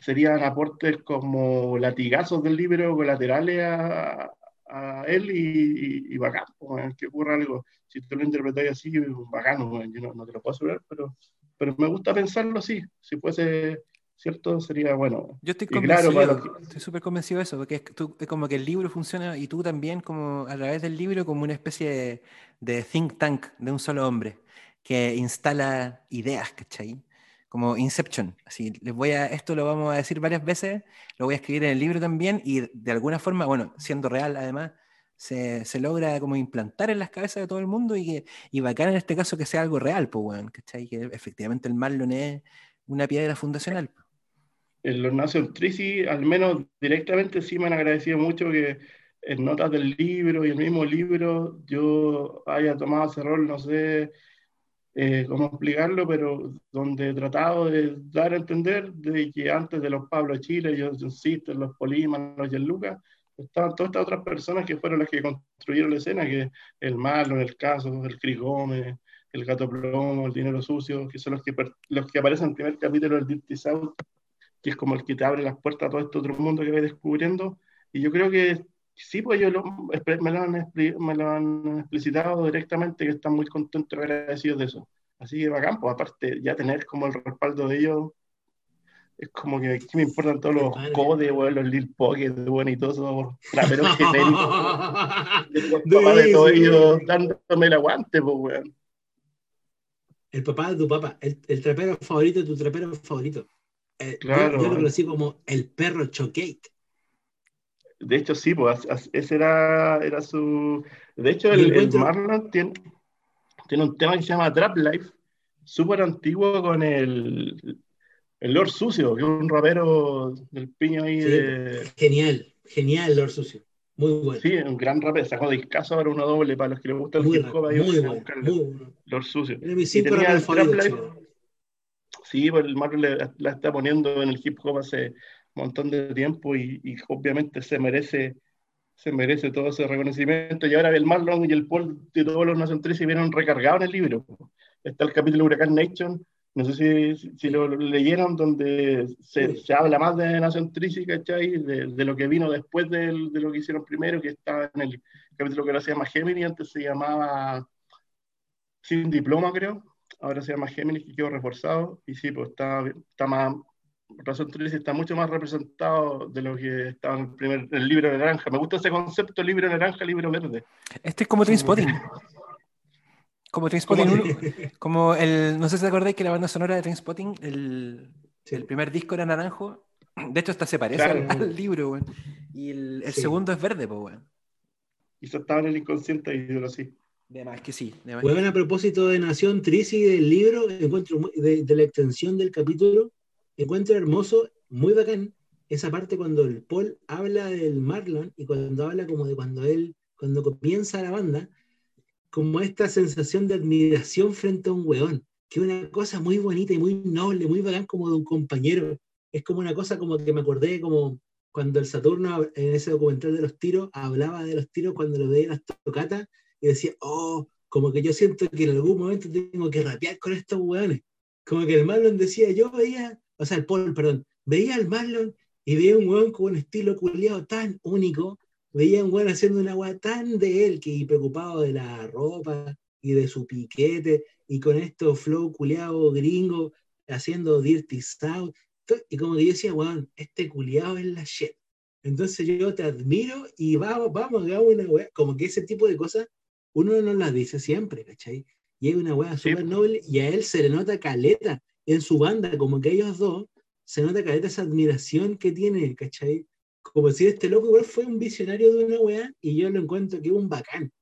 Speaker 2: serían aportes como latigazos del libro colaterales a, a él y, y, bacán, pues, que ocurra algo. Si tú lo interpretas así, bacano, yo no, te lo puedo asegurar, pero, pero me gusta pensarlo así. Si fuese cierto, sería bueno.
Speaker 3: Yo estoy convencido, estoy súper convencido de eso, porque es, tú, es, como que el libro funciona y tú también como a través del libro como una especie de, think tank de un solo hombre. que instala ideas, ¿cachai? Como Inception. Así, les voy a, esto lo vamos a decir varias veces, lo voy a escribir en el libro también y de alguna forma, bueno, siendo real además, se, se, logra como implantar en las cabezas de todo el mundo y, que, y bacán en este caso que sea algo real, pues, bueno, ¿cachai? Que efectivamente el Marlon es una piedra fundacional.
Speaker 2: Los Nation Treaty, al menos directamente, sí me han agradecido mucho que en notas del libro y el mismo libro yo haya tomado ese rol, no sé eh, cómo explicarlo, pero donde he tratado de dar a entender de que antes de los Pablo Chile, yo insisto, los Polímanos, los Lucas, estaban todas estas otras personas que fueron las que construyeron la escena, que el Marlon, el Caso, el Cris Gómez, el Gato Plomo, el Dinero Sucio, que son los que, los que aparecen en el primer capítulo del Dirty South, que es como el que te abre las puertas a todo este otro mundo que vas descubriendo. Y yo creo que sí, pues ellos me, lo han, me, lo han, explicitado directamente que están muy contentos y agradecidos de eso. Así que bacán, pues aparte ya tener como el respaldo de ellos, es como que aquí me importan todos los codes, los Lil Pocket, bueno, y todos esos raperos genéricos. el papá de todos ellos dándome el aguante, pues, weón.
Speaker 1: El papá de tu papá, el, el trapero favorito de tu trapero favorito. Eh, claro. Yo, lo conocí como el perro Choquete.
Speaker 2: De hecho, sí, pues ese era, era su. De hecho, el, Marlon tiene, tiene, un tema que se llama Trap Life, súper antiguo con el, el Lord Sucio, que es un rapero del piño ahí de.
Speaker 1: Genial, genial, Lord Sucio. Muy bueno.
Speaker 2: Sí, un gran rapero, sacó discazo ahora uno doble para los que les gusta el hip hop. Muy, bueno, muy bueno. Lord Sucio. Era mi cinco Trap Life. Sí, pues el Marlon la está poniendo en el hip hop hace montón de tiempo y, obviamente se merece se merece todo ese reconocimiento. Y ahora el Marlon y el Paul de todos los Nation se vieron recargados en el libro. Está el capítulo Huracán Nation, no sé si, si lo leyeron, donde se, se, habla más de Nation Trici, ¿cachai? De, de, lo que vino después de, de, lo que hicieron primero, que está en el capítulo que ahora se llama Gemini, antes se llamaba Sin Diploma, creo. Ahora se llama Gemini, que quedó reforzado. Y sí, pues está, está más, Razón Trici está mucho más representado de lo que estaba en el, primer, el libro de naranja. Me gusta ese concepto, libro naranja, libro verde.
Speaker 3: Este es como Trainspotting. Como Trainspotting como el, no sé si te acordáis que la banda sonora de Trainspotting, el, el primer disco era naranjo. De hecho, hasta se parece al, libro, Y el, el segundo es verde, pues, weón.
Speaker 2: eso estaba en el inconsciente y yo
Speaker 3: así. De más que sí.
Speaker 1: Bueno, a propósito de Nación Trici del libro, encuentro de, de la extensión del capítulo, encuentro hermoso, muy bacán, esa parte cuando el Paul habla del Marlon y cuando habla como de cuando él, cuando comienza la banda, como esta sensación de admiración frente a un weón, que es una cosa muy bonita y muy noble, muy bacán como de un compañero. Es como una cosa como que me acordé como cuando el Saturno en ese documental de los tiros hablaba de los tiros cuando lo veía en las tocatas y decía, oh, como que yo siento que en algún momento tengo que rapear con estos weones. Como que el Marlon decía, yo veía o sea, el Paul, perdón, veía al Marlon y veía un weón con un estilo culiado tan único, veía un weón haciendo una weá tan de él que preocupado de la ropa y de su piquete y con esto flow culiado gringo haciendo Dirty South. Y como que yo decía, weón, este culiado es la shit. Entonces yo te admiro y vamos, vamos, hagamos una weá. Como que ese tipo de cosas uno no las dice siempre, ¿cachai? Y hay una weá súper noble y a él se le nota caleta en su banda, como que ellos dos, se nota que esa admiración que tiene, ¿cachai? Como si este loco igual fue un visionario de una weá y yo lo encuentro que es un bacán.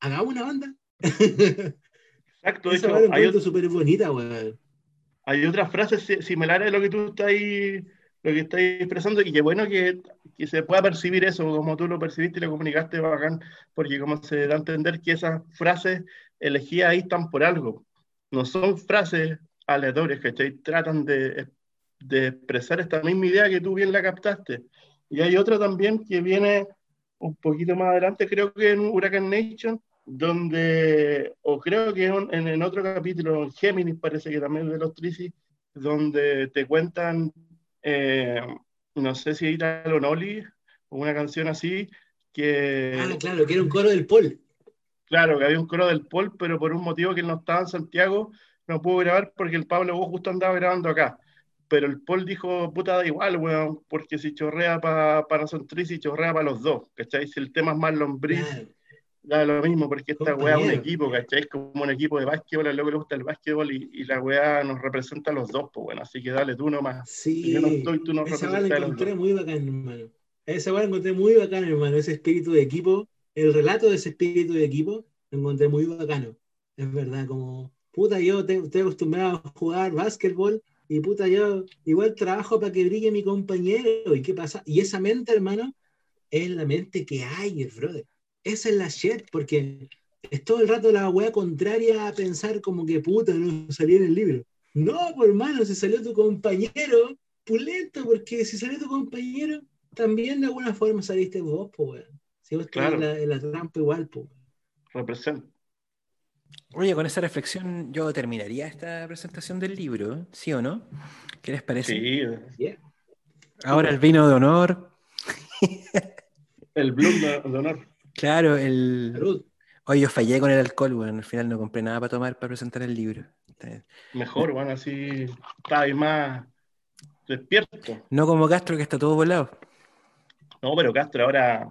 Speaker 1: Hagamos una banda.
Speaker 2: Exacto,
Speaker 1: Esa hecho, hay otra súper bonita, weá.
Speaker 2: Hay otras frases similares a lo que tú estás lo que estás expresando y qué bueno que, que, se pueda percibir eso como tú lo percibiste y lo comunicaste bacán, porque como se da a entender que esas frases elegidas ahí están por algo. No son frases aleatorias, ¿cachai? Tratan de, de, expresar esta misma idea que tú bien la captaste. Y hay otra también que viene un poquito más adelante, creo que en Huracán Nation, donde, o creo que en, en otro capítulo, en Géminis parece que también de los Trici, donde te cuentan, eh, no sé si era Noli o una canción así, que...
Speaker 1: Ah, claro, que era un coro del Pol.
Speaker 2: Claro, que había un coro del Pol, pero por un motivo que él no estaba en Santiago, no pudo grabar porque el Pablo vos justo andaba grabando acá. Pero el Paul dijo, puta, da igual, weón, porque si chorrea para para Son y chorrea para los dos, ¿cachai? Si el tema es más lombriz, da lo mismo, porque esta weá es un equipo, ¿cachai? Es como un equipo de básquetbol, a lo que le gusta el básquetbol y, la weá nos representa a los dos, pues bueno, así que dale tú nomás.
Speaker 1: Sí, yo no estoy, tú no esa weá la encontré muy bacán, hermano. Esa weá la encontré muy bacán, hermano, ese espíritu de equipo, el relato de ese espíritu de equipo, lo encontré muy bacano. Es verdad, como, puta, yo te, estoy acostumbrado a jugar básquetbol y puta, yo igual trabajo para que brille mi compañero. ¿Y qué pasa? Y esa mente, hermano, es la mente que hay, brother. Esa es la shit, porque es todo el rato la weá contraria a pensar como que puta, no salió en el libro. No, pues hermano, si salió tu compañero, pulento, porque si salió tu compañero, también de alguna forma saliste vos, pues weón. Si vos claro. en la, trampa igual, pues.
Speaker 2: Representa.
Speaker 3: Oye, con esa reflexión yo terminaría esta presentación del libro, ¿sí o no? ¿Qué les parece?
Speaker 2: Sí.
Speaker 3: Ahora el vino de honor.
Speaker 2: el bloom de, honor.
Speaker 3: Claro, el... Oye, yo fallé con el alcohol, bueno, al final no compré nada para tomar para presentar el libro.
Speaker 2: Mejor, bueno, así está ahí más despierto.
Speaker 3: No como Castro que está todo volado.
Speaker 2: No, pero Castro ahora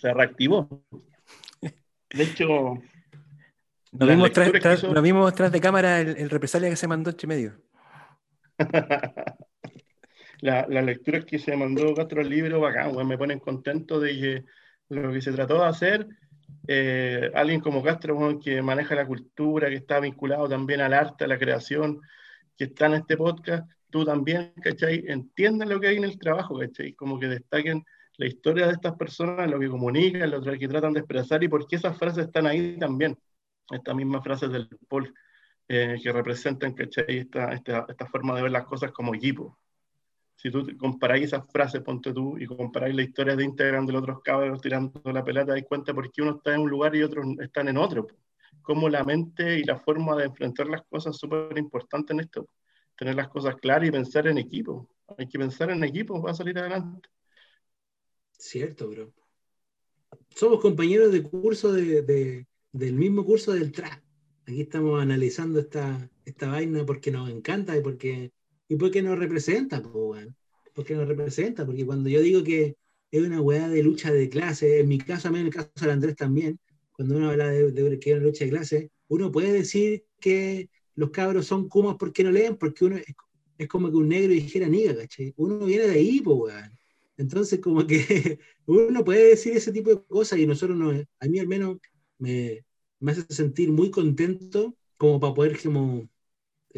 Speaker 2: se reactivó. De hecho,
Speaker 3: lo vimos, tras, de cámara el, represalia que se mandó entre medio.
Speaker 2: Las la lecturas que se mandó Castro al libro, bacán, me ponen contento de que lo que se trató de hacer, eh, alguien como Castro, que maneja la cultura, que está vinculado también al arte, a la creación, que está en este podcast, tú también, ¿cachai? Entiendan lo que hay en el trabajo, ¿cachai? Como que destaquen la historia de estas personas, lo que comunican, lo que tratan de expresar y por qué esas frases están ahí también estas mismas frases del Paul eh, que representan Esta, esta, esta, forma de ver las cosas como equipo. Si tú comparáis esas frases, ponte tú, y comparáis la historia de Instagram de los otros cabros tirando la pelota, das cuenta por qué uno está en un lugar y otros están en otro. Cómo la mente y la forma de enfrentar las cosas es súper importante en esto. Tener las cosas claras y pensar en equipo. Hay que pensar en equipo para salir adelante.
Speaker 1: Cierto, bro. Somos compañeros de curso de del mismo curso del TRA. Aquí estamos analizando esta, esta vaina porque nos encanta y porque, y porque nos representa, pues, porque nos representa, porque cuando yo digo que es una weá de lucha de clase, en mi caso, en el caso de Andrés también, cuando uno habla de, de que es una lucha de clase, uno puede decir que los cabros son kumas porque no leen, porque uno es, como que un negro dijera niga, ¿cachai? Uno viene de ahí, pues, weón. Entonces, como que uno puede decir ese tipo de cosas y nosotros no, a mí al menos me, me hace sentir muy contento como para poder como,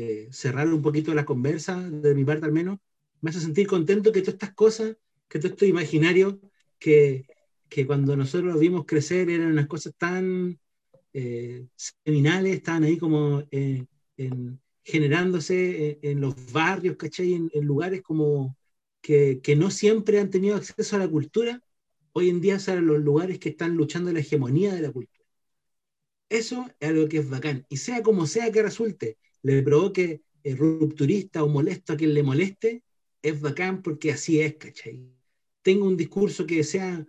Speaker 1: eh, cerrar un poquito la conversa, de mi parte al menos, me hace sentir contento que todas estas cosas, que todo esto imaginario, que, que cuando nosotros lo vimos crecer eran unas cosas tan eh, seminales, estaban ahí como eh, generándose en, los barrios, ¿cachai? En, en lugares como que, que, no siempre han tenido acceso a la cultura, hoy en día son los lugares que están luchando la hegemonía de la cultura. Eso es algo que es bacán. Y sea como sea que resulte, le provoque eh, rupturista o molesto a quien le moleste, es bacán porque así es, ¿cachai? Tengo un discurso que sea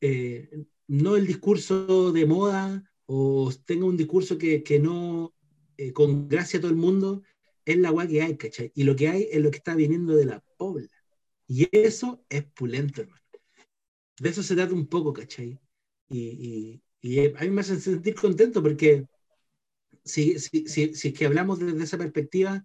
Speaker 1: eh, no el discurso de moda o tengo un discurso que, que no eh, con gracia a todo el mundo, es la agua que hay, ¿cachai? Y lo que hay es lo que está viniendo de la pobla. Y eso es pulento, hermano. De eso se trata un poco, ¿cachai? y, y a mí me hace sentir contento porque si, si, si, si es que hablamos desde esa perspectiva,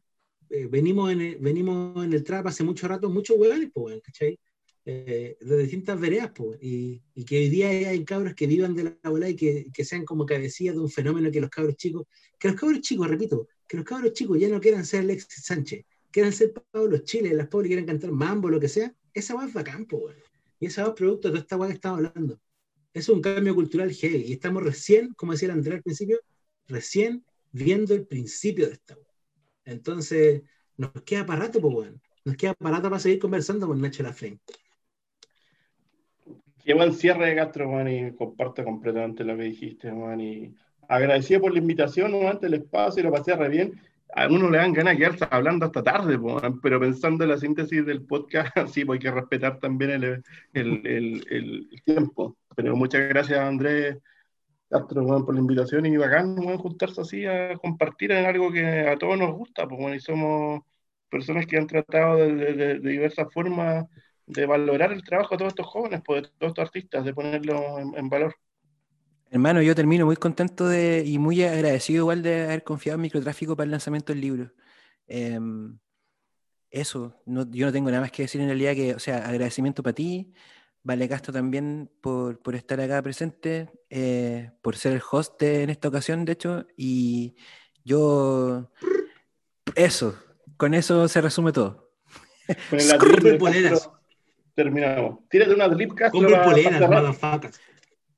Speaker 1: eh, venimos, en el, venimos en el trap hace mucho rato, muchos huevones, pues, ¿cachai? Eh, de distintas veredas, pues, y, y, que hoy día hay cabros que vivan de la bola y que, que, sean como cabecillas de un fenómeno que los cabros chicos, que los cabros chicos, repito, que los cabros chicos ya no quieran ser Alexis Sánchez, quieran ser Pablo Chile, las pobres quieran cantar mambo, lo que sea, esa va es bacán, pues, y esa va es producto de toda esta weá que estamos hablando es un cambio cultural heavy. Y estamos recién, como decía el Andrés al principio, recién viendo el principio de esta. Entonces, nos queda para rato, pues, bueno. Nos queda para rato para seguir conversando con Nacho Laflame.
Speaker 2: Qué buen cierre Castro, Juan, y comparto completamente lo que dijiste, Juan. Y agradecido por la invitación, nuevamente el espacio, y lo pasé re bien. A uno le dan ganas de quedarse hablando hasta tarde, pero pensando en la síntesis del podcast, sí, pues hay que respetar también el, el, el, el tiempo. Pero muchas gracias, Andrés Castro, por la invitación y bacán, bueno, juntarse así a compartir en algo que a todos nos gusta, pues bueno, y somos personas que han tratado de, diversas formas de valorar el trabajo de todos estos jóvenes, pues, de todos estos artistas, de ponerlo en, valor.
Speaker 3: Hermano, yo termino muy contento de, y muy agradecido igual de haber confiado en microtráfico para el lanzamiento del libro. Em, eso, yo no tengo nada más que decir en realidad que, o sea, agradecimiento para ti, Vale Castro también por, por estar acá presente, eh, por ser el host en esta ocasión, de hecho, y yo, eso, con eso se resume todo.
Speaker 2: Compren poleras. Terminamos. Tírate una drip Castro.
Speaker 1: Compren poleras, motherfuckers.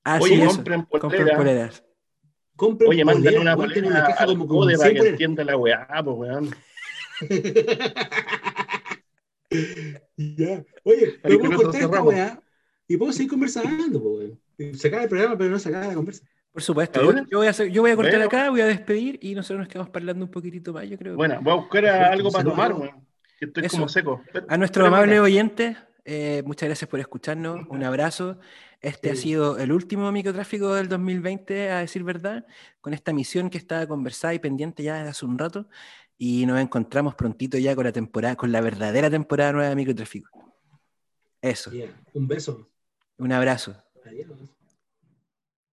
Speaker 3: Ah, Oye, sí, compren poleras.
Speaker 2: Compren Oye, manden una polera una caja como, como para que entienda la weá, pues weón.
Speaker 1: ya. Oye, podemos cortar esta weá y puedo seguir conversando, pues, Se acaba el programa, pero no se acaba la conversa.
Speaker 3: Por supuesto, yo, voy a yo voy a cortar acá, voy a despedir y nosotros nos quedamos hablando un poquitito más, yo creo.
Speaker 2: Bueno, voy a buscar algo para tomar, weón. Que estoy como seco.
Speaker 3: A nuestro amable oyente, eh, muchas gracias por escucharnos. Un abrazo. Este ha sido el último microtráfico del 2020, a decir verdad, con esta misión que estaba conversada y pendiente ya desde hace un rato. Y nos encontramos prontito ya con la temporada, con la verdadera temporada nueva de microtráfico. Eso.
Speaker 1: Un beso.
Speaker 3: Un abrazo.
Speaker 1: Adiós.